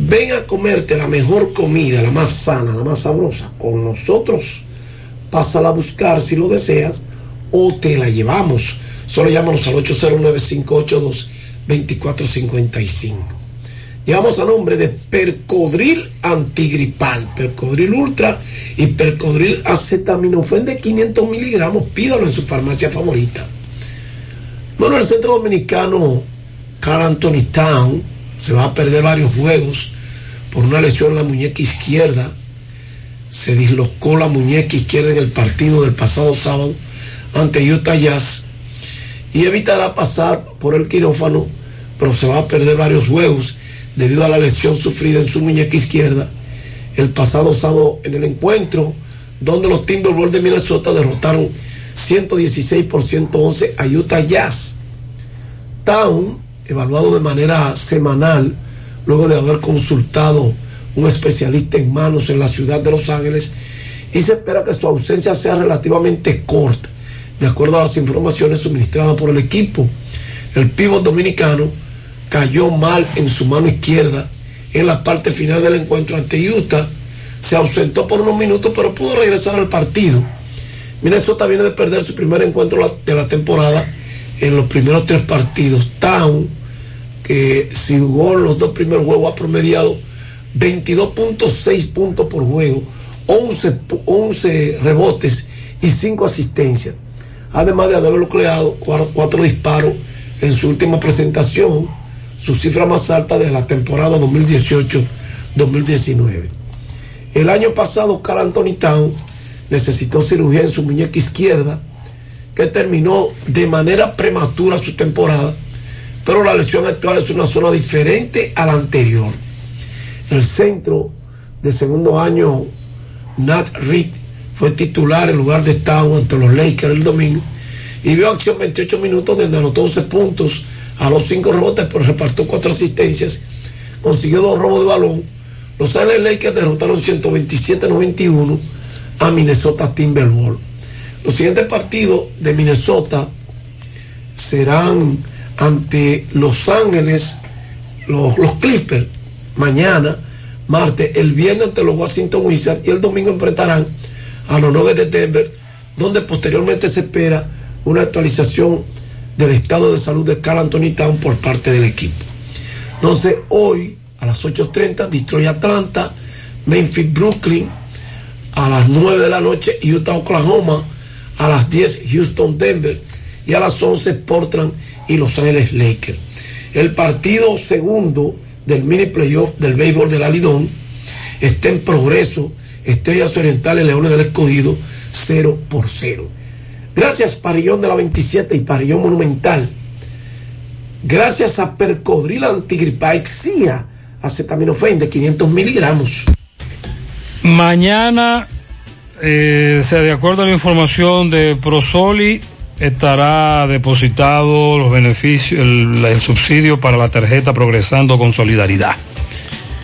Ven a comerte la mejor comida, la más sana, la más sabrosa, con nosotros. Pásala a buscar si lo deseas o te la llevamos. Solo llámanos al 809-582-2455. Llevamos a nombre de Percodril Antigripal, Percodril Ultra y Percodril Acetaminofén de 500 miligramos. Pídalo en su farmacia favorita. Bueno, el centro dominicano Carl Anthony Town se va a perder varios juegos por una lesión en la muñeca izquierda. Se dislocó la muñeca izquierda en el partido del pasado sábado ante Utah Jazz y evitará pasar por el quirófano, pero se va a perder varios juegos debido a la lesión sufrida en su muñeca izquierda el pasado sábado en el encuentro donde los Timberwolves de Minnesota derrotaron 116 por 111 a Utah Jazz. Town, evaluado de manera semanal, luego de haber consultado un especialista en manos en la ciudad de Los Ángeles, y se espera que su ausencia sea relativamente corta, de acuerdo a las informaciones suministradas por el equipo. El pívot dominicano cayó mal en su mano izquierda en la parte final del encuentro ante Utah. Se ausentó por unos minutos, pero pudo regresar al partido. Minnesota viene de perder su primer encuentro de la temporada en los primeros tres partidos. Town, que si jugó en los dos primeros juegos, ha promediado 22.6 puntos por juego, 11, pu- 11 rebotes y 5 asistencias. Además de haber nucleado cuatro, cuatro disparos en su última presentación, su cifra más alta de la temporada 2018-2019. El año pasado, Carl Anthony Town necesitó cirugía en su muñeca izquierda, que terminó de manera prematura su temporada, pero la lesión actual es una zona diferente a la anterior. El centro de segundo año, Nat Reed, fue titular en lugar de Town ante los Lakers el domingo y vio acción 28 minutos donde anotó 11 puntos a los 5 rebotes, pero repartió 4 asistencias, consiguió dos robos de balón. Los Ángeles Lakers derrotaron 127-91 a Minnesota Timberwolves. Los siguientes partidos de Minnesota serán ante Los Ángeles, los, los Clippers, mañana, martes, el viernes ante los Washington Wizards y el domingo enfrentarán a los Nuggets de Denver, donde posteriormente se espera una actualización del estado de salud de Carl Anthony Town por parte del equipo. Entonces, hoy a las 8.30, Detroit Atlanta, Memphis Brooklyn, a las 9 de la noche, Utah Oklahoma, a las 10 Houston Denver y a las 11 Portland y Los Ángeles Lakers. El partido segundo del mini playoff del béisbol del Alidón está en progreso. Estrellas Orientales Leones del Escogido 0 por 0. Gracias Parillón de la 27 y Parillón Monumental. Gracias a Percodril Antigripaicia, acetaminofén de 500 miligramos. Mañana, eh, se- de acuerdo a la información de Prosoli, estará depositado los beneficios, el subsidio para la tarjeta Progresando con Solidaridad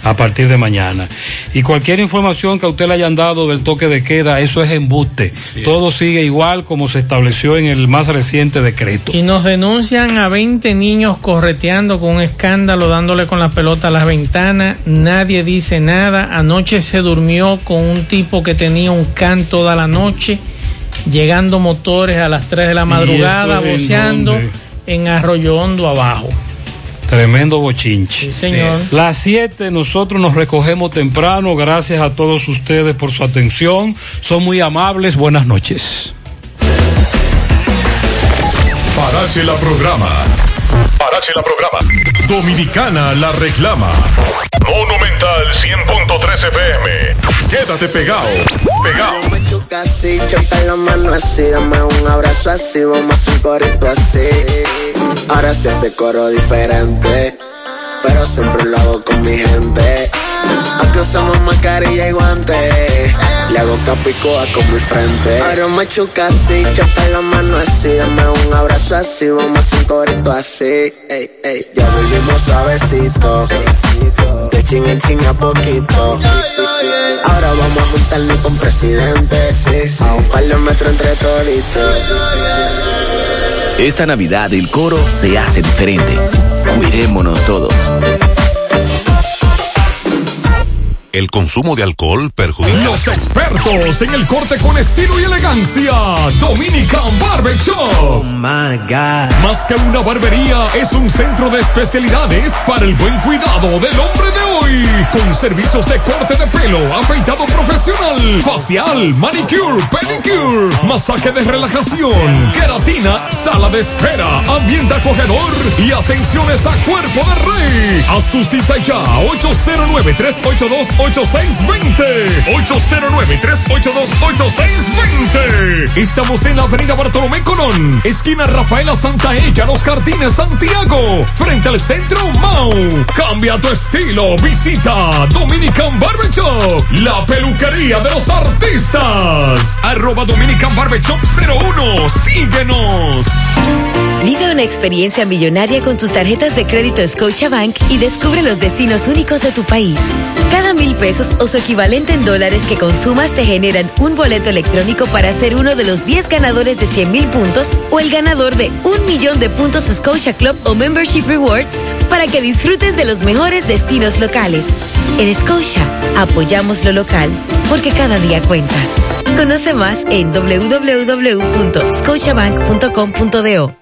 a partir de mañana. Y cualquier información que a usted le hayan dado del toque de queda, eso es embuste. Todo sigue igual como se estableció en el más reciente decreto. Y nos denuncian a 20 niños correteando con un escándalo, dándole con la pelota a las ventanas. Nadie dice nada. Anoche se durmió con un tipo que tenía un can toda la noche, llegando motores a las 3 de la madrugada, boceando en Arroyo Hondo abajo. Tremendo bochinche. señor. Las 7 nosotros nos recogemos temprano. Gracias a todos ustedes por su atención. Son muy amables. Buenas noches. Parache la programa. Parache la programa. Dominicana la reclama. Monumental 100.13 FM. Quédate pegado. Pegado. Me choca así, choca la mano así, dame un abrazo así, vamos a hacer un corito así. Ahora se hace coro diferente, pero siempre lo hago con mi gente. Aquí usamos mascarilla y guantes, le hago capicoa con mi frente. Ahora me choca así, choca la mano así, dame un abrazo así, vamos a un corito así. Ey, ey, ya vivimos suavecito, de ching en ching a poquito. Ahora vamos a juntarnos con presidentes, a un par de metros entre toditos. Esta Navidad el coro se hace diferente. Cuidémonos todos. El consumo de alcohol perjudica. Los expertos en el corte con estilo y elegancia. Dominican Barber Shop. Más que una barbería, es un centro de especialidades para el buen cuidado del hombre de hoy. Con servicios de corte de pelo, afeitado profesional, facial, manicure, pedicure, masaje de relajación, queratina, sala de espera, ambiente acogedor y atenciones a cuerpo de rey. Haz tu cita ya, 809-382-8620. 809-382-8620. Estamos en la avenida Bartolomé Colón, esquina Rafaela Santa Ella, Los Jardines, Santiago, frente al centro Mau. Cambia tu estilo, visita Dominican Barbershop, la peluquería de los artistas. Arroba Dominican Barbershop 01, síguenos. Vive una experiencia millonaria con tus tarjetas de crédito Scotiabank y descubre los destinos únicos de tu país. Cada mil pesos o su equivalente en dólares que consumas te generan un boleto electrónico para ser uno de los 10 ganadores de 100 mil puntos o el ganador de un millón de puntos Scotia Club o Membership Rewards para que disfrutes de los mejores destinos locales. En Scotia, apoyamos lo local porque cada día cuenta. Conoce más en www.scotiabank.com.do.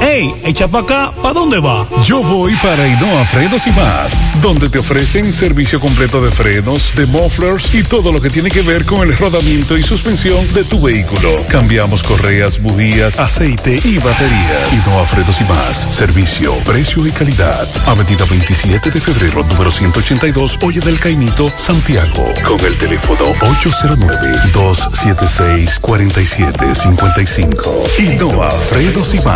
Ey, echa para acá, ¿para dónde va? Yo voy para Hinoa Frenos y más, donde te ofrecen servicio completo de frenos, de mufflers y todo lo que tiene que ver con el rodamiento y suspensión de tu vehículo. Cambiamos correas, bujías, aceite y baterías. Hinoa Frenos y más, servicio, precio y calidad. Avenida 27 de febrero, número 182, Oye del Caimito, Santiago. Con el teléfono 809-276-4755. Hinoa Frenos y más.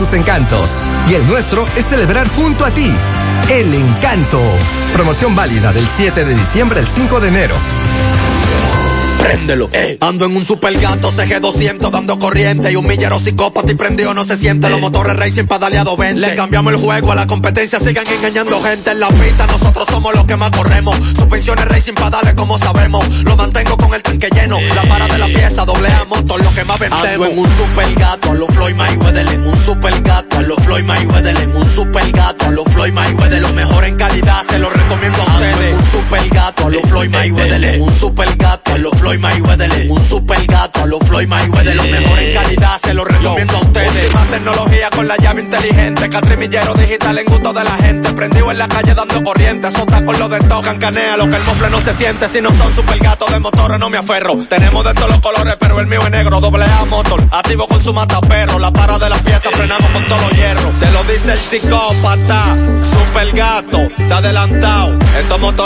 y el nuestro es celebrar junto a ti. El encanto. Promoción válida del 7 de diciembre al 5 de enero. Préndelo. Ando en un super gato CG200 dando corriente y un millero psicópata y prendido no se siente. Los motores racing pedaleado 20. Le cambiamos el juego a la competencia, sigan engañando gente en la pista. Nosotros somos los que más corremos. Suspensiones racing pedales como sabemos. Lo mantengo con el tanque lleno. La para de la pieza, doble A motor, lo que más vendemos. Ando en un super gato a los Floyd Mayweather. En un super gato a los Floyd Mayweather. En un super gato a los Floyd Mayweather. Lo mejor en calidad, se lo recomiendo a ustedes. Un super gato a los Floyd Mayweather. En un super gato a los Floyd Mayweather. En un super gato a los Floyd Mayweather. Lo mejor en calidad, se lo recomiendo a ustedes. Última tecnología con la llave inteligente. Catrimillero digital en gusto de la gente. Prendido en la calle dando corriente. Sota con lo de tocan, canea lo que el mofle no se siente. Si no son super gatos de motores, no me aferro. Tenemos de todos los colores, pero el mío es negro. Doble A motor, activo con su mataperro. La para de las piezas, frenamos con todos los hierros. Te lo dice el psicópata. Super gato, está adelantado. Estos motores